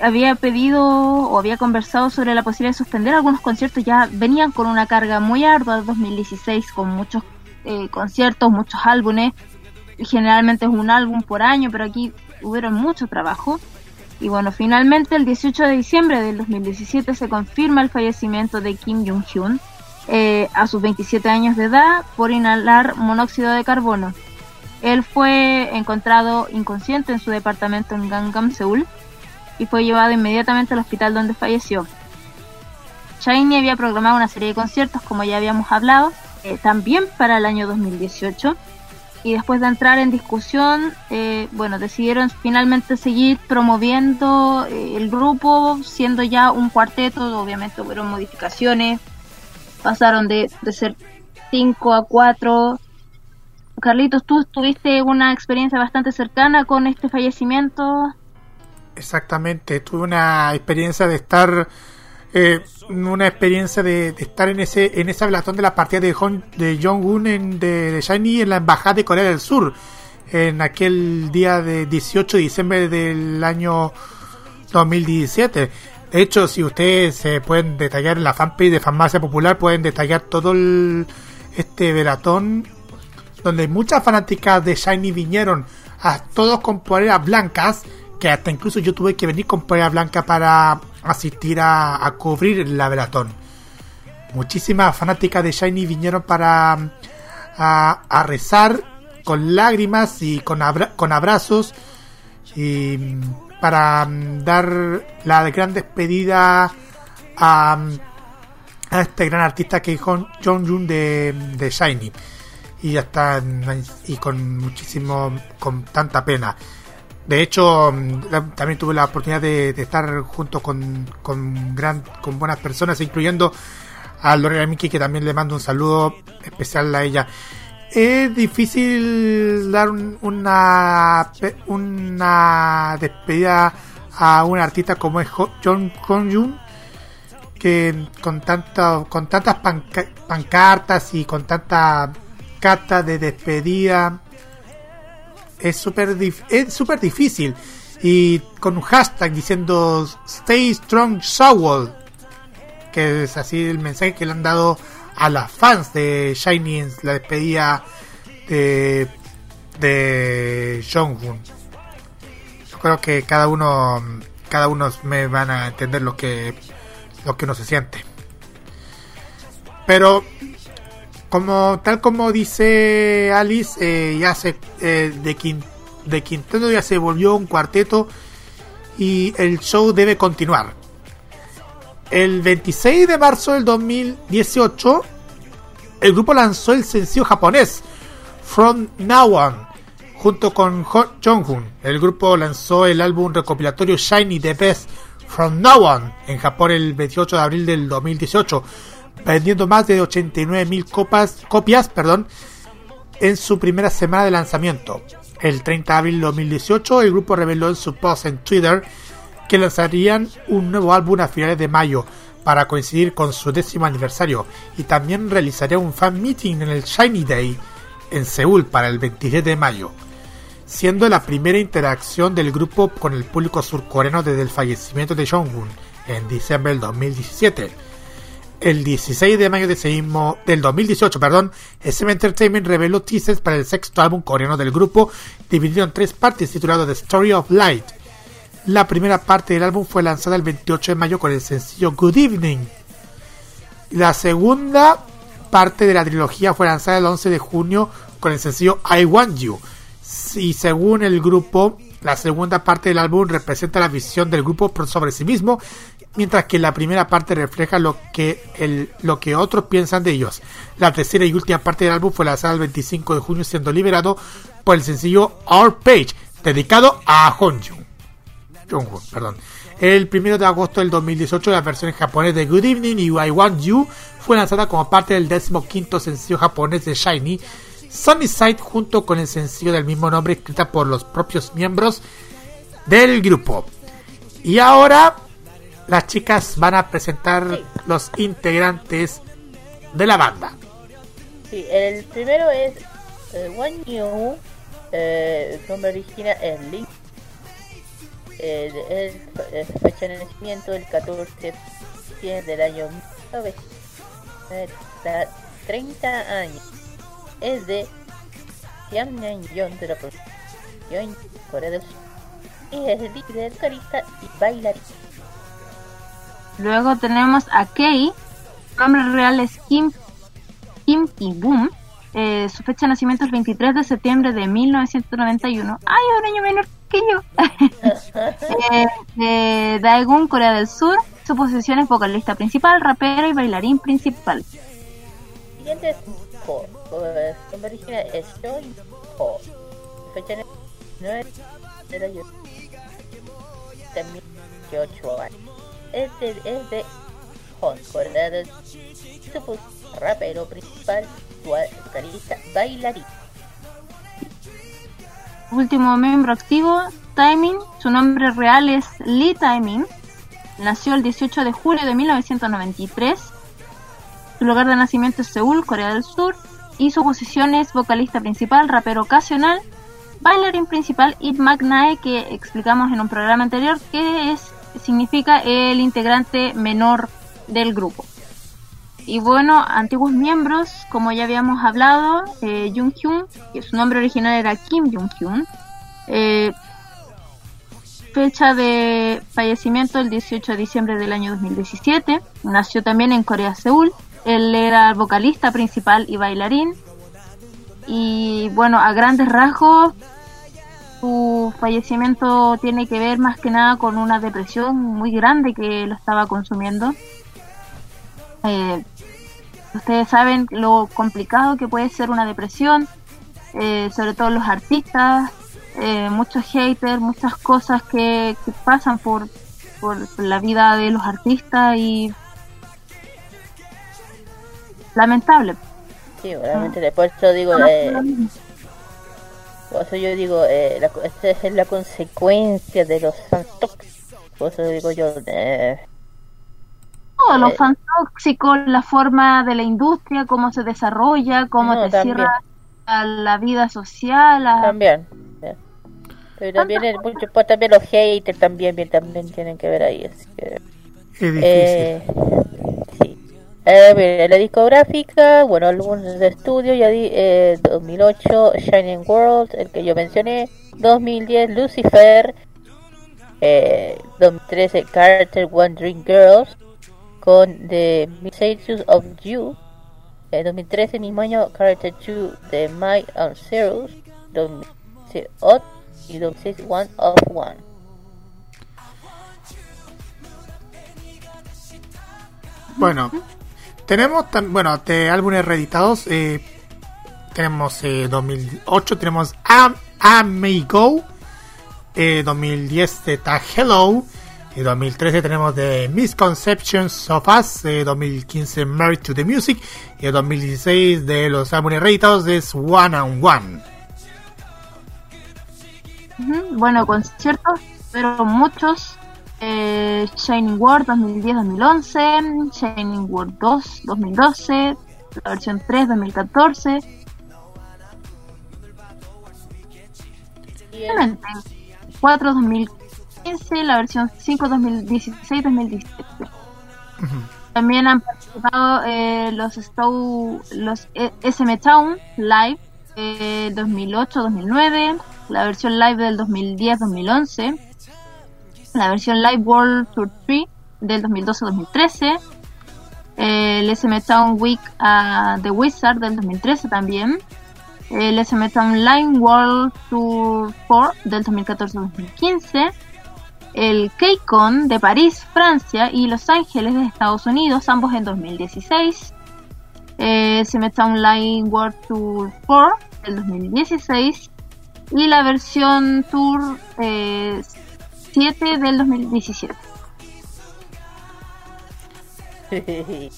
había pedido o había conversado sobre la posibilidad de suspender algunos conciertos. Ya venían con una carga muy ardua 2016, con muchos eh, conciertos, muchos álbumes. Generalmente es un álbum por año, pero aquí hubieron mucho trabajo. Y bueno, finalmente el 18 de diciembre del 2017 se confirma el fallecimiento de Kim Jong-hyun eh, a sus 27 años de edad por inhalar monóxido de carbono. Él fue encontrado inconsciente en su departamento en Gangnam, Seúl, y fue llevado inmediatamente al hospital donde falleció. Shiny había programado una serie de conciertos, como ya habíamos hablado, eh, también para el año 2018 y después de entrar en discusión, eh, bueno, decidieron finalmente seguir promoviendo eh, el grupo, siendo ya un cuarteto, obviamente hubo modificaciones, pasaron de, de ser 5 a 4. Carlitos, tú tuviste una experiencia bastante cercana con este fallecimiento. Exactamente, tuve una experiencia de estar, eh, una experiencia de, estar en ese en esa velatón de la partida de, Hong, de Jong-un en, de, de Shiny en la embajada de Corea del Sur, en aquel día de 18 de diciembre del año 2017. De hecho, si ustedes se pueden detallar en la fanpage de Farmacia Popular, pueden detallar todo el, este velatón donde muchas fanáticas de Shiny vinieron a todos con poleras blancas, que hasta incluso yo tuve que venir con polera blanca para asistir a, a cubrir la velatón. Muchísimas fanáticas de Shiny vinieron para a, a rezar con lágrimas y con, abra- con abrazos y mm, para mm, dar la gran despedida a, mm, a este gran artista que es Jong Jun de, de Shiny y ya está y con muchísimo con tanta pena de hecho mm, también tuve la oportunidad de, estar junto con, con con buenas personas incluyendo a Lorena Miki que también le mando un saludo especial a ella. Es difícil dar un- una una despedida a un artista como es Jo- John Jun que con tanta, con tantas panca- pancartas y con tanta carta de despedida es súper es súper difícil y con un hashtag diciendo Stay Strong Soul que es así el mensaje que le han dado a las fans de Shiny en la despedida de de Jonghyun. Yo creo que cada uno cada uno me van a entender lo que lo que uno se siente. Pero como tal como dice Alice, eh, ya se eh, de, Quin- de Quintendo ya se volvió un cuarteto y el show debe continuar. El 26 de marzo del 2018, el grupo lanzó el sencillo japonés From Now On junto con Ho Jonghyun. El grupo lanzó el álbum recopilatorio Shiny The Best From Now On en Japón el 28 de abril del 2018, vendiendo más de 89.000 copas, copias perdón, en su primera semana de lanzamiento. El 30 de abril de 2018, el grupo reveló en su post en Twitter que lanzarían un nuevo álbum a finales de mayo para coincidir con su décimo aniversario y también realizaría un fan meeting en el Shiny Day en Seúl para el 27 de mayo, siendo la primera interacción del grupo con el público surcoreano desde el fallecimiento de Jonghyun en diciembre del 2017. El 16 de mayo de del 2018, perdón, SM Entertainment reveló teasers para el sexto álbum coreano del grupo, dividido en tres partes titulado The Story of Light. La primera parte del álbum fue lanzada el 28 de mayo con el sencillo Good Evening. La segunda parte de la trilogía fue lanzada el 11 de junio con el sencillo I Want You. Y según el grupo, la segunda parte del álbum representa la visión del grupo sobre sí mismo, mientras que la primera parte refleja lo que, el, lo que otros piensan de ellos. La tercera y última parte del álbum fue lanzada el 25 de junio, siendo liberado por el sencillo Our Page, dedicado a Honjun. Jonghyun, perdón. El 1 de agosto del 2018, la versión en japonés de Good Evening y I Want You fue lanzada como parte del 15 sencillo japonés de Shiny, Sunny Side, junto con el sencillo del mismo nombre escrita por los propios miembros del grupo. Y ahora las chicas van a presentar los integrantes de la banda. Sí, el primero es eh, One New, eh, el nombre original es Link. El, el- el fecha de nacimiento el 14 de septiembre del año 1930 años. Es de Pyongyang de la provincia Corea del Sur. Y es el líder, corista y bailarín. Luego tenemos a Kei, su nombre real es Kim, Kim Ki-boom. Eh, su fecha de nacimiento es el 23 de septiembre de 1991. ¡Ay, un año menor que yo! eh, de Daegun, Corea del Sur. Su posición es vocalista principal, rapero y bailarín principal. Siguiente es. Eh, Su nombre original es Choi Ko. Fecha de 9 del año también 18 años. Es de, es de Hon, Corea del Sur, rapero principal, vocalista, bailarín. Último miembro activo, Timing. Su nombre real es Lee Timing. Nació el 18 de julio de 1993. Su lugar de nacimiento es Seúl, Corea del Sur. Y su posición es vocalista principal, rapero ocasional, bailarín principal y Magnae, que explicamos en un programa anterior, que es significa el integrante menor del grupo. Y bueno, antiguos miembros, como ya habíamos hablado, eh, Jung Hyun, que su nombre original era Kim Jung Hyun, eh, fecha de fallecimiento el 18 de diciembre del año 2017, nació también en Corea, Seúl, él era vocalista principal y bailarín, y bueno, a grandes rasgos, su fallecimiento tiene que ver más que nada con una depresión muy grande que lo estaba consumiendo. Eh, ustedes saben lo complicado que puede ser una depresión, eh, sobre todo los artistas, eh, muchos haters, muchas cosas que, que pasan por, por la vida de los artistas y lamentable. Sí, realmente, después yo digo, eh, por eso yo digo, eh, la, esta es la consecuencia de los fans tóxicos. Por eso digo yo, eh, Todos los Eh, fans tóxicos, la forma de la industria, cómo se desarrolla, cómo No, te también. cierra a la vida social. a- también. eh. Pero también, el, mucho, pues, también los haters también, bien, también tienen que ver ahí. Así que, Es difícil. Eh, sí. Eh, la discográfica, bueno, álbumes de estudio, ya di, eh, 2008, Shining World, el que yo mencioné, 2010, Lucifer, eh, 2013, Carter Wandering Girls, con The Messages of You, eh, 2013, mismo año, Carter 2, The My and Zeros, 2016, Odd, y 2006, One of One. Bueno, tenemos, bueno, de álbumes reeditados, eh, tenemos eh, 2008, tenemos Am Amigo, eh, 2010 está Hello, y 2013 tenemos The Misconceptions of Us, eh, 2015 Married to the Music, y el 2016 de los álbumes reeditados es One on One. Bueno, conciertos, pero muchos. Eh, Shining World 2010-2011, Shining World 2 2012, la versión 3 2014. Obviamente, 4 2015, la versión 5 2016-2017. También han participado eh, los Stow, los eh, SM Town Live eh, 2008-2009, la versión live del 2010-2011, la versión live World Tour 3 del 2012-2013, eh, el SM Town Week ah, The Wizard del 2013 también, el SM Town Line World Tour 4 del 2014-2015, el KCON de París, Francia y Los Ángeles de Estados Unidos, ambos en 2016. Eh, se mete Online World Tour 4 del 2016 y la versión Tour eh, 7 del 2017.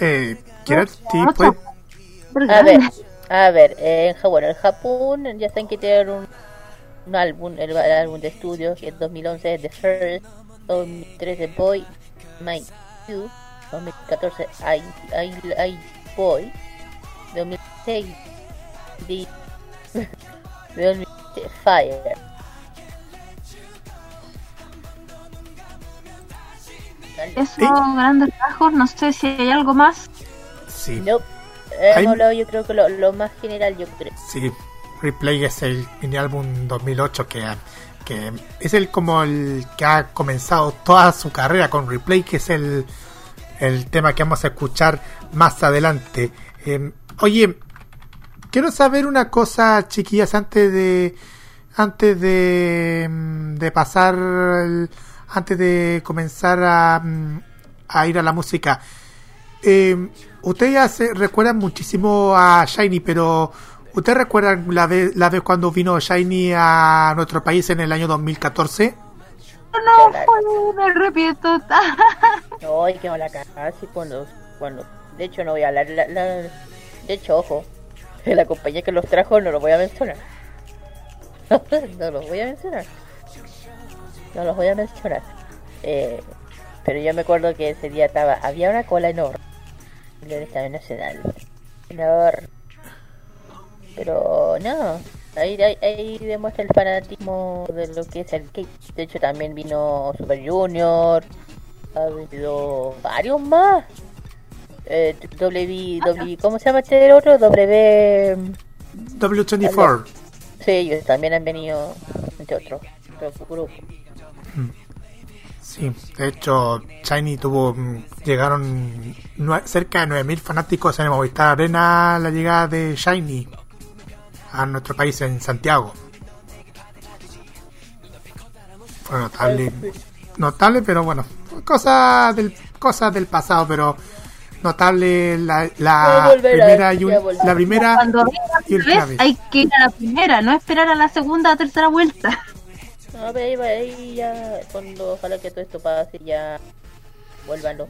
Eh, ¿quieres? Sí, Otro. pues, A ver, a ver, en, Ja- bueno, en Japón ya saben que tienen un, un álbum, el, el álbum de estudio, que en 2011 es The First, 2013 Boy, My 2, 2014 I, I, I Boy, 2006 The 2007 Fire. Eso, grandes rasgos, no sé si hay algo más. sí. Nope. Hemos Hay- hablado yo creo que lo, lo más general yo creo. Sí, Replay es el mini álbum 2008 que, que es el como el que ha comenzado toda su carrera con Replay, que es el, el tema que vamos a escuchar más adelante. Eh, oye, quiero saber una cosa, chiquillas, antes de antes de, mm, de pasar, el- antes de comenzar a, mm, a ir a la música. Eh, ustedes ya se recuerdan muchísimo a Shiny, pero ¿ustedes recuerdan la vez, la vez cuando vino Shiny a nuestro país en el año 2014? No, fue, me repito. Ay, que la casi cuando, cuando, de hecho no voy a hablar, la, la- de hecho, ojo, la compañía que los trajo no lo voy a mencionar. no los voy a mencionar. No los voy a mencionar. Eh, pero yo me acuerdo que ese día estaba, había una cola enorme en el Estadio Nacional. Enorme. Pero no, ahí, ahí, ahí demuestra el fanatismo de lo que es el cake. De hecho también vino Super Junior, ha habido varios más. Eh, w, w, ¿Cómo se llama este otro? W... W24. Sí, ellos también han venido, entre otros, otro grupo. Sí, de hecho, Shiny tuvo. mm, Llegaron cerca de 9.000 fanáticos en el Movistar Arena la llegada de Shiny a nuestro país en Santiago. Fue notable. Notable, pero bueno, cosas del, cosas del pasado, pero notable la, primera y un- la primera Cuando y vez. hay que ir a la primera, no esperar a la segunda o tercera vuelta. A ver, ahí, ya, cuando ojalá que todo esto pase, ya vuelvan los.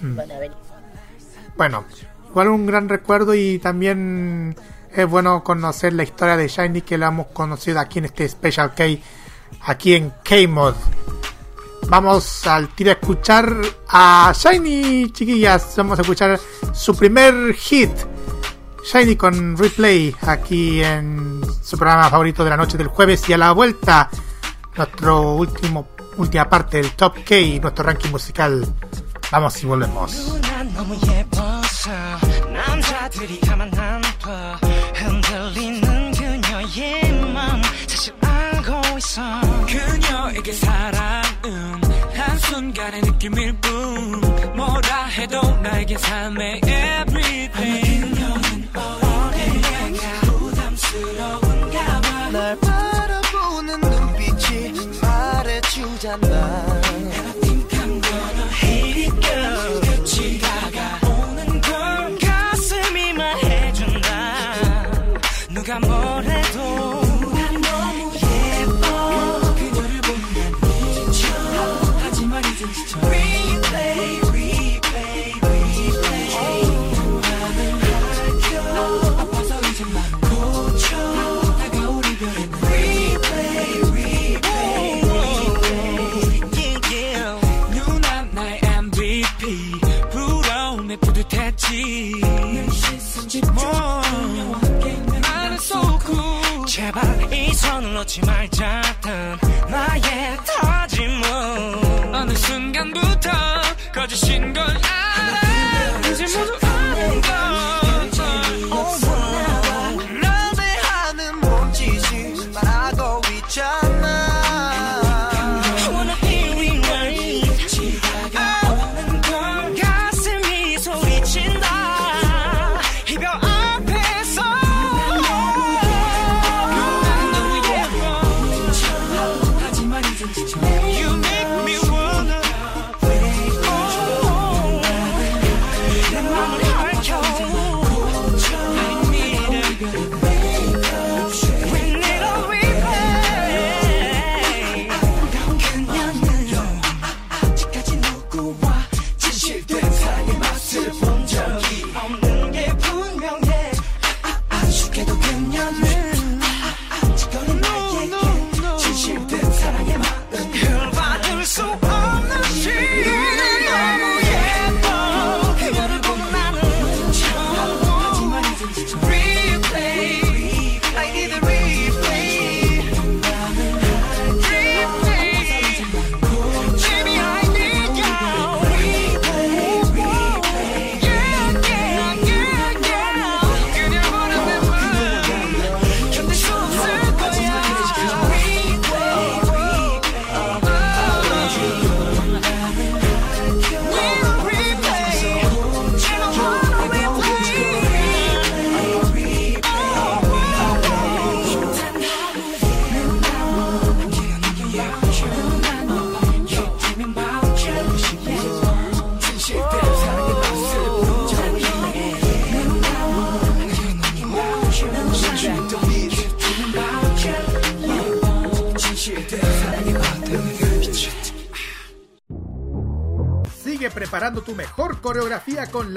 Van a venir. Bueno, igual un gran recuerdo y también es bueno conocer la historia de Shiny que la hemos conocido aquí en este Special K, aquí en K-Mod. Vamos al tiro a escuchar a Shiny, chiquillas. Vamos a escuchar su primer hit. Shiny con replay aquí en su programa favorito de la noche del jueves y a la vuelta nuestro último última parte del Top K, nuestro ranking musical. Vamos y volvemos. 난 너무 예뻐서 남자들이 가만 안둬 흔들리는 그녀의 맘 사실 알고 있어 그녀에게 사랑은 한순간의 느낌일 뿐 뭐라 해도 나에겐 삶의 everything sana 그렇지 말자. 던 나의 털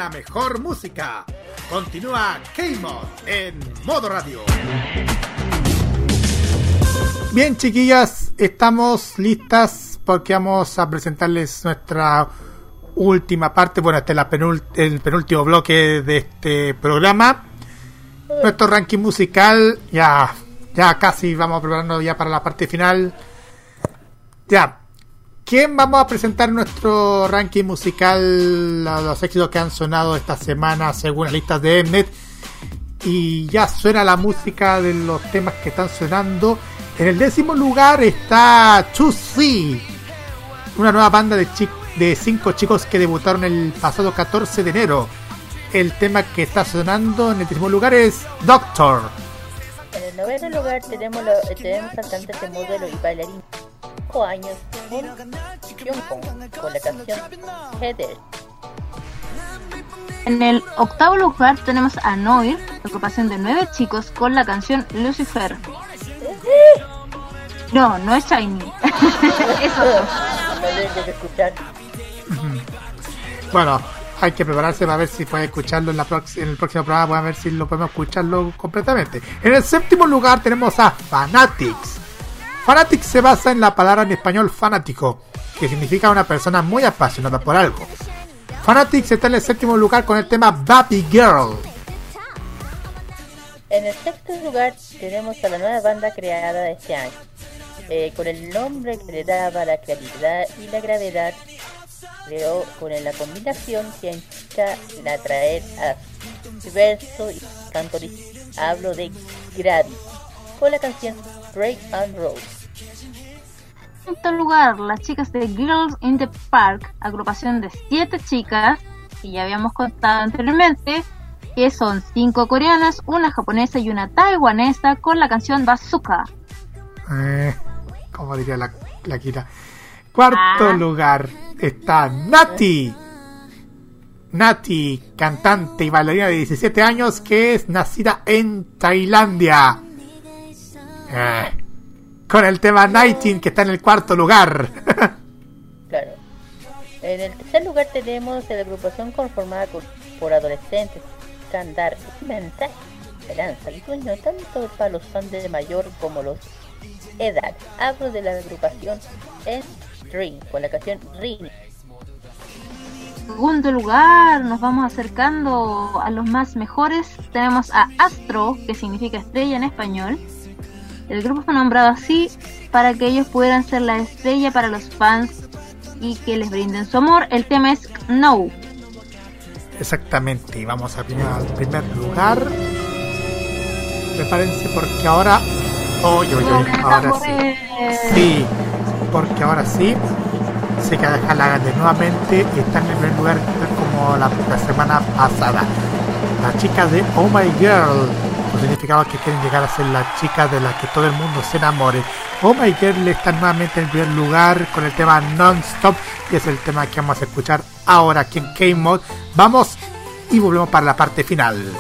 la mejor música. Continúa K-Mod en modo radio. Bien, chiquillas, estamos listas porque vamos a presentarles nuestra última parte. Bueno, este es la el penúltimo bloque de este programa. Nuestro ranking musical, ya, ya casi vamos preparando ya para la parte final. Ya, ¿quién vamos a presentar nuestro ranking musical? Los éxitos que han sonado esta semana según las listas de Mnet. Y ya suena la música de los temas que están sonando. En el décimo lugar está To una nueva banda de, chi- de cinco chicos que debutaron el pasado 14 de enero. El tema que está sonando en el décimo lugar es Doctor. En el noveno lugar tenemos, lo, tenemos cantantes de modelo y bailarín 5 años con Jungkook con la canción Heather. En el octavo lugar tenemos a Noir, agrupación de nueve chicos, con la canción Lucifer. No, no es Shiny. es otro. No deben de escuchar. Bueno, hay que prepararse para ver si puede escucharlo en, la en el próximo programa. Vamos a ver si lo podemos escucharlo completamente. En el séptimo lugar tenemos a Fanatics. Fanatics se basa en la palabra en español fanático, que significa una persona muy apasionada por algo. Fanatics está en el séptimo lugar con el tema Baby Girl. En el sexto lugar tenemos a la nueva banda creada este año, eh, con el nombre que le daba la claridad y la gravedad, creó con la combinación que implica la traer a diverso y canto lírico. Hablo de Gravity, con la canción Break and Roll. En quinto lugar, las chicas de Girls in the Park, agrupación de siete chicas, que ya habíamos contado anteriormente, que son cinco coreanas, una japonesa y una taiwanesa, con la canción Bazooka. Eh, como diría la, la Kira. Cuarto Ah. lugar está Nati. Nati, cantante y bailarina de 17 años que es nacida en Tailandia. Eh, con el tema 19 que está en el cuarto lugar. Claro. En el tercer lugar tenemos la agrupación conformada por, por adolescentes que buscan dar un mensaje, esperanza y sueño tanto para los fans de mayor como los edad. Hablo de la agrupación en Dream con la canción Rini. segundo lugar, nos vamos acercando a los más mejores. Tenemos a Astro, que significa estrella en español. El grupo fue nombrado así para que ellos pudieran ser la estrella para los fans y que les brinden su amor. El tema es No. Exactamente, y vamos a primer, al primer lugar. Prepárense porque ahora. Oye, oye, oye, ahora sí. Sí, porque ahora sí se queda de nuevamente y está en el primer lugar como la, la semana pasada. Las chicas de Oh My Girl, los significados que quieren llegar a ser las chicas de las que todo el mundo se enamore. Oh My Girl está nuevamente en primer lugar con el tema Non-Stop, que es el tema que vamos a escuchar ahora aquí en K-Mod. Vamos y volvemos para la parte final.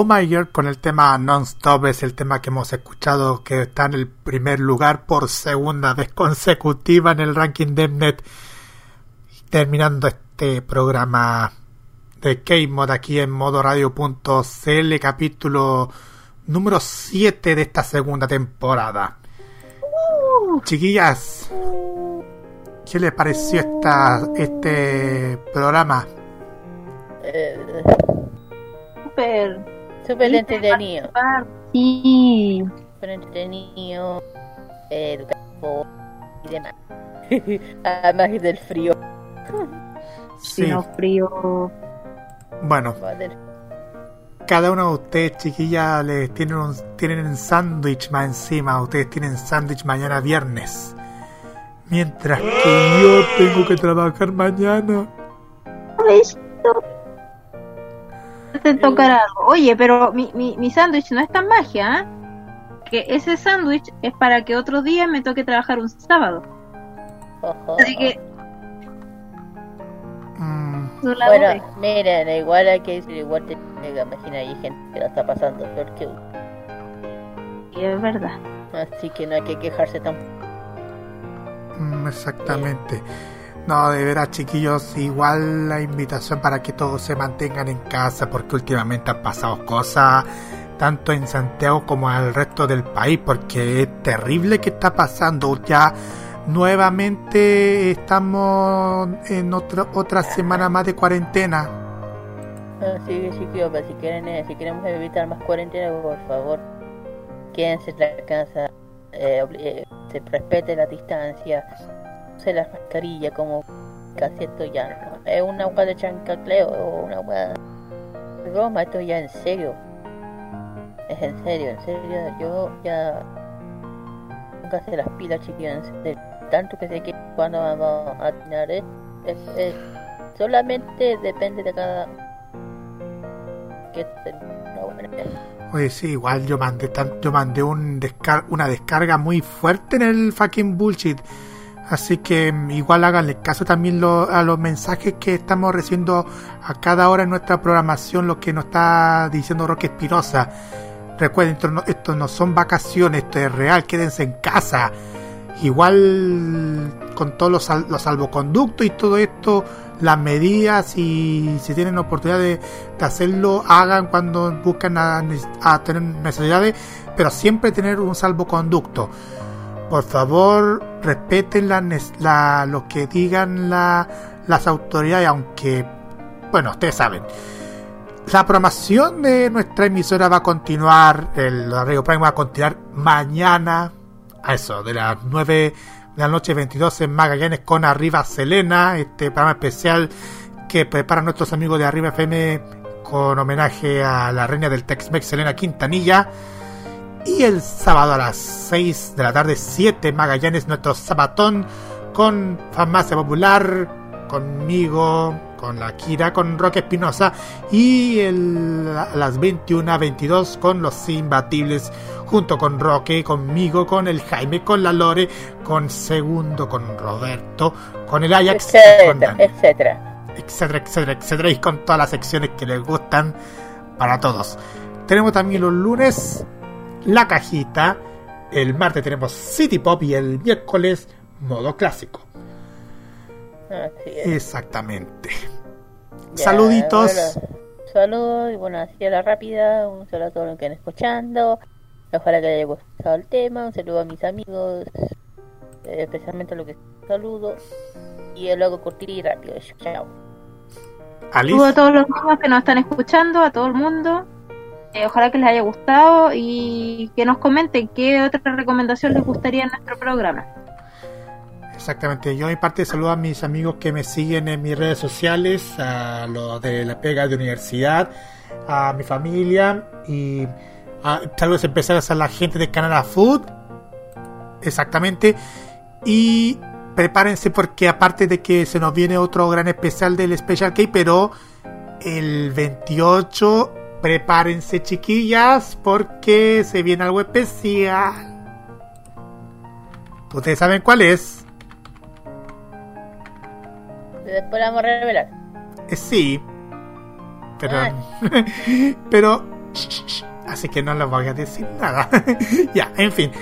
Oh My Girl con el tema Non-Stop es el tema que hemos escuchado que está en el primer lugar por segunda vez consecutiva en el ranking de Mnet. Terminando este programa de K-Mod aquí en modoradio.cl capítulo número 7 de esta segunda temporada. Chiquillas, ¿qué les pareció esta, este programa? Eh, Súper. Súper entretenido. Sí. Súper entretenido. eh, educativo y demás. Además del frío. Sí. Sino frío. Bueno, cada uno de ustedes, chiquillas, les tienen un, tienen un sándwich más encima. Ustedes tienen sándwich mañana viernes. Mientras que yo tengo que trabajar mañana. Listo. Te tocará algo. Oye, pero mi, mi, mi sándwich no es tan magia, ¿ah? Que ese sándwich es para que otro día me toque trabajar un sábado. Así que. Mm, Bueno, miren, igual hay que decir, igual te imagina hay gente que la está pasando peor que uno. Es verdad. Así que no hay que quejarse tampoco. mm, exactamente. No, de veras, chiquillos, igual la invitación para que todos se mantengan en casa, porque últimamente han pasado cosas tanto en Santiago como al resto del país, porque es terrible que está pasando. Ya nuevamente estamos en otra otra semana más de cuarentena. Así que chicos, pues, si quieren, eh, si queremos evitar más cuarentena, por favor, quédense en la casa, eh, obli- eh, se respete la distancia, use la mascarilla como casi esto ya no es una hueá de chancacleo o una hueá de broma, esto ya en serio. Es en serio, en serio, yo ya póngase las pilas chiquillos, en tanto que sé que cuando vamos a atinar es, es- solamente depende de cada que buena idea. Oye, sí, igual yo mandé tan, yo mandé un una descarga muy fuerte en el fucking bullshit. Así que mm, igual háganle caso también lo- a los mensajes que estamos recibiendo a cada hora en nuestra programación, lo que nos está diciendo Roque Espinosa. Recuerden, esto no, no son vacaciones, esto es real, quédense en casa. Igual con todos los, los salvoconductos y todo esto, las medidas y si tienen oportunidad de, de hacerlo, hagan cuando buscan a, a tener necesidades, pero siempre tener un salvoconducto. Por favor, respeten la, lo que digan la- las autoridades, aunque, bueno, ustedes saben. La programación de nuestra emisora va a continuar, el Radio Prime va a continuar mañana, a eso, de las 9 de la noche 22 en Magallanes con Arriba Selena, este programa especial que preparan nuestros amigos de Arriba FM con homenaje a la reina del Tex-Mex Selena Quintanilla. Y el sábado a las 6 de la tarde, 7 Magallanes, nuestro sabatón con Farmacia Popular, conmigo, con la Kira, con Roque Espinosa y el- a las 21 a 22 con los imbatibles, junto con Roque, conmigo, con el Jaime, con la Lore, con Segundo, con Roberto, con el Ajax, con etcétera, Dani etcétera. etcétera, etcétera, etcétera, y con todas las secciones que les gustan para todos. Tenemos también los lunes la cajita, el martes tenemos City Pop y el miércoles modo clásico. Exactamente. Ya, Saluditos. bueno, saludos y bueno, así a la rápida. Un saludo a todos los que están escuchando. Ojalá que les haya gustado el tema. Un saludo a mis amigos, eh, especialmente a los que saludo. Y luego cortito y rápido. Chao. Saludos a todos los niños que nos están escuchando, a todo el mundo. Eh, ojalá que les haya gustado y que nos comenten qué otra recomendación les gustaría en nuestro programa. Exactamente. Yo, mi parte, saludo a mis amigos que me siguen en mis redes sociales, a los de la pega de universidad, a mi familia y a, saludos especiales a la gente de Canada Food. Exactamente. Y prepárense porque aparte de que se nos viene otro gran especial del Special K, pero el 28 prepárense chiquillas porque se viene algo especial. Ustedes saben cuál es. Después la vamos a revelar. Eh, sí. Pero, pero así que no les voy a decir nada. ya, en fin.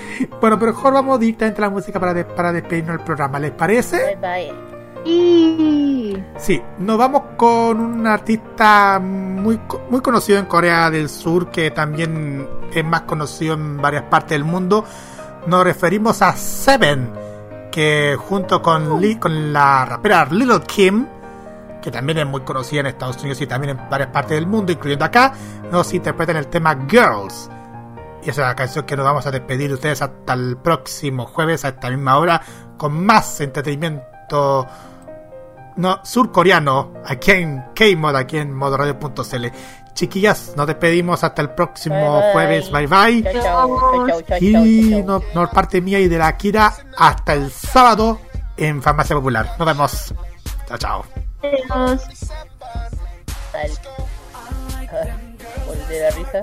Bueno, pero mejor vamos directamente a la música para, para despedirnos del programa, ¿les parece? Bye bye. Y... Sí, nos vamos con un artista muy, muy conocido en Corea del Sur, que también es más conocido en varias partes del mundo. Nos referimos a Seven, que junto con. Lee, con la rapera Little Kim, que también es muy conocida en Estados Unidos y también en varias partes del mundo, incluyendo acá, nos interpretan el tema Girls. Y esa es la canción que nos vamos a despedir de ustedes hasta el próximo jueves, a esta misma hora, con más entretenimiento no, surcoreano aquí en K-Mod, aquí en modoradio.cl. Chiquillas, nos despedimos hasta el próximo jueves. Bye bye. Chau, chau, chau, y no, parte mía y de la Kira hasta el sábado en Farmacia Popular. Nos vemos. Chao, chao. Volver a risa.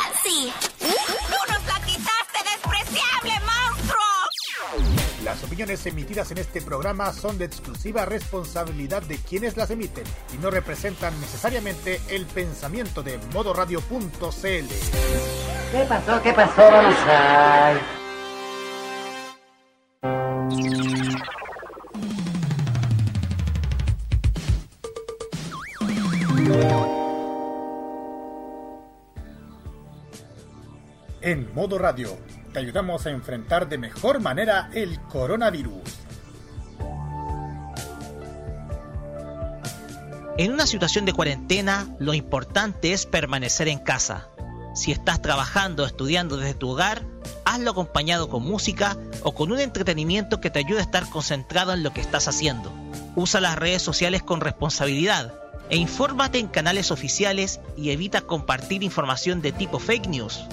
opiniones emitidas en este programa son de exclusiva responsabilidad de quienes las emiten y no representan necesariamente el pensamiento de modoradio.cl. ¿Qué pasó? ¿Qué pasó? Vamos a... En modo radio, te ayudamos a enfrentar de mejor manera el coronavirus. En una situación de cuarentena, lo importante es permanecer en casa. Si estás trabajando o estudiando desde tu hogar, hazlo acompañado con música o con un entretenimiento que te ayude a estar concentrado en lo que estás haciendo. Usa las redes sociales con responsabilidad e infórmate en canales oficiales y evita compartir información de tipo fake news.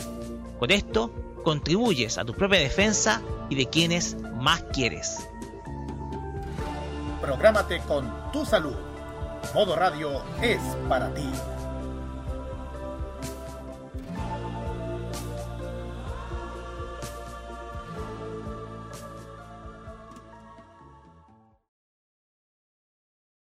Con esto, contribuyes a tu propia defensa y de quienes más quieres. Prográmate con tu salud. Modo Radio es para ti.